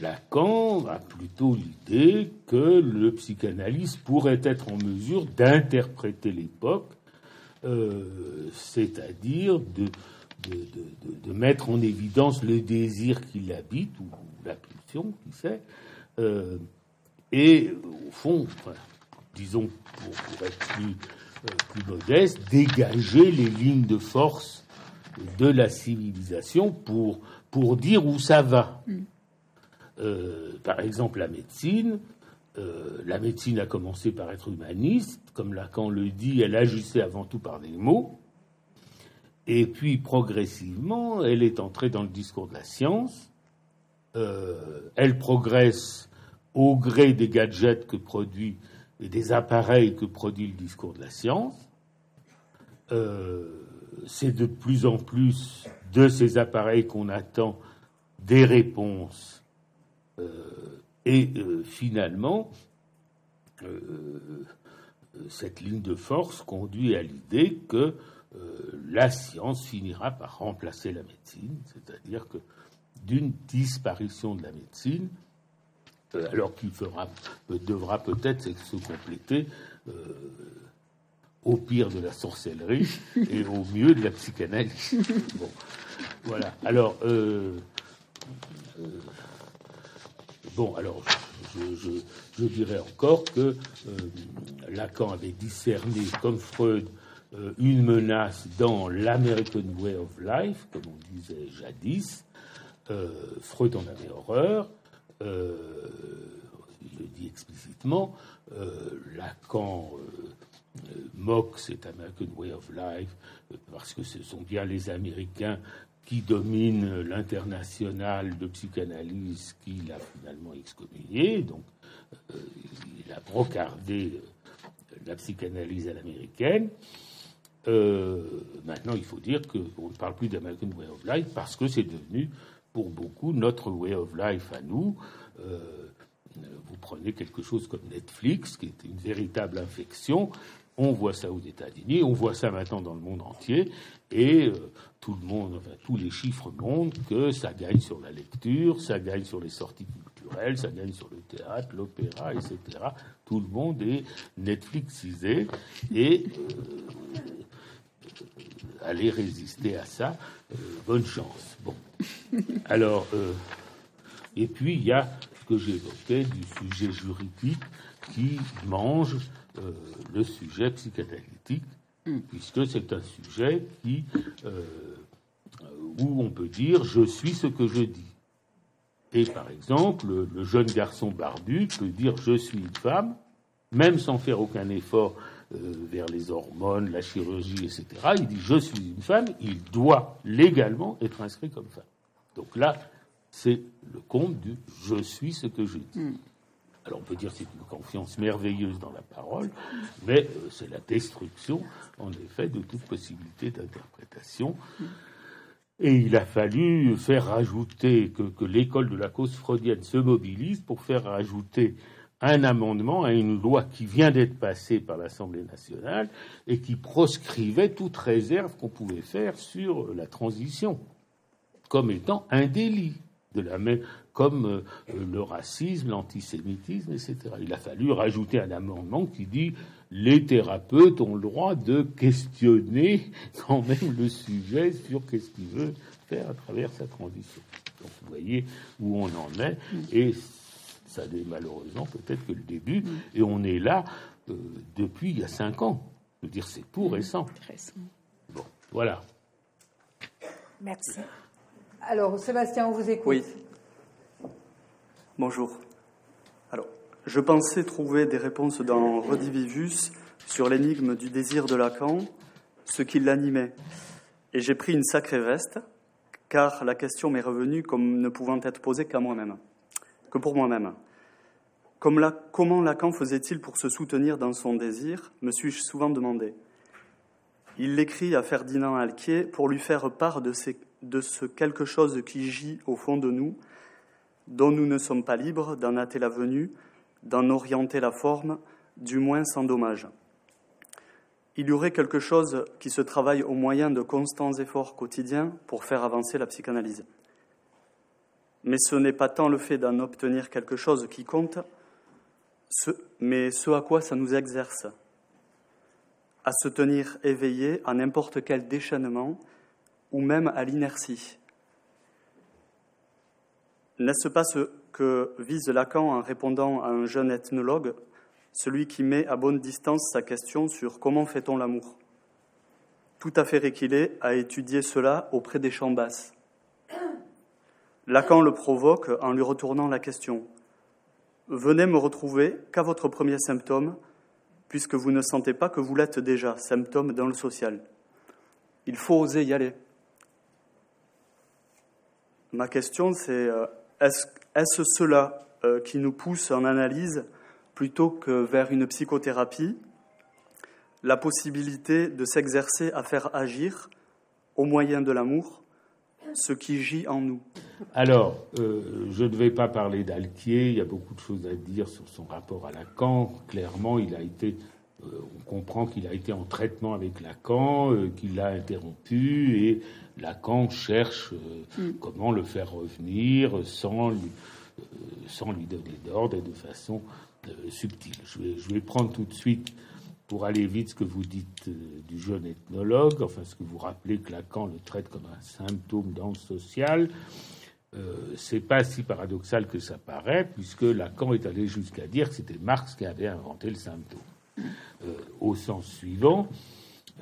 Lacan a plutôt l'idée que le psychanalyste pourrait être en mesure d'interpréter l'époque, euh, c'est-à-dire de, de, mettre en évidence le désir qui l'habite, ou, la pulsion, qui sait, euh, et au fond, disons pour, être plus, euh, plus modeste, dégager les lignes de force de la civilisation pour, pour dire où ça va. Mm. Euh, par exemple, la médecine. Euh, la médecine a commencé par être humaniste, comme Lacan le dit, elle agissait avant tout par des mots. Et puis, progressivement, elle est entrée dans le discours de la science. Euh, elle progresse au gré des gadgets que produit et des appareils que produit le discours de la science. c'est de plus en plus de ces appareils qu'on attend des réponses euh, et euh, finalement, euh, cette ligne de force conduit à l'idée que la science finira par remplacer la médecine, c'est-à-dire que d'une disparition de la médecine, alors qu'il devra peut-être se compléter au pire de la sorcellerie et au mieux de la psychanalyse. Bon, voilà. Alors, Bon, alors, je, dirais encore que euh, Lacan avait discerné, comme Freud, euh, une menace dans l'American Way of Life, comme on disait jadis. Euh, Freud en avait horreur. il le dit explicitement. Lacan moque cet American Way of Life parce que ce sont bien les Américains qui domine l'international de psychanalyse qu'il a finalement excommunié. Donc, euh, il a brocardé euh, la psychanalyse à l'américaine. Euh, maintenant, il faut dire qu'on ne parle plus d'American Way of Life parce que c'est devenu, pour beaucoup, notre Way of Life à nous. vous prenez quelque chose comme Netflix, qui est une véritable infection. On voit ça aux États-Unis, on voit ça maintenant dans le monde entier, et tout le monde, enfin, tous les chiffres montrent que ça gagne sur la lecture, ça gagne sur les sorties culturelles, ça gagne sur le théâtre, l'opéra, etc. Tout le monde est Netflixisé et euh, aller résister à ça, euh, bonne chance. Bon. Alors, euh, et puis il y a ce que j'évoquais du sujet juridique qui mange le sujet psychanalytique puisque c'est un sujet qui, euh, où on peut dire je suis ce que je dis. Et par exemple, le jeune garçon barbu peut dire je suis une femme, même sans faire aucun effort euh, vers les hormones, la chirurgie, etc. Il dit je suis une femme, il doit légalement être inscrit comme femme. Donc là, c'est le compte du je suis ce que je dis. Alors on peut dire que c'est une confiance merveilleuse dans la parole, mais euh, c'est la destruction, en effet, de toute possibilité d'interprétation. Et il a fallu faire rajouter que, l'école de la cause freudienne se mobilise pour faire rajouter un amendement à une loi qui vient d'être passée par l'Assemblée nationale et qui proscrivait toute réserve qu'on pouvait faire sur la transition comme étant un délit de la même, comme euh, le racisme, l'antisémitisme, etc. Il a fallu rajouter un amendement qui dit les thérapeutes ont le droit de questionner quand même le sujet sur qu'est-ce qu'il veut faire à travers sa transition. Donc vous voyez où on en est, et ça n'est malheureusement peut-être que le début, et on est là euh, depuis il y a cinq ans. Je veux dire, c'est tout récent. Bon, voilà. Merci. Alors, Sébastien, on vous écoute. Oui. Bonjour. Alors, je pensais trouver des réponses dans Redivivus sur l'énigme du désir de Lacan, ce qui l'animait. Et j'ai pris une sacrée veste, car la question m'est revenue comme ne pouvant être posée qu'à moi-même, que pour moi-même. comment Lacan faisait-il pour se soutenir dans son désir me suis-je souvent demandé. Il l'écrit à Ferdinand Alquier pour lui faire part de, de ce quelque chose qui gît au fond de nous, dont nous ne sommes pas libres d'en hâter la venue, d'en orienter la forme, du moins sans dommage. Il y aurait quelque chose qui se travaille au moyen de constants efforts quotidiens pour faire avancer la psychanalyse. Mais ce n'est pas tant le fait d'en obtenir quelque chose qui compte, mais ce à quoi ça nous exerce, à se tenir éveillé à n'importe quel déchaînement ou même à l'inertie. N'est-ce pas ce que vise Lacan en répondant à un jeune ethnologue, celui qui met à bonne distance sa question sur comment fait-on l'amour Tout à fait réquilé à étudier cela auprès des champs basses. Lacan le provoque en lui retournant la question. Venez me retrouver qu'à votre premier symptôme, puisque vous ne sentez pas que vous l'êtes déjà, symptôme dans le social. Il faut oser y aller. Ma question, c'est est-ce cela euh, qui nous pousse en analyse plutôt que vers une psychothérapie? La possibilité de s'exercer à faire agir, au moyen de l'amour, ce qui gît en nous Alors, euh, je ne vais pas parler d'Alquier, il y a beaucoup de choses à dire sur son rapport à Lacan. Clairement, il a été, on comprend qu'il a été en traitement avec Lacan, euh, qu'il l'a interrompu, et Lacan cherche mm. comment le faire revenir sans lui, sans lui donner d'ordre et de façon subtile. Je vais, je vais prendre tout de suite pour aller vite, ce que vous dites euh, du jeune ethnologue, enfin ce que vous rappelez que Lacan le traite comme un symptôme dans le social, euh, c'est pas si paradoxal que ça paraît, puisque Lacan est allé jusqu'à dire que c'était Marx qui avait inventé le symptôme. Euh, au sens suivant,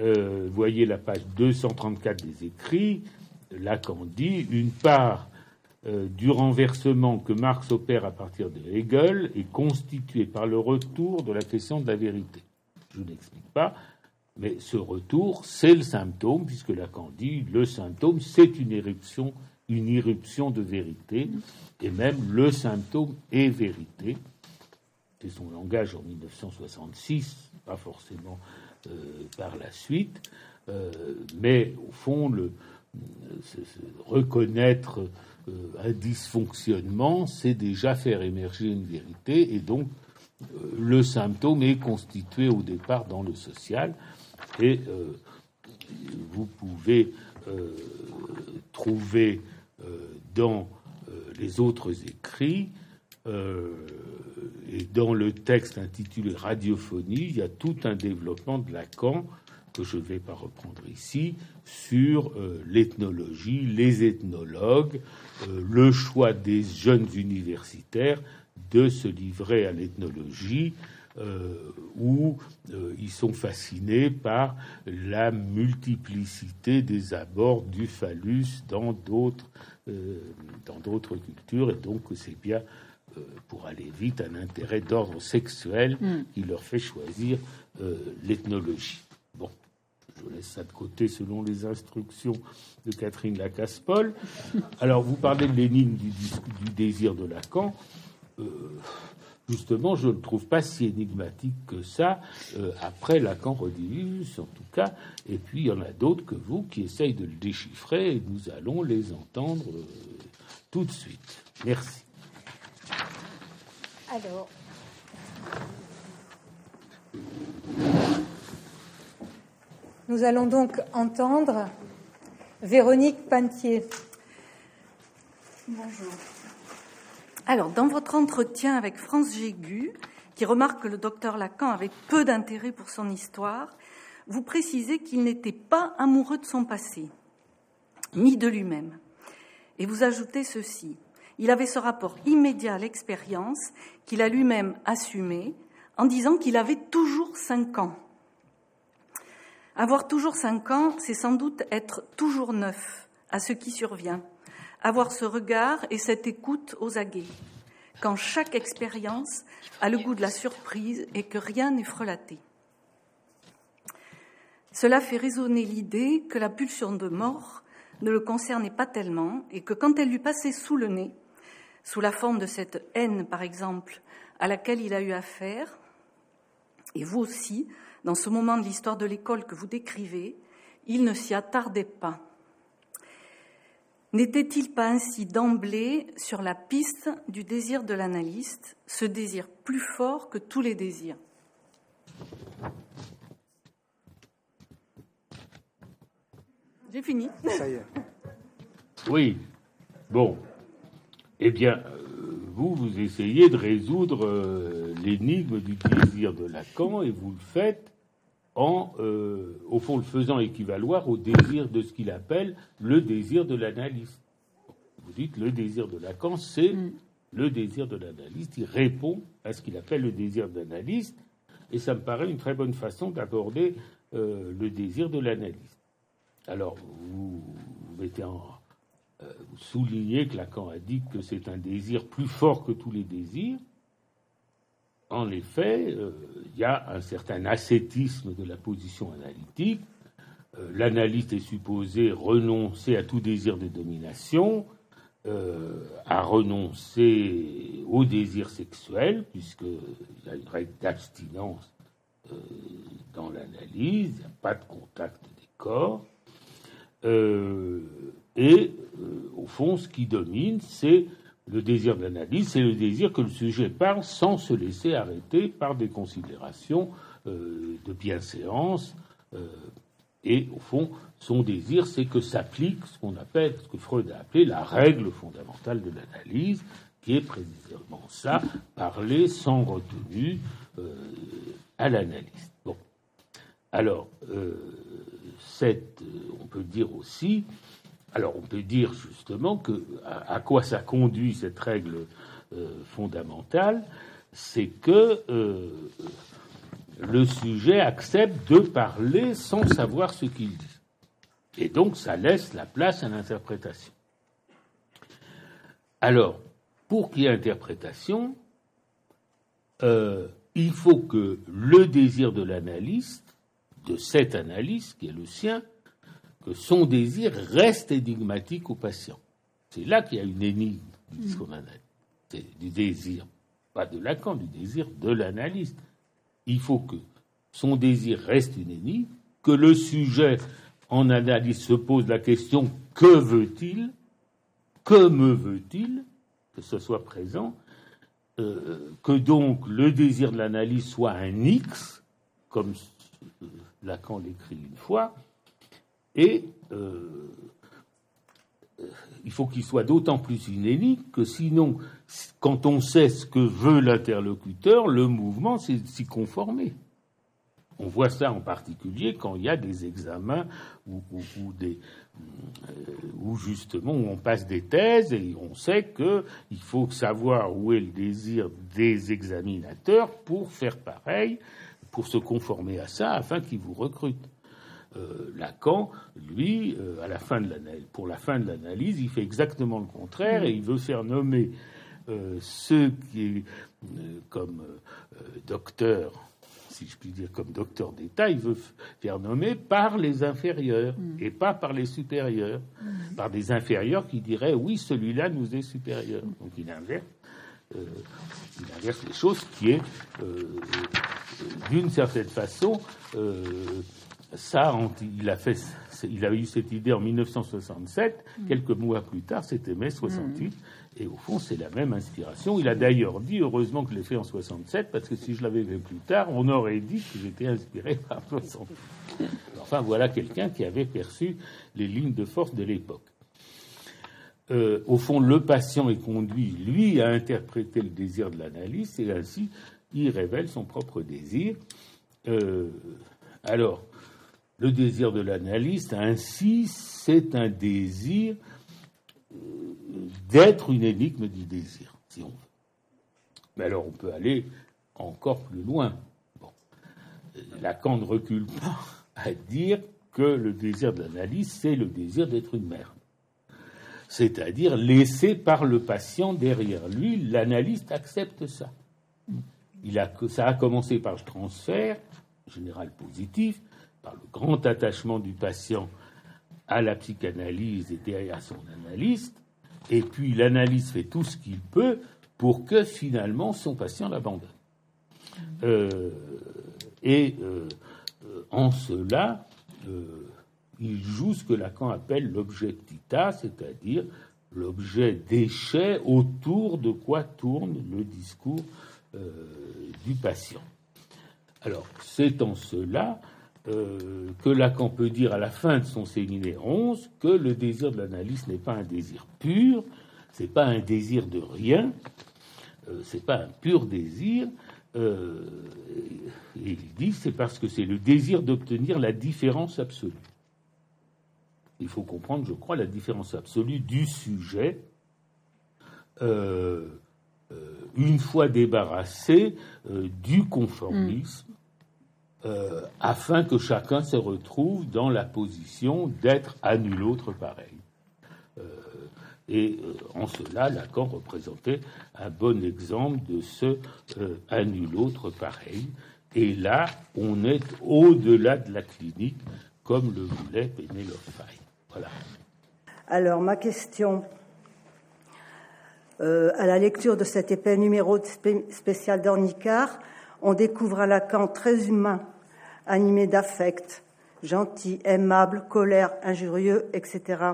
euh, voyez la page 234 des écrits, Lacan dit une part du renversement que Marx opère à partir de Hegel est constituée par le retour de la question de la vérité je n'explique pas, mais ce retour, c'est le symptôme, puisque Lacan dit le symptôme, c'est une éruption, une irruption de vérité, et même le symptôme est vérité. Son langage en 1966, pas forcément euh, par la suite, euh, mais au fond, le, reconnaître euh, un dysfonctionnement, c'est déjà faire émerger une vérité, et donc le symptôme est constitué au départ dans le social et vous pouvez trouver dans les autres écrits et dans le texte intitulé Radiophonie, il y a tout un développement de Lacan que je ne vais pas reprendre ici, sur l'ethnologie, les ethnologues, le choix des jeunes universitaires de se livrer à l'ethnologie euh, où euh, ils sont fascinés par la multiplicité des abords du phallus dans d'autres euh, dans d'autres cultures. Et donc c'est bien pour aller vite un intérêt d'ordre sexuel mm. qui leur fait choisir l'ethnologie. Bon, je laisse ça de côté selon les instructions de Catherine Lacasse-Paul. Alors, vous parlez de l'énigme du, du, désir de Lacan. Euh, justement, je ne trouve pas si énigmatique que ça, euh, après Lacan Rodivus, en tout cas. Et puis, il y en a d'autres que vous qui essayent de le déchiffrer, et nous allons les entendre euh, tout de suite. Merci. Alors. Nous allons donc entendre Véronique Pantier. Bonjour. Alors, dans votre entretien avec France Gégu, qui remarque que le docteur Lacan avait peu d'intérêt pour son histoire, vous précisez qu'il n'était pas amoureux de son passé, ni de lui-même. Et vous ajoutez ceci. Il avait ce rapport immédiat à l'expérience qu'il a lui-même assumé en disant qu'il avait toujours cinq ans. Avoir toujours cinq ans, c'est sans doute être toujours neuf à ce qui survient avoir ce regard et cette écoute aux aguets, quand chaque expérience a le goût de la surprise et que rien n'est frelaté. Cela fait résonner l'idée que la pulsion de mort ne le concernait pas tellement et que quand elle lui passait sous le nez, sous la forme de cette haine par exemple à laquelle il a eu affaire, et vous aussi, dans ce moment de l'histoire de l'école que vous décrivez, il ne s'y attardait pas. N'était-il pas ainsi d'emblée sur la piste du désir de l'analyste, ce désir plus fort que tous les désirs? J'ai fini. Ça y est. Oui. Bon. Eh bien, euh, vous, vous essayez de résoudre euh, l'énigme du désir de Lacan et vous le faites en, euh, au fond, le faisant équivaloir au désir de ce qu'il appelle le désir de l'analyste. Vous dites le désir de Lacan, c'est mm. le désir de l'analyste. Il répond à ce qu'il appelle le désir de l'analyste, et ça me paraît une très bonne façon d'aborder euh, le désir de l'analyste. Alors, vous, mettez en, euh, vous soulignez que Lacan a dit que c'est un désir plus fort que tous les désirs en effet, euh, il y a un certain ascétisme de la position analytique. Euh, l'analyste est supposé renoncer à tout désir de domination, euh, à renoncer au désir sexuel, puisqu'il y a une règle d'abstinence dans l'analyse, il n'y a pas de contact des corps. Et au fond, ce qui domine, c'est le désir de l'analyse, c'est le désir que le sujet parle sans se laisser arrêter par des considérations euh, de bienséance. Euh, et au fond, son désir, c'est que s'applique ce qu'on appelle, ce que Freud a appelé la règle fondamentale de l'analyse, qui est précisément ça, parler sans retenue euh, à l'analyste. Bon. Alors, cette, on peut dire aussi alors on peut dire justement que à, quoi ça conduit cette règle euh, fondamentale, c'est que euh, le sujet accepte de parler sans savoir ce qu'il dit. Et donc ça laisse la place à l'interprétation. Alors, pour qu'il y ait interprétation, euh, il faut que le désir de l'analyste, de cet analyste qui est le sien, que son désir reste énigmatique au patient. C'est là qu'il y a une énigme du C'est du désir, pas de Lacan, du désir de l'analyste. Il faut que son désir reste une énigme, que le sujet en analyse se pose la question que veut-il Que me veut-il Que ce soit présent, euh, que donc le désir de l'analyse soit un X, comme Lacan l'écrit une fois, et euh, il faut qu'il soit d'autant plus inédit que sinon, quand on sait ce que veut l'interlocuteur, le mouvement, c'est s'y conformer. On voit ça en particulier quand il y a des examens ou, euh, justement où on passe des thèses et on sait qu'il faut savoir où est le désir des examinateurs pour faire pareil, pour se conformer à ça afin qu'ils vous recrutent. Euh, Lacan, lui, euh, à la fin de pour la fin de l'analyse, il fait exactement le contraire et il veut faire nommer euh, ceux qui, comme docteur, si je puis dire, comme docteur d'État, il veut faire nommer par les inférieurs mm. et pas par les supérieurs, mm. par des inférieurs qui diraient oui, celui-là nous est supérieur. Donc il inverse. Il inverse les choses, qui est d'une certaine façon ça, il a, fait, il a eu cette idée en 1967. Mm. Quelques mois plus tard, c'était mai 68. Mm. Et au fond, c'est la même inspiration. Il a d'ailleurs dit, heureusement que je l'ai fait en 67, parce que si je l'avais fait plus tard, on aurait dit que j'étais inspiré par 68. Enfin, voilà quelqu'un qui avait perçu les lignes de force de l'époque. Euh, au fond, le patient est conduit, lui, à interpréter le désir de l'analyse, et ainsi, il révèle son propre désir. Euh, alors, le désir de l'analyste, ainsi, c'est un désir euh, d'être une énigme du désir, si on veut. Mais alors, on peut aller encore plus loin. Bon. Lacan ne recule pas à dire que le désir de l'analyse, c'est le désir d'être une merde. C'est-à-dire laissé par le patient derrière lui, l'analyste accepte ça. Ça a commencé par le transfert, général positif, par le grand attachement du patient à la psychanalyse et à son analyste, et puis l'analyste fait tout ce qu'il peut pour que finalement son patient l'abandonne. Euh, et euh, en cela, il joue ce que Lacan appelle l'objectita, c'est-à-dire l'objet déchet autour de quoi tourne le discours du patient. Alors, c'est en cela euh, que Lacan peut dire à la fin de son séminaire 11 que le désir de l'analyse n'est pas un désir pur, c'est pas un désir de rien, euh, c'est pas un pur désir. Euh, il dit c'est parce que c'est le désir d'obtenir la différence absolue. Il faut comprendre, je crois, la différence absolue du sujet une fois débarrassé du conformisme euh, afin que chacun se retrouve dans la position d'être à nul autre pareil. Euh, et euh, en cela, Lacan représentait un bon exemple de ce à nul autre pareil. Et là, on est au-delà de la clinique, comme le voulait Pénélope Faye. Alors, ma question, à la lecture de cet épais numéro spécial d'Ornicard, on découvre un Lacan très humain, animé d'affect, gentil, aimable, colère, injurieux, etc.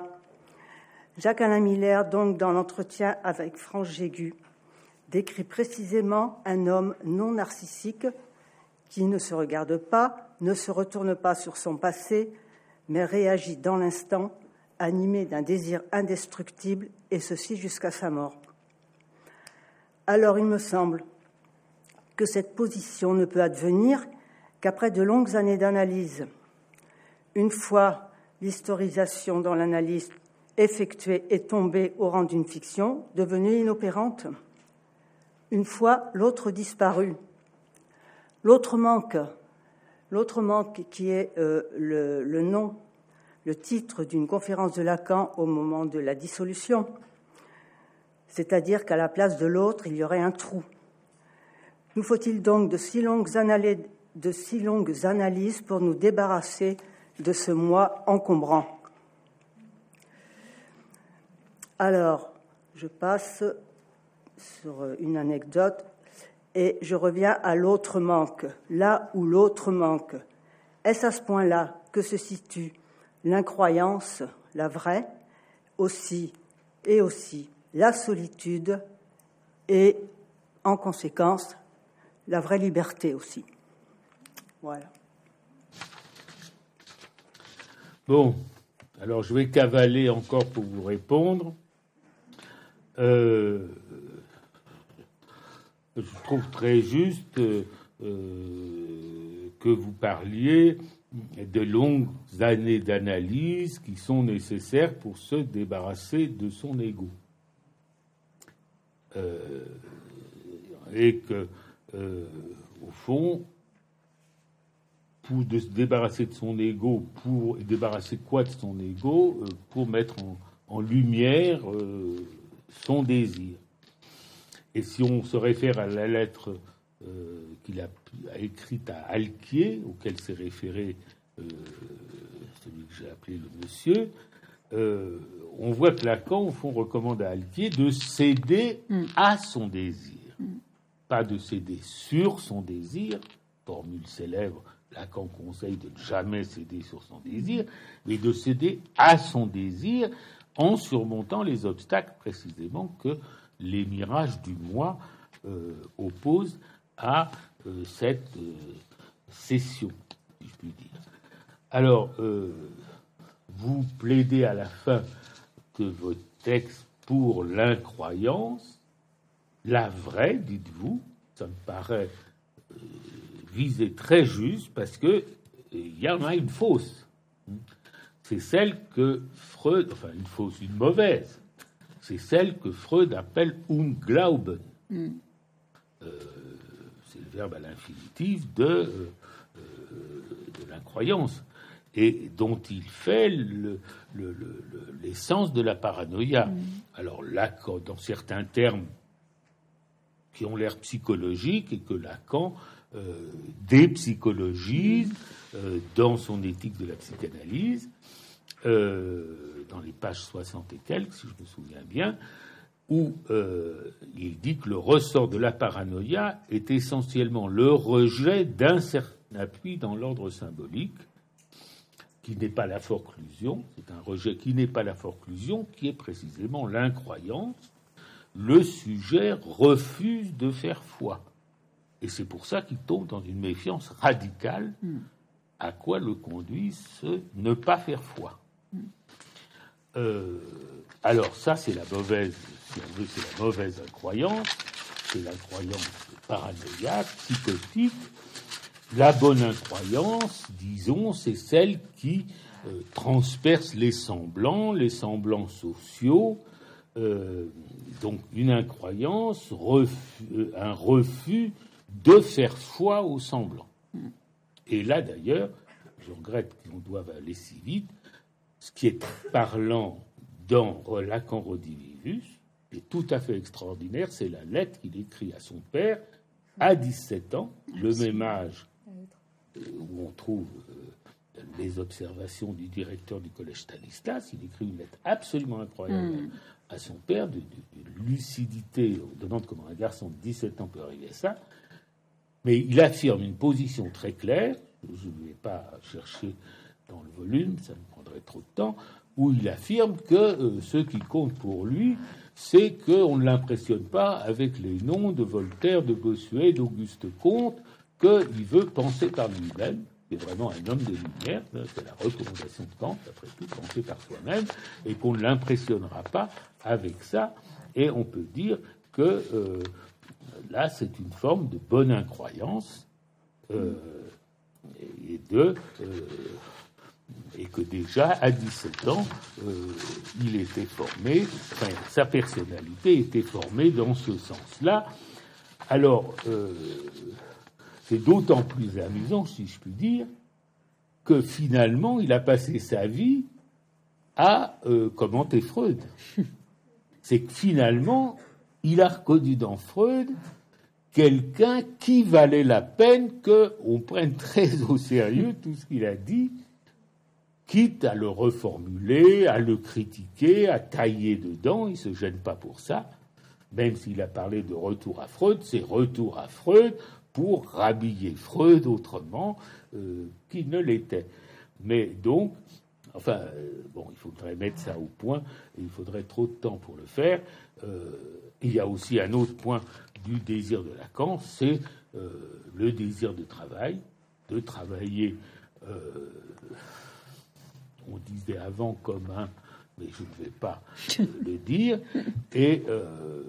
Jacques-Alain Miller, donc, dans l'entretien avec France Jégu, décrit précisément un homme non narcissique qui ne se regarde pas, ne se retourne pas sur son passé, mais réagit dans l'instant, animé d'un désir indestructible, et ceci jusqu'à sa mort. Alors il me semble que cette position ne peut advenir qu'après de longues années d'analyse, une fois l'historisation dans l'analyse effectuée et tombée au rang d'une fiction, devenue inopérante, une fois l'autre disparu, l'autre manque, l'autre manque qui est euh, le, nom, le titre d'une conférence de Lacan au moment de la dissolution, c'est-à-dire qu'à la place de l'autre, il y aurait un trou. Nous faut-il donc de si longues analyses pour nous débarrasser de ce moi encombrant? Alors, je passe sur une anecdote et je reviens à l'autre manque, là où l'autre manque. Est-ce à ce point-là que se situe l'incroyance, la vraie, aussi et aussi la solitude et en conséquence la vraie liberté aussi? Voilà. Bon, alors je vais cavaler encore pour vous répondre. Euh, je trouve très juste euh, que vous parliez de longues années d'analyse qui sont nécessaires pour se débarrasser de son ego. Euh, et que, au fond, pour de se débarrasser de son ego, pour débarrasser quoi de son ego euh, Pour mettre en, lumière euh, son désir. Et si on se réfère à la lettre euh, qu'il a, écrite à Alquier, auquel s'est référé celui que j'ai appelé le monsieur, on voit que Lacan, au fond, recommande à Alquier de céder mm. à son désir. Mm. Pas de céder sur son désir, formule célèbre Lacan conseille de ne jamais céder sur son désir, mais de céder à son désir en surmontant les obstacles précisément que les mirages du moi euh, opposent à euh, cette euh, cession, si je puis dire. Alors, vous plaidez à la fin que votre texte pour l'incroyance, la vraie, dites-vous, ça me paraît visée très juste parce que il y en a une fausse. C'est celle que Freud, enfin une fausse, une mauvaise, c'est celle que Freud appelle Unglauben. Mm. Euh, c'est le verbe à l'infinitif de, euh, de l'incroyance et dont il fait l'essence de la paranoïa. Mm. Alors là, dans certains termes qui ont l'air psychologiques et que Lacan euh, dépsychologise euh, dans son éthique de la psychanalyse, euh, dans les pages 60 et quelques, si je me souviens bien, où euh, il dit que le ressort de la paranoïa est essentiellement le rejet d'un certain appui dans l'ordre symbolique, qui n'est pas la forclusion, c'est un rejet qui n'est pas la forclusion, qui est précisément l'incroyance. Le sujet refuse de faire foi. Et c'est pour ça qu'il tombe dans une méfiance radicale hmm. à quoi le conduit ce ne pas faire foi. Euh, alors ça, c'est la mauvaise, si on veut, c'est la mauvaise incroyance, c'est l'incroyance paranoïaque, psychotique. La bonne incroyance, disons, c'est celle qui euh, transperce les semblants, les semblants sociaux, euh, donc une incroyance, un refus de faire foi aux semblants. Et là, d'ailleurs, je regrette qu'on doive aller si vite, ce qui est parlant dans Lacan Rodivivus est tout à fait extraordinaire, c'est la lettre qu'il écrit à son père à 17 ans, le même âge euh, où on trouve euh, les observations du directeur du collège Stanislas. Il écrit une lettre absolument incroyable hmm. à son père, de, lucidité, on demande comment un garçon de 17 ans peut arriver à ça. Mais il affirme une position très claire, je ne vais pas chercher dans le volume, ça me prendrait trop de temps, où il affirme que euh, ce qui compte pour lui, c'est qu'on ne l'impressionne pas avec les noms de Voltaire, de Bossuet, d'Auguste Comte, qu'il veut penser par lui-même, qui est vraiment un homme de lumière, hein, c'est la recommandation de Kant, après tout, penser par soi-même, et qu'on ne l'impressionnera pas avec ça. Et on peut dire que euh, là, c'est une forme de bonne incroyance euh, et de et que déjà à 17 ans, euh, il était formé, enfin, sa personnalité était formée dans ce sens-là. Alors, euh, c'est d'autant plus amusant, si je puis dire, que finalement, il a passé sa vie à euh, commenter Freud? C'est que finalement, il a reconnu dans Freud quelqu'un qui valait la peine qu'on prenne très au sérieux tout ce qu'il a dit quitte à le reformuler, à le critiquer, à tailler dedans, il ne se gêne pas pour ça. Même s'il a parlé de retour à Freud, c'est retour à Freud pour rhabiller Freud autrement euh, qu'il ne l'était. Mais donc, enfin, euh, bon, il faudrait mettre ça au point, et il faudrait trop de temps pour le faire. Euh, il y a aussi un autre point du désir de Lacan, c'est le désir de travail, de travailler on disait avant commun, mais je ne vais pas le dire. Et euh,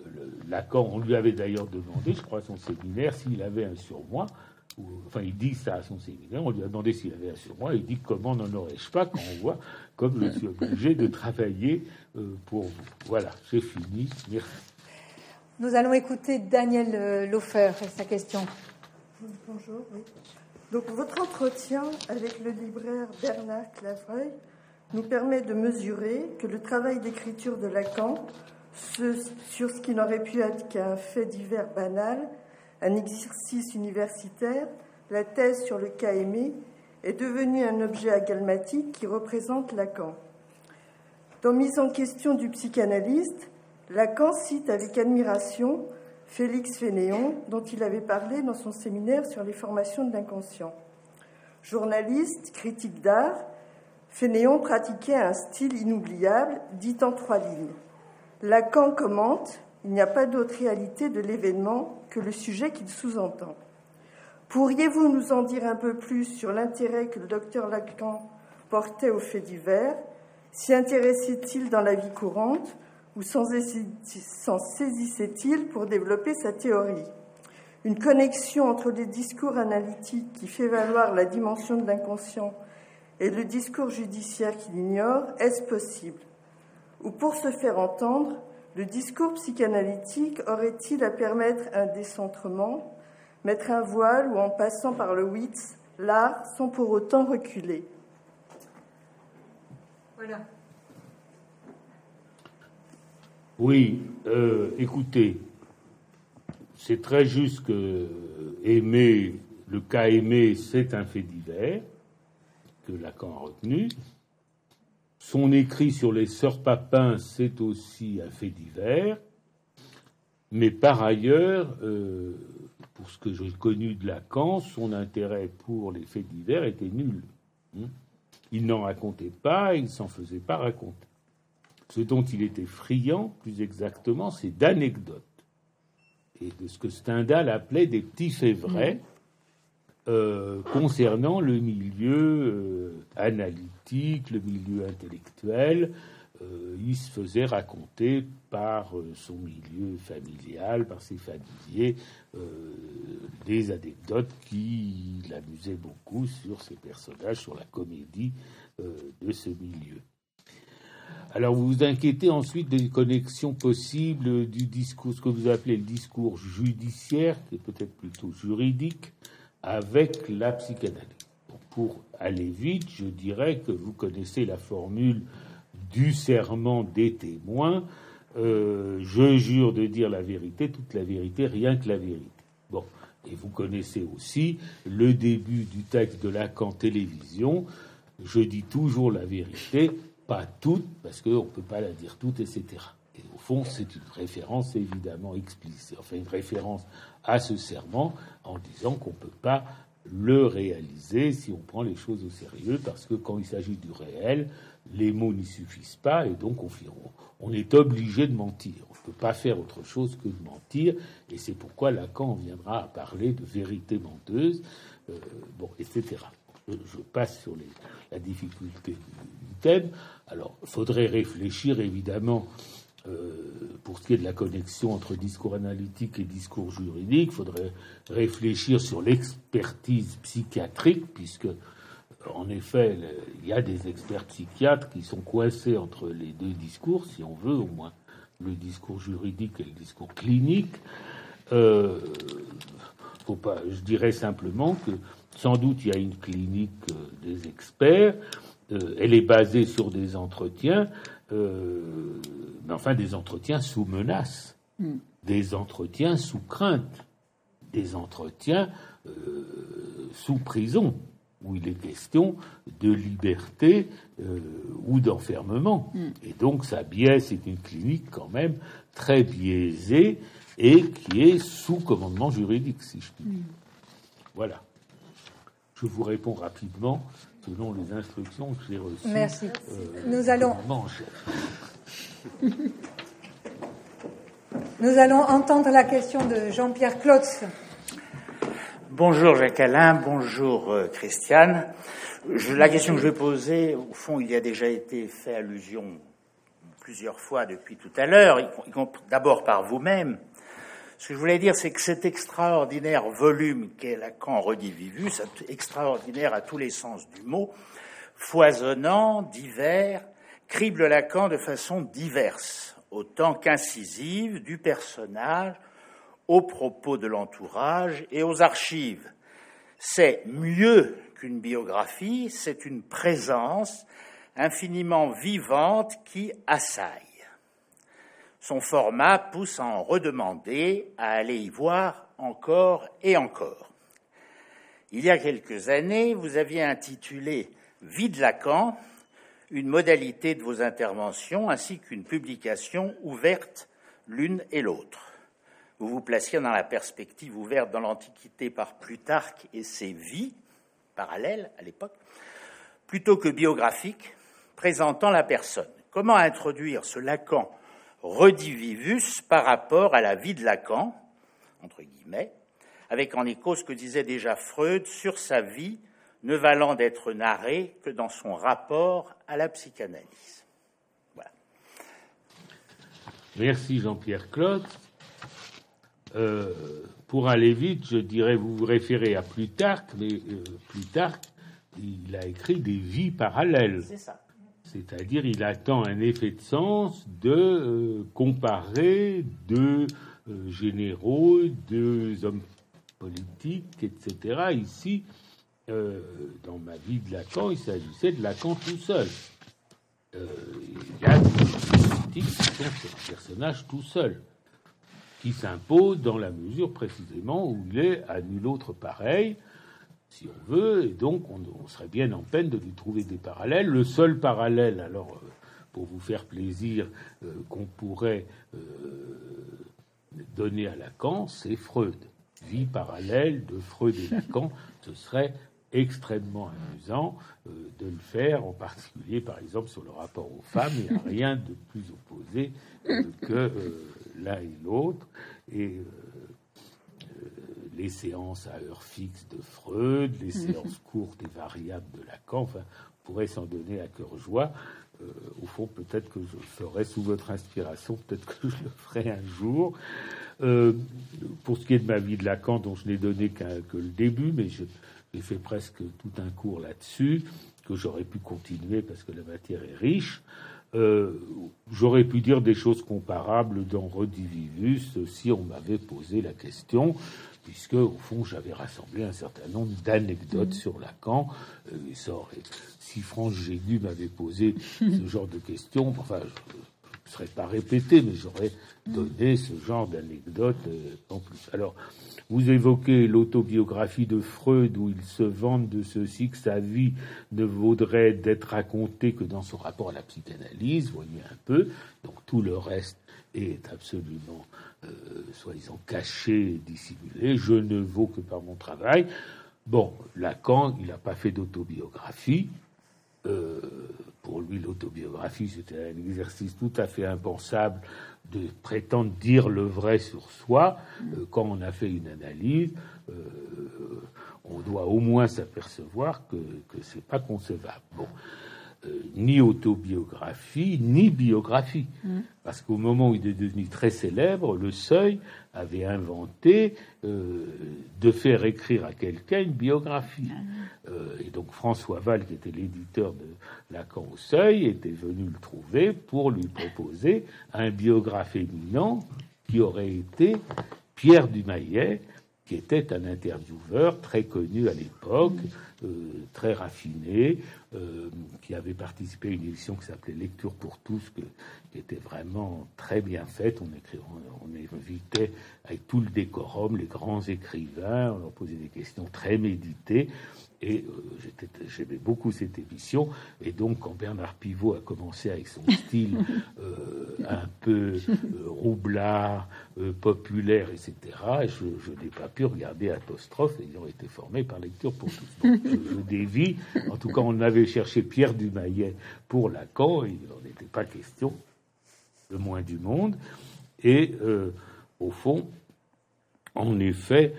Lacan, on lui avait d'ailleurs demandé, je crois, à son séminaire, s'il avait un surmoi. enfin, il dit ça à son séminaire. On lui a demandé s'il avait un surmoi. Il dit comment n'en aurais-je pas quand on voit comme je suis obligé de travailler euh, pour vous. Voilà, j'ai fini. Merci. Nous allons écouter Daniel euh, Lofer et sa question. Bonjour. Oui. Donc, votre entretien avec le libraire Bernard Clavreuil nous permet de mesurer que le travail d'écriture de Lacan sur ce qui n'aurait pu être qu'un fait divers banal, un exercice universitaire, la thèse sur le cas aimé, est devenu un objet agalmatique qui représente Lacan. Dans Mise en question du psychanalyste, Lacan cite avec admiration Félix Fénéon, dont il avait parlé dans son séminaire sur les formations de l'inconscient. Journaliste, critique d'art, Fénéon pratiquait un style inoubliable, dit en trois lignes. Lacan commente Il n'y a pas d'autre réalité de l'événement que le sujet qu'il sous-entend. Pourriez-vous nous en dire un peu plus sur l'intérêt que le docteur Lacan portait aux faits divers? S'y intéressait-il dans la vie courante? Ou s'en saisissait-il pour développer sa théorie. Une connexion entre les discours analytiques qui fait valoir la dimension de l'inconscient et le discours judiciaire qu'il ignore, est-ce possible? Ou pour se faire entendre, le discours psychanalytique aurait-il à permettre un décentrement, mettre un voile ou en passant par le WITS, l'art sans pour autant reculer? Voilà. Oui, euh, écoutez, c'est très juste que aimer, le cas aimé, c'est un fait divers que Lacan a retenu. Son écrit sur les sœurs Papins, c'est aussi un fait divers. Mais par ailleurs, euh, pour ce que j'ai connu de Lacan, son intérêt pour les faits divers était nul. Hein. il n'en racontait pas, il s'en faisait pas raconter. Ce dont il était friand, plus exactement, c'est d'anecdotes et de ce que Stendhal appelait des petits faits vrais mm. euh, concernant le milieu euh, analytique, le milieu intellectuel. Euh, il se faisait raconter par son milieu familial, par ses familiers, des anecdotes qui l'amusaient beaucoup sur ces personnages, sur la comédie de ce milieu. Alors vous vous inquiétez ensuite des connexions possibles du discours, ce que vous appelez le discours judiciaire, qui est peut-être plutôt juridique, avec la psychanalyse. pour aller vite, je dirais que vous connaissez la formule du serment des témoins. Euh, je jure de dire la vérité, toute la vérité, rien que la vérité. Bon, et vous connaissez aussi le début du texte de Lacan télévision. Je dis toujours la vérité, pas toutes, parce qu'on ne peut pas la dire toutes, etc. Et au fond, c'est une référence évidemment explicite, enfin une référence à ce serment en disant qu'on ne peut pas le réaliser si on prend les choses au sérieux, parce que quand il s'agit du réel, les mots n'y suffisent pas, et donc on, on est obligé de mentir. On ne peut pas faire autre chose que de mentir, et c'est pourquoi Lacan viendra à parler de vérité menteuse, euh, bon, etc. Je, passe sur la difficulté Alors, il faudrait réfléchir évidemment euh, pour ce qui est de la connexion entre discours analytique et discours juridique, il faudrait réfléchir sur l'expertise psychiatrique, puisque, en effet, il y a des experts psychiatres qui sont coincés entre les deux discours, si on veut, au moins le discours juridique et le discours clinique. Euh, faut pas, je dirais simplement que sans doute il y a une clinique euh, des experts, euh, elle est basée sur des entretiens, euh, mais enfin des entretiens sous menace, hmm. des entretiens sous crainte, des entretiens euh, sous prison, où il est question de liberté ou d'enfermement. Hmm. Et donc sa biais, c'est une clinique quand même très biaisée et qui est sous commandement juridique, si je puis dire. Hmm. Voilà. Je vous réponds rapidement selon les instructions que j'ai reçues. Merci. Euh, Nous allons. Nous allons entendre la question de Jean-Pierre Klotz. Bonjour Jacques Alain, bonjour euh, Christiane. la question que je vais poser, au fond, il y a déjà été fait allusion plusieurs fois depuis tout à l'heure, d'abord par vous-même, ce que je voulais dire, c'est que cet extraordinaire volume qu'est Lacan redivivus, extraordinaire à tous les sens du mot, foisonnant, divers, crible Lacan de façon diverse, autant qu'incisive, du personnage aux propos de l'entourage et aux archives. C'est mieux qu'une biographie, c'est une présence infiniment vivante qui assaille. Son format pousse à en redemander, à aller y voir encore et encore. Il y a quelques années, vous aviez intitulé Vide Lacan, une modalité de vos interventions ainsi qu'une publication ouverte l'une et l'autre. Vous vous placiez dans la perspective ouverte dans l'Antiquité par Plutarque et ses vies, parallèles à l'époque, plutôt que biographiques, présentant la personne. Comment introduire ce Lacan redivivus par rapport à la vie de Lacan, entre guillemets, avec en écho ce que disait déjà Freud sur sa vie, ne valant d'être narrée que dans son rapport à la psychanalyse. Voilà. Merci Jean-Pierre Claude. Euh, pour aller vite, je dirais, vous vous référez à Plutarque, mais euh, Plutarque, il a écrit des vies parallèles. C'est ça. C'est-à-dire, il attend un effet de sens de euh, comparer deux euh, généraux, deux hommes politiques, etc. Ici, euh, dans ma vie de Lacan, il s'agissait de Lacan tout seul. il y a des politiques qui sont un personnage tout seul, qui s'impose dans la mesure précisément où il est à nul autre pareil si on veut, et donc on, serait bien en peine de lui trouver des parallèles. Le seul parallèle, alors, euh, pour vous faire plaisir, euh, qu'on pourrait euh, donné à Lacan, c'est Freud. Vie parallèle de Freud et Lacan, ce serait extrêmement amusant de le faire, en particulier par exemple sur le rapport aux femmes. Il n'y a rien de plus opposé que l'un et l'autre. Et les séances à heure fixe de Freud, les mhm. séances courtes et variables de Lacan, enfin, on pourrait s'en donner à cœur joie. au fond, peut-être que je le ferai sous votre inspiration, peut-être que je le ferai un jour. pour ce qui est de ma vie de Lacan, dont je n'ai donné que le début, mais je, j'ai fait presque tout un cours là-dessus, que j'aurais pu continuer parce que la matière est riche. Euh, j'aurais pu dire des choses comparables dans Redivivus si on m'avait posé la question, puisque au fond j'avais rassemblé un certain nombre d'anecdotes sur Lacan. Euh, si France Gégu m'avait posé ce genre de questions, enfin, ne serais pas répété, mais j'aurais donné ce genre d'anecdotes euh, en plus. Alors, vous évoquez l'autobiographie de Freud où il se vante de ceci que sa vie ne vaudrait d'être racontée que dans son rapport à la psychanalyse, voyez un peu. Donc tout le reste est absolument, euh, soi-disant, caché, dissimulé. Je ne vaux que par mon travail. Bon, Lacan, il n'a pas fait d'autobiographie. Euh, pour lui, l'autobiographie, c'était un exercice tout à fait impensable de prétendre dire le vrai sur soi. Euh, quand on a fait une analyse, euh, on doit au moins s'apercevoir que, que ce n'est pas concevable. Bon. Ni autobiographie, ni biographie. Mm. Parce qu'au moment où il est devenu très célèbre, le Seuil avait inventé euh, de faire écrire à quelqu'un une biographie. Ah. Euh, et donc François Val, qui était l'éditeur de Lacan au Seuil, était venu le trouver pour lui proposer un biographe éminent qui aurait été Pierre Dumayet, qui était un intervieweur très connu à l'époque, mm. très raffiné, euh, qui avait participé à une émission qui s'appelait Lecture pour tous, qui était vraiment très bien faite. On, invitait avec tout le décorum les grands écrivains, on leur posait des questions très méditées. Et euh, j'aimais beaucoup cette émission. Et donc, quand Bernard Pivot a commencé avec son style euh, un peu euh, roublard, populaire, etc., je, n'ai pas pu regarder Apostrophe, ayant été formé par lecture pour tous. je, je, dévie. En tout cas, on avait cherché Pierre Dumayet pour Lacan, il n'en était pas question, le moins du monde. Et au fond, en effet,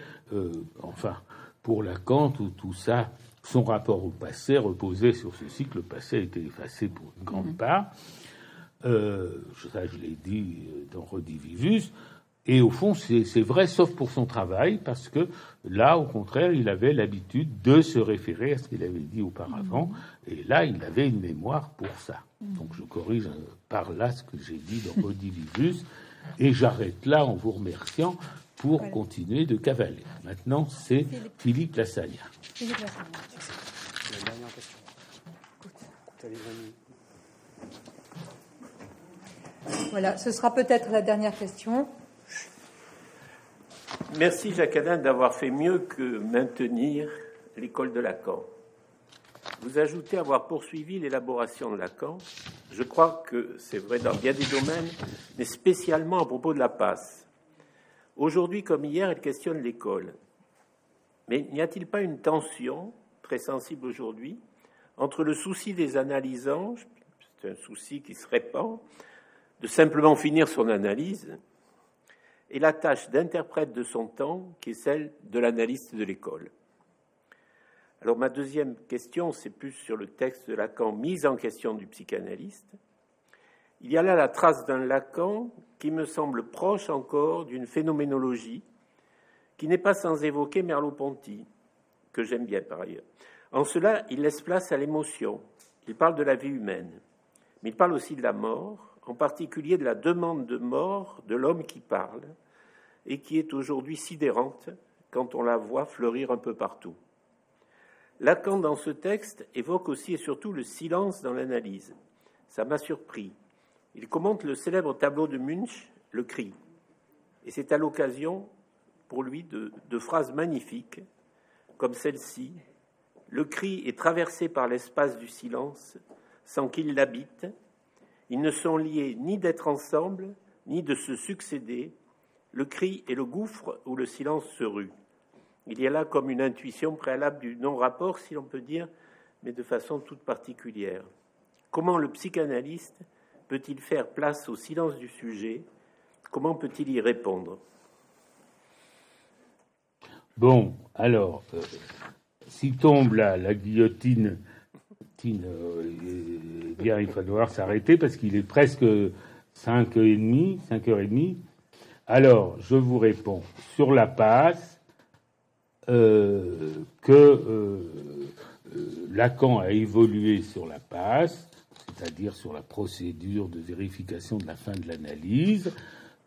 enfin, pour Lacan, tout, tout ça, son rapport au passé reposait sur ceci que le passé a été effacé pour une grande mhm. part. Euh, ça, je l'ai dit euh, dans Redivivus. Et au fond, c'est vrai, sauf pour son travail, parce que là, au contraire, il avait l'habitude de se référer à ce qu'il avait dit auparavant. Mhm. Et là, il avait une mémoire pour ça. Mhm. Donc, je corrige euh, par là ce que j'ai dit dans Redivivus. Et j'arrête là en vous remerciant pour continuer de cavaler. Maintenant, c'est Philippe, Lassagne. Philippe Lassagne. La dernière question. Voilà, ce sera peut-être la dernière question. Merci Jacques Alain d'avoir fait mieux que maintenir l'école de Lacan. Vous ajoutez avoir poursuivi l'élaboration de Lacan. Je crois que c'est vrai dans bien des domaines, mais spécialement à propos de la passe. Aujourd'hui comme hier, elle questionne l'école. Mais n'y a-t-il pas une tension très sensible aujourd'hui entre le souci des analysants, c'est un souci qui se répand, de simplement finir son analyse, et la tâche d'interprète de son temps, qui est celle de l'analyste de l'école? Alors ma deuxième question, c'est plus sur le texte de Lacan, mise en question du psychanalyste. Il y a là la trace d'un Lacan qui me semble proche encore d'une phénoménologie qui n'est pas sans évoquer Merleau-Ponty, que j'aime bien par ailleurs. En cela, il laisse place à l'émotion. Il parle de la vie humaine, mais il parle aussi de la mort, en particulier de la demande de mort de l'homme qui parle, et qui est aujourd'hui sidérante quand on la voit fleurir un peu partout. Lacan, dans ce texte, évoque aussi et surtout le silence dans l'analyse. Ça m'a surpris. Il commente le célèbre tableau de Munch, Le cri. Et c'est à l'occasion, pour lui, de, phrases magnifiques, comme celle-ci Le cri est traversé par l'espace du silence sans qu'il l'habite. Ils ne sont liés ni d'être ensemble, ni de se succéder, le cri est le gouffre où le silence se rue. Il y a là comme une intuition préalable du non-rapport, si l'on peut dire, mais de façon toute particulière. Comment le psychanalyste peut-il faire place au silence du sujet? Comment peut-il y répondre? Bon, alors, euh, si tombe la, guillotine, euh, bien, il va devoir s'arrêter parce qu'il est presque 5h30, 5h30. Alors, je vous réponds sur la passe euh, que Lacan a évolué sur la passe, c'est-à-dire sur la procédure de vérification de la fin de l'analyse.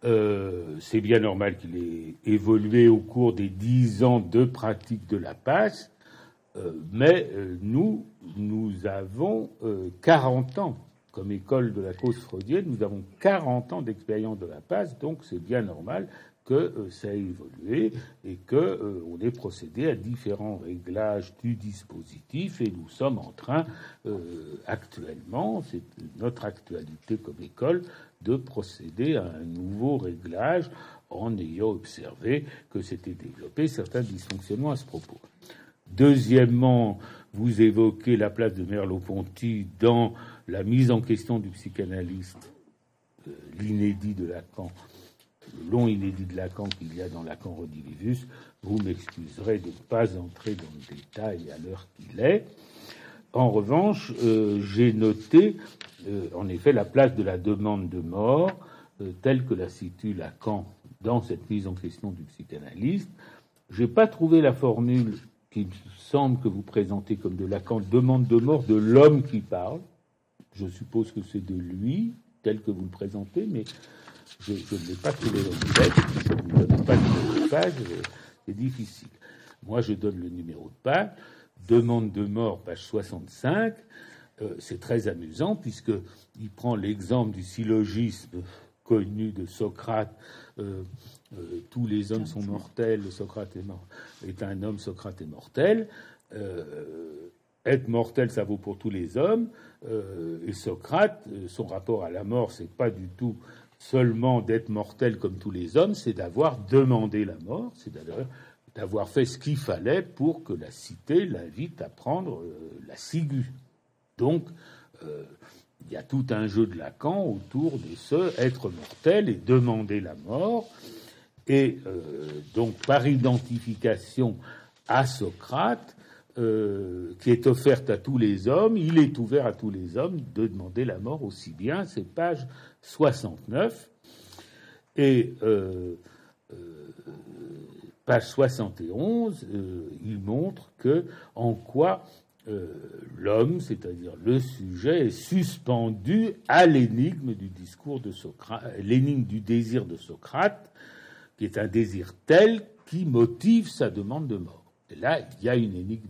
Euh, c'est bien normal qu'il ait évolué au cours des dix ans de pratique de la passe, euh, mais euh, nous, nous avons 40 ans comme école de la cause freudienne, nous avons 40 ans d'expérience de la passe, donc c'est bien normal que ça ait évolué et que on ait procédé à différents réglages du dispositif et nous sommes en train actuellement, c'est notre actualité comme école, de procéder à un nouveau réglage en ayant observé que s'étaient développés certains dysfonctionnements à ce propos. Deuxièmement, vous évoquez la place de Merleau-Ponty dans la mise en question du psychanalyste, euh, l'inédit de Lacan, le long inédit de Lacan qu'il y a dans Lacan Rodilivus. Vous m'excuserez de ne pas entrer dans le détail à l'heure qu'il est. En revanche, euh, j'ai noté euh, en effet la place de la demande de mort euh, telle que la situe Lacan dans cette mise en question du psychanalyste. Je n'ai pas trouvé la formule qui semble que vous présentez comme de Lacan, demande de mort de l'homme qui parle. Je suppose que c'est de lui, tel que vous le présentez, mais je, ne l'ai pas trouvé dans le texte. vous ne donnez pas le numéro de page, c'est difficile. Moi, je donne le numéro de page demande de mort, page 65, euh, c'est très amusant puisqu'il prend l'exemple du syllogisme connu de Socrate. Euh, euh, tous les hommes sont mortels, Socrate est, mort, est un homme, Socrate est mortel. être mortel, ça vaut pour tous les hommes. et Socrate, son rapport à la mort, c'est pas du tout seulement d'être mortel comme tous les hommes, c'est d'avoir demandé la mort, c'est d'avoir fait ce qu'il fallait pour que la cité l'invite à prendre euh, la ciguë. Donc, euh, il y a tout un jeu de Lacan autour de ce être mortel et demander la mort. Et euh, donc, par identification à Socrate, qui est offerte à tous les hommes, il est ouvert à tous les hommes de demander la mort aussi bien. C'est page 69. Et page 71, euh, il montre que en quoi euh, l'homme, c'est-à-dire le sujet, est suspendu à l'énigme du discours de Socrate, l'énigme du désir de Socrate, qui est un désir tel qui motive sa demande de mort. Et là, il y a une énigme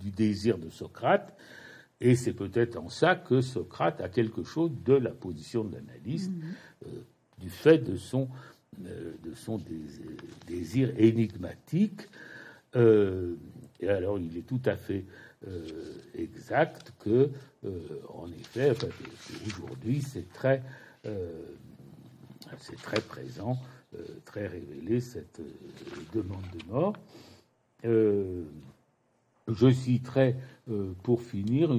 du désir de Socrate, et c'est peut-être en ça que Socrate a quelque chose de la position de l'analyste, mmh. euh, du fait de son de son désir énigmatique. Euh, et alors, il est tout à fait euh, exact que, euh, en effet, aujourd'hui, c'est très, c'est très présent, très révélé cette demande de mort. Je citerai pour finir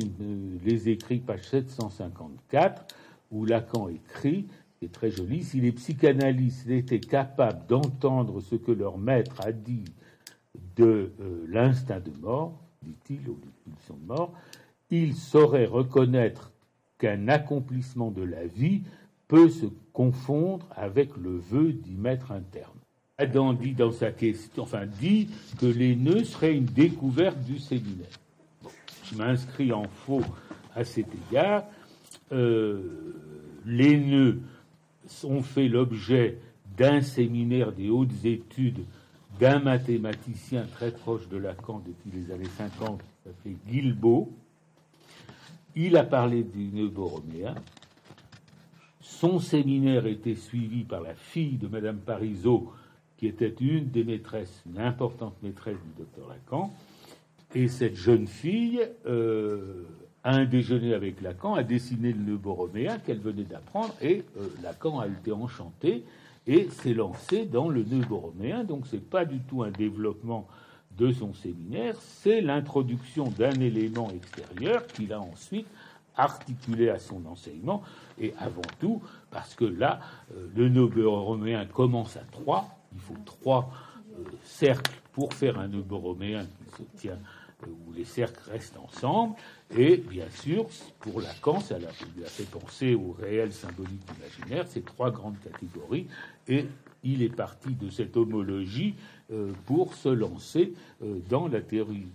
les écrits, page 754, où Lacan écrit est très joli, si les psychanalystes étaient capables d'entendre ce que leur maître a dit de euh, l'instinct de mort, dit-il, ou de pulsion de mort, ils sauraient reconnaître qu'un accomplissement de la vie peut se confondre avec le vœu d'y mettre un terme. Adam dit dans sa question, enfin dit que les nœuds seraient une découverte du séminaire. je m'inscris en faux à cet égard. Euh, les nœuds ont fait l'objet d'un séminaire des hautes études d'un mathématicien très proche de Lacan depuis les années 50, qui s'appelait Guilbeault. Il a parlé du nœud borroméen. Son séminaire était suivi par la fille de Madame Parisot, qui était une des maîtresses, une importante maîtresse du docteur Lacan. Et cette jeune fille euh, à un déjeuner avec Lacan, a dessiné le nœud borroméen qu'elle venait d'apprendre, et euh, Lacan a été enchanté, et s'est lancé dans le nœud borroméen. Donc ce n'est pas du tout un développement de son séminaire, c'est l'introduction d'un élément extérieur qu'il a ensuite articulé à son enseignement, et avant tout parce que là, euh, le nœud borroméen commence à trois, il faut trois euh, cercles pour faire un nœud borroméen qui se tient euh, où les cercles restent ensemble. Et bien sûr, pour Lacan, ça lui a fait penser au réel symbolique imaginaire, ces trois grandes catégories. Et il est parti de cette homologie euh, pour se lancer dans la théorie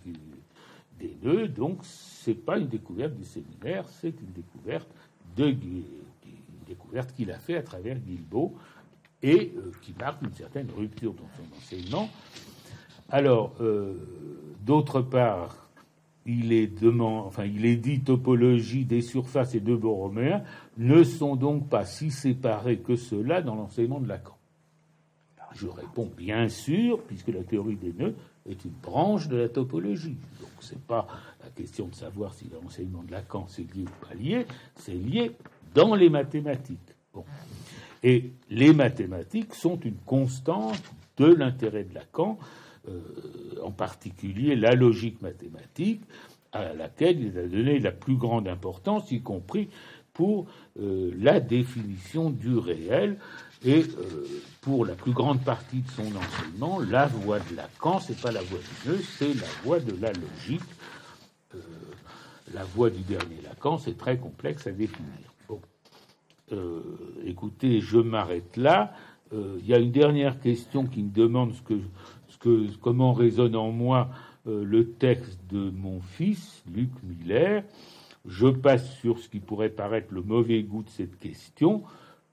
des nœuds. Donc, ce n'est pas une découverte du séminaire, c'est une découverte de qu'il a fait à travers Guilbeault et qui marque une certaine rupture dans son enseignement. Alors, D'autre part, il est, dit topologie des surfaces et de Borroméen ne sont donc pas si séparés que cela dans l'enseignement de Lacan. Je réponds bien sûr, puisque la théorie des nœuds est une branche de la topologie. Donc ce n'est pas la question de savoir si l'enseignement de Lacan c'est lié ou pas lié, c'est lié dans les mathématiques. Et les mathématiques sont une constante de l'intérêt de Lacan. Euh, en particulier la logique mathématique, à laquelle il a donné la plus grande importance, y compris pour euh, la définition du réel. Et euh, pour la plus grande partie de son enseignement, la voie de Lacan, c'est pas la voie du nœud, c'est la voie de la logique. la voie du dernier Lacan, c'est très complexe à définir. Bon. écoutez, je m'arrête là. Il y a une dernière question qui me demande ce que comment résonne en moi euh, le texte de mon fils, Luc Miller. Je passe sur ce qui pourrait paraître le mauvais goût de cette question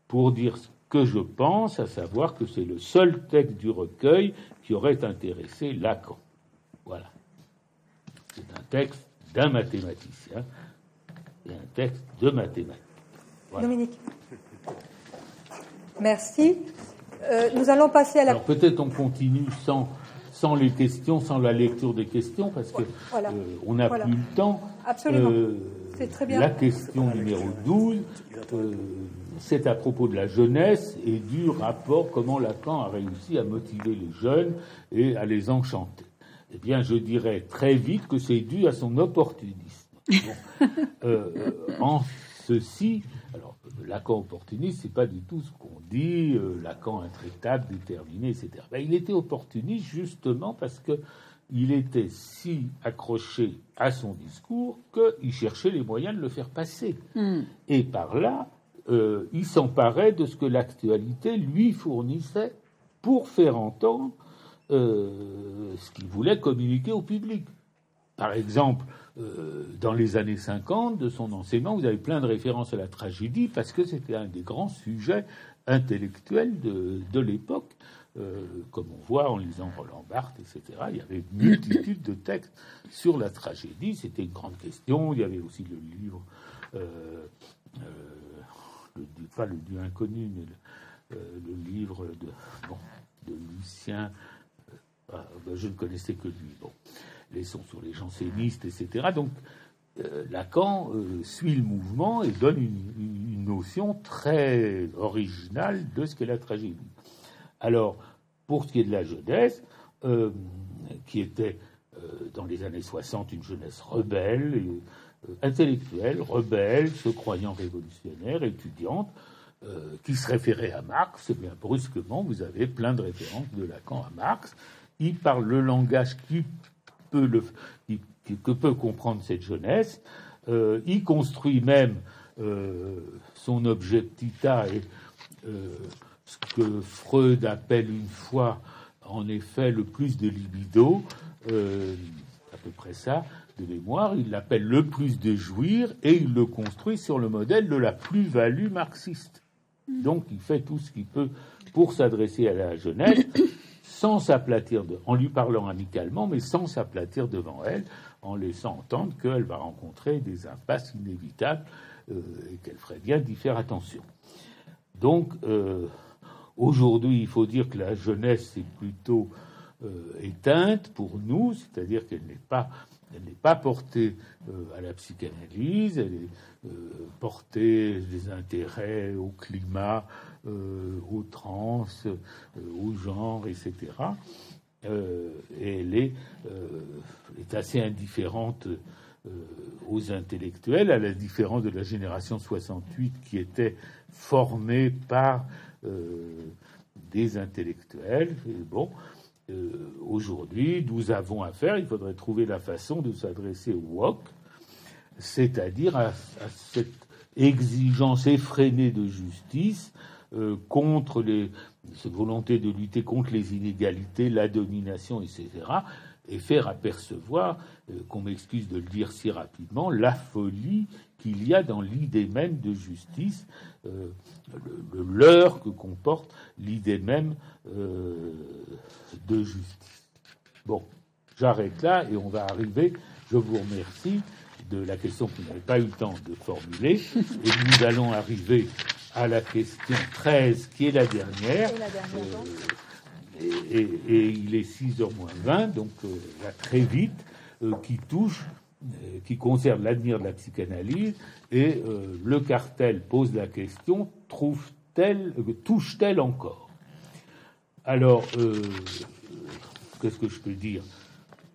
pour dire ce que je pense, à savoir que c'est le seul texte du recueil qui aurait intéressé Lacan. Voilà. C'est un texte d'un mathématicien et un texte de Dominique. Merci. Euh, nous allons passer à la. Alors peut-être on continue sans, sans les questions, sans la lecture des questions, parce que euh, on n'a plus le temps. Absolument. Euh, c'est très bien. La question numéro 12, c'est à propos de la jeunesse et du rapport comment Lacan a réussi à motiver les jeunes et à les enchanter. Eh bien, je dirais très vite que c'est dû à son opportunisme. en ceci, alors Lacan opportuniste, c'est pas du tout ce qu'on dit, euh, Lacan intraitable, déterminé, etc. Ben, il était opportuniste justement parce que il était si accroché à son discours qu'il cherchait les moyens de le faire passer. Hmm. Et par là, euh, il s'emparait de ce que l'actualité lui fournissait pour faire entendre euh, ce qu'il voulait communiquer au public. Par exemple, euh, dans les années 50 de son enseignement, vous avez plein de références à la tragédie parce que c'était un des grands sujets intellectuels de, l'époque. Euh, comme on voit en lisant Roland Barthes, etc. Il y avait une multitude de textes sur la tragédie. C'était une grande question. Il y avait aussi le livre, euh, le, pas le Dieu inconnu, mais le, livre de, de Lucien. Ah, ben, je ne connaissais que lui. Bon les sons sur les jansénistes, etc. Donc euh, Lacan euh, suit le mouvement et donne une, notion très originale de ce qu'est la tragédie. Alors, pour ce qui est de la jeunesse, euh, qui était dans les années 60 une jeunesse rebelle, intellectuelle, rebelle, se croyant révolutionnaire, étudiante, qui se référait à Marx, et bien brusquement, vous avez plein de références de Lacan à Marx. Il parle le langage qui le, que peut comprendre cette jeunesse. Euh, il construit même euh, son objectita et euh, ce que Freud appelle une fois, en effet, le plus de libido, à peu près ça, de mémoire, il l'appelle le plus de jouir et il le construit sur le modèle de la plus-value marxiste. Donc il fait tout ce qu'il peut pour s'adresser à la jeunesse sans s'aplatir, en lui parlant amicalement, mais sans s'aplatir devant elle, en laissant entendre qu'elle va rencontrer des impasses inévitables euh, et qu'elle ferait bien d'y faire attention. Donc, euh, aujourd'hui, il faut dire que la jeunesse est plutôt euh, éteinte pour nous, c'est-à-dire qu'elle n'est pas, elle n'est pas portée à la psychanalyse, elle est portée des intérêts au climat, aux trans, au genre, etc. et elle est, est assez indifférente aux intellectuels, à la différence de la génération 68 qui était formée par des intellectuels. bon, euh, aujourd'hui, nous avons affaire, il faudrait trouver la façon de s'adresser au WOC, c'est-à-dire à, cette exigence effrénée de justice euh, contre les, cette volonté de lutter contre les inégalités, la domination, etc., et faire apercevoir, euh, qu'on m'excuse de le dire si rapidement, la folie qu'il y a dans l'idée même de justice, le, le leurre que comporte l'idée même euh, de justice. Bon, j'arrête là et on va arriver, je vous remercie, de la question que vous n'avez pas eu le temps de formuler, et nous allons arriver à la question 13, qui est la dernière. Euh, et, il est 6h moins 20, donc euh, là, très vite, qui touche, qui concerne l'avenir de la psychanalyse, et le cartel pose la question, trouve-t-elle, touche-t-elle encore? Alors, euh, qu'est-ce que je peux dire?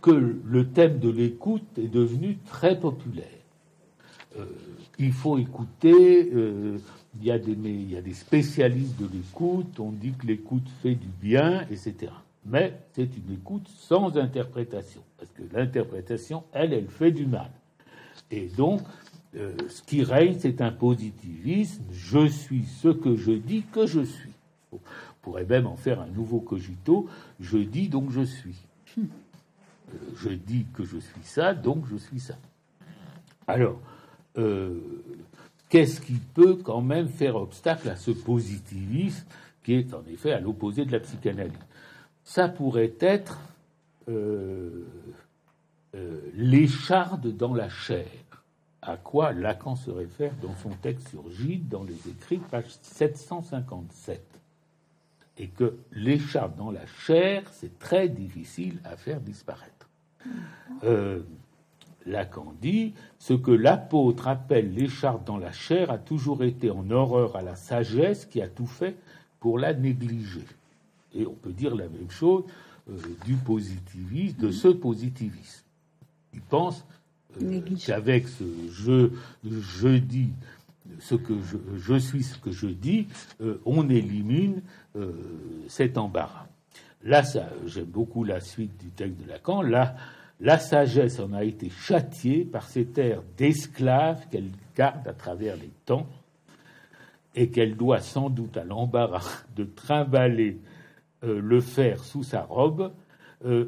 Que le thème de l'écoute est devenu très populaire. Euh, il faut écouter. Euh, il, y a des, spécialistes de l'écoute. On dit que l'écoute fait du bien, etc. Mais c'est une écoute sans interprétation, parce que l'interprétation, elle, elle fait du mal. Et donc, ce qui règne, c'est un positivisme. Je suis ce que je dis que je suis pourrait même en faire un nouveau cogito. Je dis donc je suis. Euh, je dis que je suis ça, donc je suis ça. Alors, euh, qu'est-ce qui peut quand même faire obstacle à ce positivisme qui est en effet à l'opposé de la psychanalyse. Ça pourrait être euh, l'écharde dans la chair, à quoi Lacan se réfère dans son texte sur Gide, dans les écrits, page 757 et que l'écharpe dans la chair, c'est très difficile à faire disparaître. Euh, Lacan dit ce que l'apôtre appelle l'écharpe dans la chair a toujours été en horreur à la sagesse qui a tout fait pour la négliger. Et on peut dire la même chose euh, du positivisme, de ce positivisme. Il pense euh, qu'avec ce je, je dis ce que je, suis, ce que je dis, euh, on élimine cet embarras. Là, j'aime beaucoup la suite du texte de Lacan. Là, la sagesse en a été châtiée par cet air d'esclave qu'elle garde à travers les temps et qu'elle doit sans doute à l'embarras de trimballer euh, le fer sous sa robe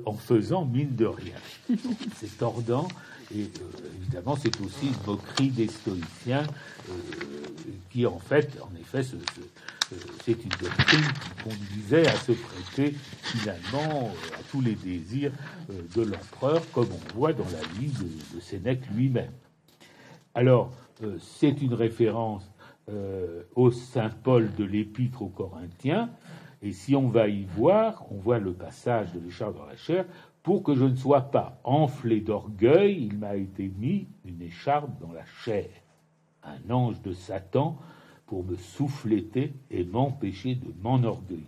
en faisant mine de rien. C'est tordant et euh, évidemment, c'est aussi une moquerie des stoïciens euh, qui, en fait, en effet, euh, c'est une doctrine qui conduisait à se prêter finalement à tous les désirs de l'empereur, comme on voit dans la vie de, Sénèque lui-même. Alors, c'est une référence au Saint Paul de l'Épître aux Corinthiens, et si on va y voir, on voit le passage de l'écharpe dans la chair, pour que je ne sois pas enflé d'orgueil, il m'a été mis une écharpe dans la chair, un ange de Satan pour me souffléter et m'empêcher de m'enorgueillir.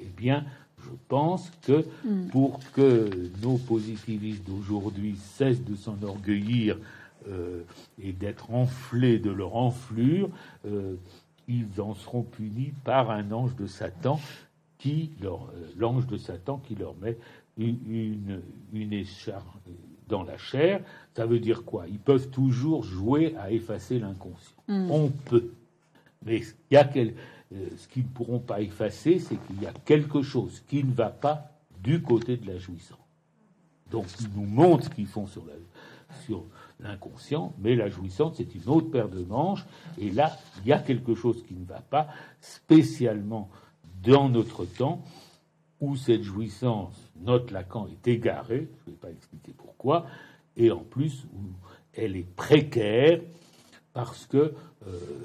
Eh bien, je pense que hmm. pour que nos positivistes d'aujourd'hui cessent de s'enorgueillir euh, et d'être enflés de leur enflure, euh, ils en seront punis par un ange de Satan qui leur, euh, l'ange de Satan qui leur met une, une, écharpe dans la chair, ça veut dire quoi? Ils peuvent toujours jouer à effacer l'inconscient. Hmm. On peut. Mais il y a euh, ce qu'ils ne pourront pas effacer, c'est qu'il y a quelque chose qui ne va pas du côté de la jouissance. Donc ils nous montrent ce qu'ils font sur sur l'inconscient, mais la jouissance, c'est une autre paire de manches. Et là, il y a quelque chose qui ne va pas, spécialement dans notre temps, où cette jouissance, note Lacan, est égarée, je ne vais pas expliquer pourquoi, et en plus où elle est précaire parce que euh,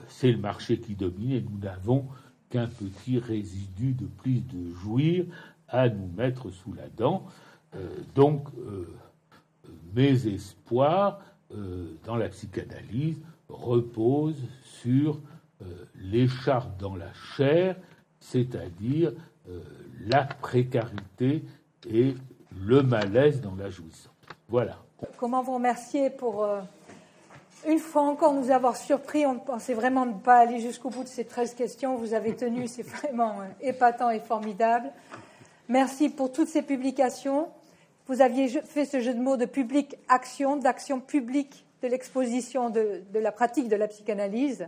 c'est le marché qui domine et nous n'avons qu'un petit résidu de plus de jouir à nous mettre sous la dent. Euh, donc, euh, mes espoirs dans la psychanalyse reposent sur l'écharpe dans la chair, c'est-à-dire la précarité et le malaise dans la jouissance. Voilà. Comment vous remercier pour une fois encore nous avoir surpris. On ne pensait vraiment ne pas aller jusqu'au bout de ces 13 questions. Vous avez tenu, c'est vraiment épatant et formidable. Merci pour toutes ces publications. Vous aviez fait ce jeu de mots de public-action, d'action publique de l'exposition de, la pratique de la psychanalyse.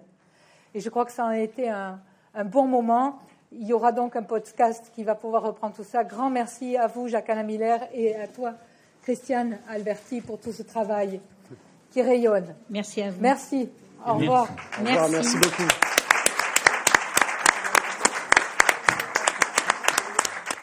Et je crois que ça a été un, bon moment. Il y aura donc un podcast qui va pouvoir reprendre tout ça. Grand merci à vous, Jacques Alain Miller, et à toi, Christiane Alberti, pour tout ce travail qui rayonne. Merci à vous. Merci. Au revoir. Merci beaucoup.